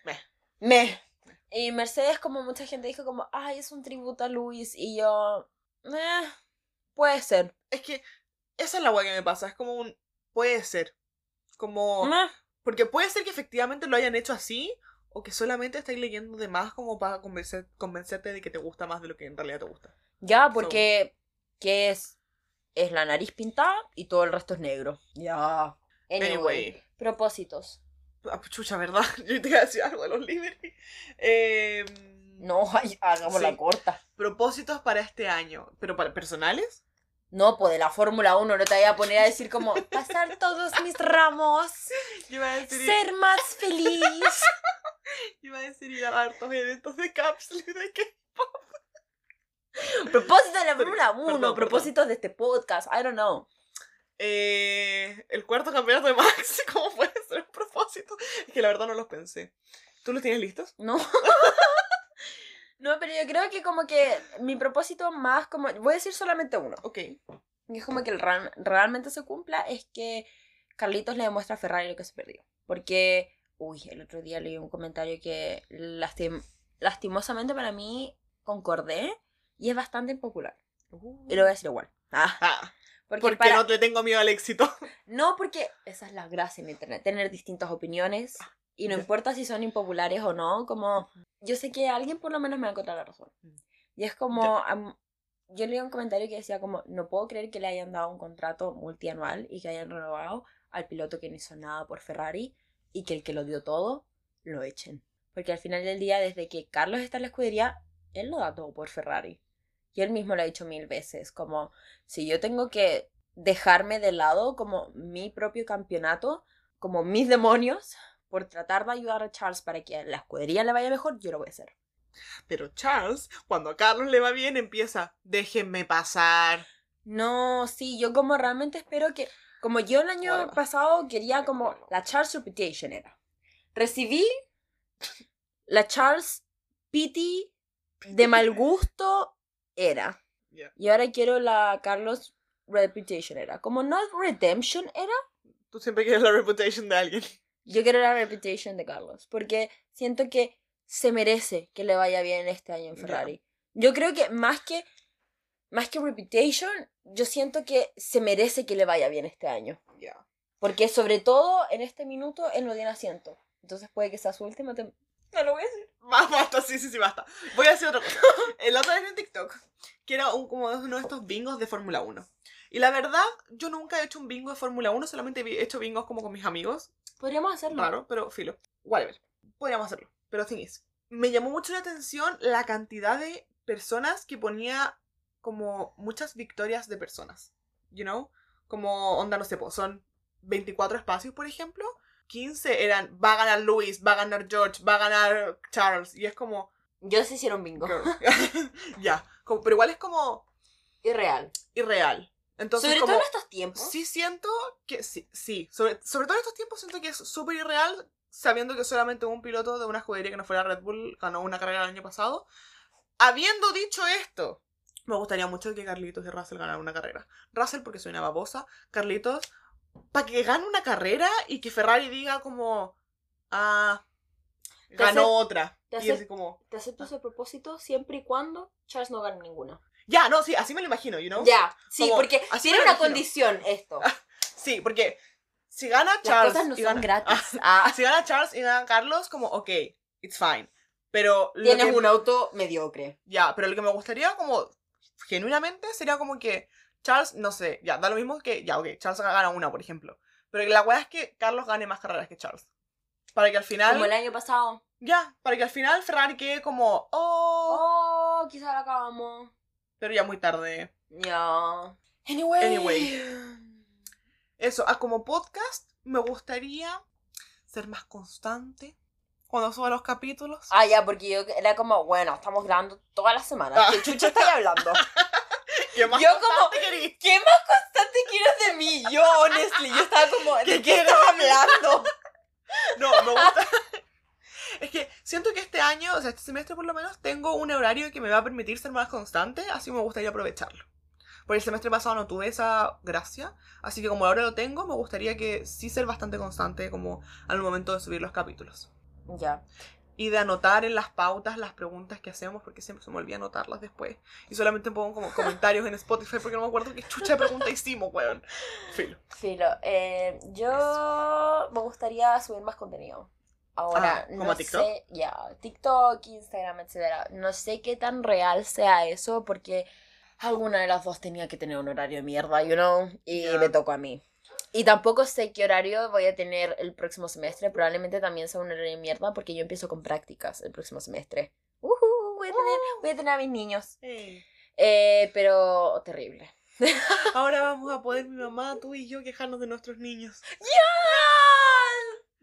Meh. Me. Y Mercedes, como mucha gente dijo, como, ay, es un tributo a Luis. Y yo, eh, puede ser. Es que esa es la wea que me pasa. Es como un. Puede ser. Como. Meh. Porque puede ser que efectivamente lo hayan hecho así. O que solamente estáis leyendo de más como para convencer, convencerte de que te gusta más de lo que en realidad te gusta. Ya, porque, ¿qué es? Es la nariz pintada y todo el resto es negro. Ya. Anyway. Anyway. Propósitos. Ah, chucha, ¿verdad? [LAUGHS] Yo te iba a decir algo de los líderes. Eh, No, [LAUGHS] ay, hagamos la Sí. corta. Propósitos para este año. ¿Pero para personales? No, pues de la Fórmula 1 no te voy a poner a decir como pasar todos mis ramos, Yo iba a decir, ser más feliz. [LAUGHS] iba a decir ir a hartos eventos de cápsula de que Propósitos de la Fórmula 1, perdón, propósitos de este podcast, I don't know. eh, el cuarto campeonato de Max, [LAUGHS] ¿cómo puede ser un propósito? Es que la verdad no los pensé. ¿Tú los tienes listos? No. [LAUGHS] no, pero yo creo que como que mi propósito más como, voy a decir solamente uno, Ok. y es como que el ran- realmente se cumpla, es que Carlitos le demuestra a Ferrari lo que se perdió. Porque, uy, el otro día leí un comentario que lastim- lastimosamente para mí concordé y es bastante impopular. Y lo voy a decir igual. Ah, Ah, porque porque para- no te tengo miedo al éxito. No, porque esa es la gracia en internet, tener distintas opiniones. Y no importa si son impopulares o no, como yo sé que alguien por lo menos me va a encontrar la razón. Mm. Y es como, am- yo leí un comentario que decía como, no puedo creer que le hayan dado un contrato multianual y que hayan renovado al piloto que no hizo nada por Ferrari y que el que lo dio todo, lo echen. Porque al final del día, desde que Carlos está en la escudería, él lo da todo por Ferrari. Y él mismo lo ha dicho mil veces, como si yo tengo que dejarme de lado como mi propio campeonato, como mis demonios, por tratar de ayudar a Charles para que a la escudería le vaya mejor, yo lo voy a hacer. Pero Charles, cuando a Carlos le va bien, empieza, déjenme pasar. No, sí, yo como realmente espero que, como yo el año Whatever. pasado quería como la Charles Reputation era. Recibí la Charles Pity de mal gusto era. Y ahora quiero la Carlos Reputation era. Como no Redemption era, Tú siempre quieres la reputation de alguien. Yo quiero la Reputation de Carlos. Porque siento que se merece que le vaya bien este año en. Ferrari. Yo creo que más que más que Reputation, yo siento que se merece que le vaya bien este año. Ya. Porque sobre todo en este minuto él no tiene asiento. Entonces puede que sea su última tem- No lo voy a decir. Ba- Basta, sí, sí, sí, basta. Voy a decir otra cosa. [LAUGHS] El otro día en TikTok que era un, como uno de estos bingos de Fórmula 1. Y la verdad, yo nunca he hecho un bingo de Fórmula 1, solamente he hecho bingos como con mis amigos. Podríamos hacerlo. Raro, pero filo. Whatever. Podríamos hacerlo. Pero thing is, me llamó mucho la atención la cantidad de personas que ponía como muchas victorias de personas. You know? Como onda, no sé, son 24 espacios, por ejemplo. 15 eran, va a ganar Luis, va a ganar George, va a ganar Charles. Y es como, Yo sí hicieron bingo. [LAUGHS] ya. Como- pero igual es como Irreal. irreal. Entonces, Sobre como, todo en estos tiempos. Sí siento que sí, sí. Sobre, sobre todo en estos tiempos siento que es súper irreal, sabiendo que solamente un piloto de una escudería que no fuera Red Bull ganó una carrera el año pasado. Habiendo dicho esto, me gustaría mucho que Carlitos y Russell ganaran una carrera. Russell porque soy una babosa, Carlitos para que gane una carrera y que Ferrari diga como, ah, ganó otra. te Y hace- así como, Te acepto ese propósito siempre y cuando Charles no gane ninguna. Ya, no, sí, así me lo imagino, you know? Ya, sí, Como, porque tiene una imagino. condición esto. [LAUGHS] Sí, porque Si gana Las Charles. cosas no y son gana- gratis. Ah, [LAUGHS] Ah, si gana Charles y gana Carlos, como, ok, it's fine. Pero tienes que- un auto mediocre. Ya, pero lo que me gustaría como genuinamente sería como que Charles, no sé, ya, da lo mismo que, ya, ok, Charles gana una, por ejemplo. Pero la weá es que Carlos gane más carreras que Charles. Para que al final, Como el año pasado. ya, para que al final Ferrari quede como, oh, Oh, quizá lo acabamos. Pero ya muy tarde. Ya. Anyway. Anyway. Eso, ah, como podcast, me gustaría ser más constante cuando suba los capítulos. Ah, ya, porque yo era como, bueno, estamos grabando todas las semanas. Ah. ¿Qué chucha estáis hablando? [LAUGHS] ¿Qué más yo querís? ¿Qué más constante quieres de mí? Yo, honestly, yo estaba como, ¿de ¿Qué qué estás hablando? [LAUGHS] No, me gusta. Es que siento que este año, o sea, este semestre por lo menos, tengo un horario que me va a permitir ser más constante, así me gustaría aprovecharlo. Por el semestre pasado no tuve esa gracia, así que como ahora lo tengo, me gustaría que sí ser bastante constante como al momento de subir los capítulos. Ya. Y de anotar en las pautas las preguntas que hacemos, porque siempre se me olvida anotarlas después. Y solamente pongo como [LAUGHS] comentarios en Spotify porque no me acuerdo qué chucha pregunta hicimos, weón. Filo. Filo, eh, yo me gustaría subir más contenido. Ahora, Ah, ¿como no TikTok? sé, ya, TikTok, Instagram, etcétera. No sé qué tan real sea eso porque alguna de las dos tenía que tener un horario de mierda, you know, y Ya. me tocó a mí. Y tampoco sé qué horario voy a tener el próximo semestre. Probablemente también sea un horario de mierda porque yo empiezo con prácticas el próximo semestre. Ujú, voy, a tener, voy a tener a mis niños. Eh, pero terrible. Ahora vamos a poder mi mamá, tú y yo quejarnos de nuestros niños. [LAUGHS]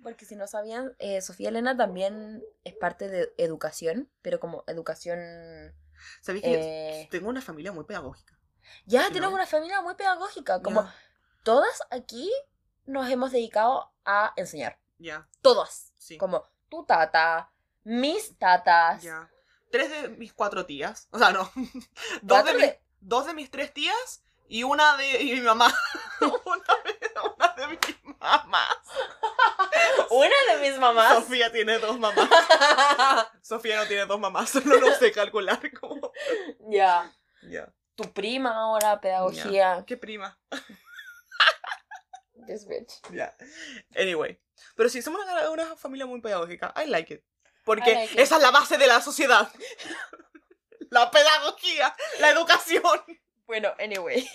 Porque si no sabían, eh, Sofía Elena también es parte de educación, pero como educación... ¿Sabéis que Eh, tengo una familia muy pedagógica? ya, ¿No? tenemos una familia muy pedagógica, como Ya, todas aquí nos hemos dedicado a enseñar. Ya, Todas. sí. Como tu tata, mis tatas. Ya. Tres de mis cuatro tías. O sea, no. [LAUGHS] dos, de cuatro mis, de- dos de mis tres tías y una de y mi mamá. [LAUGHS] una, de, una de mis mamás. [LAUGHS] Una de mis mamás. Sofía tiene dos mamás. [LAUGHS] Sofía no tiene dos mamás, [LAUGHS] solo lo sé calcular como. ya. Ya. Tu prima ahora, pedagogía. ¿Qué prima? This bitch. Ya. Anyway. Pero sí, somos una, una familia muy pedagógica. I like it. Porque like it. esa es la base de la sociedad. la pedagogía, la educación. Bueno, anyway.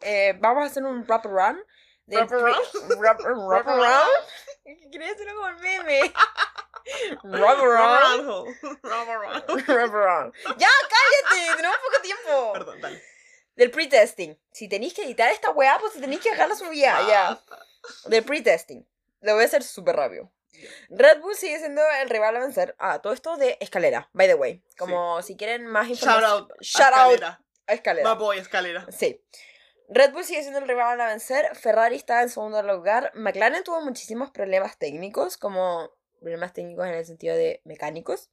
Eh, vamos a hacer un wrap around. Del [LAUGHS] ¿Wrap around? Wrap, wrap Wrap around. Quería decirlo como el meme. [LAUGHS] Wrap around. Rub around. [LAUGHS] Wrap around. Ya, cállate, tenemos poco tiempo. Perdón, dale. Del pre-testing. Si tenéis que editar esta weá, pues tenéis que dejarla subida, ya. Del pre-testing. Lo voy a hacer súper rápido. Red Bull sigue siendo el rival a vencer. Ah, todo esto de escalera, by the way. Como si quieren más Shout información. out. a Shout out escalera. a escalera. Va boy, escalera. Sí. Red Bull sigue siendo el rival a vencer. Ferrari está en segundo lugar. McLaren tuvo muchísimos problemas técnicos, como problemas técnicos en el sentido de mecánicos.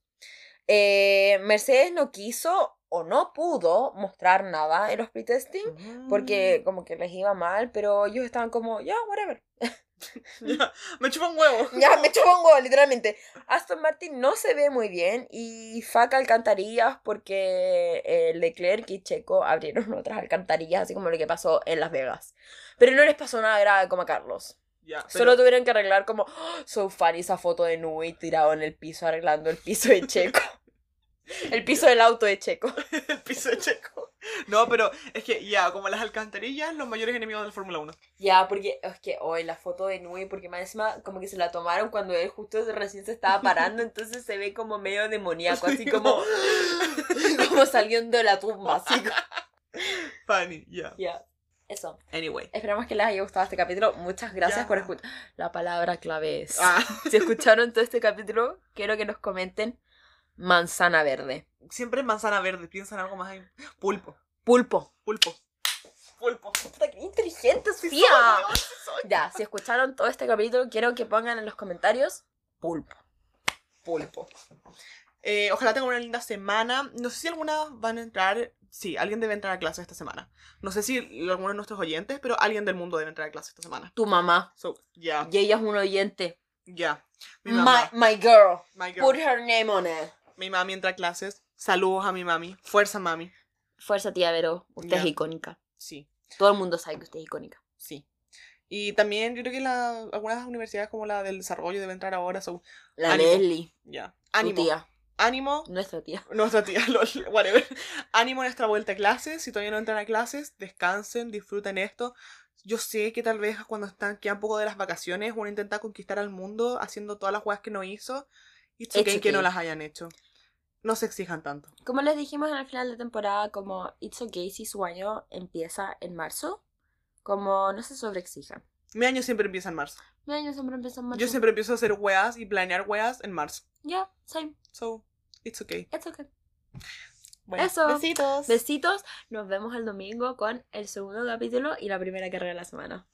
Eh, Mercedes no quiso o no pudo mostrar nada en los pre-testing porque como que les iba mal, pero ellos estaban como, ya, whatever. [LAUGHS] [LAUGHS] Ya, me chupa un huevo. Ya, me echó un huevo, literalmente. Aston Martin no se ve muy bien y faca alcantarillas porque eh, Leclerc y Checo abrieron [LAUGHS] otras alcantarillas, así como lo que pasó en Las Vegas. Pero no les pasó nada grave como a Carlos. Ya, Solo tuvieron que arreglar como, oh, so funny esa foto de Nui tirado en el piso arreglando el piso de [LAUGHS] Checo. el piso del auto de Checo. el piso de checo. [LAUGHS] No, pero es que ya, como las alcantarillas, los mayores enemigos del Fórmula 1. Ya, porque es que hoy la foto de Nui, porque más encima como que se la tomaron cuando él justo recién se estaba parando, [LAUGHS] entonces se ve como medio demoníaco, así como, [LAUGHS] como saliendo de la tumba, así. como- Funny, ya. Ya, eso. Anyway. Esperamos que les haya gustado este capítulo. Muchas gracias por escuchar. La palabra clave es. Ah, Si escucharon todo este capítulo, quiero que nos comenten manzana verde. siempre en manzana verde, piensan algo más ahí. Pulpo, Pulpo. pulpo, pulpo. Qué inteligente, Sí soy, sí soy. Ya, si escucharon todo este capítulo, quiero que pongan en los comentarios pulpo. Pulpo. Eh, ojalá tengan una linda semana. No sé si algunas van a entrar. Sí, alguien debe entrar a clase esta semana. No sé si alguno de nuestros oyentes, pero alguien del mundo debe entrar a clase esta semana. Tu mamá. So, ya, Y ella es un oyente. ya. Mi My, my girl. My girl. Put her name on it. Mi mami entra a clases. Saludos a mi mami. Fuerza, mami. Fuerza, tía Vero. Usted es icónica. Sí, Todo el mundo sabe que usted es icónica. sí. Y también yo creo que la, algunas universidades como la del desarrollo deben entrar ahora. son La Ánimo. Leslie, Ya. tu Ánimo. tía, Ánimo. nuestra tía. Nuestra tía, [LAUGHS] lol, whatever. Ánimo en nuestra vuelta a clases. Si todavía no entran a clases, descansen, disfruten esto. Yo sé que tal vez cuando están, quedan poco de las vacaciones, uno intenta conquistar al mundo haciendo todas las weas que no hizo. Y It's okay que no okay. las hayan hecho. No se exijan tanto. Como les dijimos en el final de temporada, como It's okay si su año empieza en marzo, como no se sobreexijan. Mi año siempre empieza en marzo. Mi año siempre empieza en marzo. Yo siempre empiezo a hacer weas y planear weas en marzo. Ya, same. So, it's okay. It's okay. Bueno, Eso. Besitos. Besitos. Nos vemos el domingo con el segundo capítulo y la primera carrera de la semana.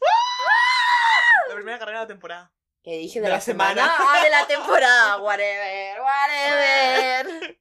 La primera carrera de la temporada. ¿Qué dije? De la semana. Ah, de la temporada. Whatever, [LAUGHS] whatever.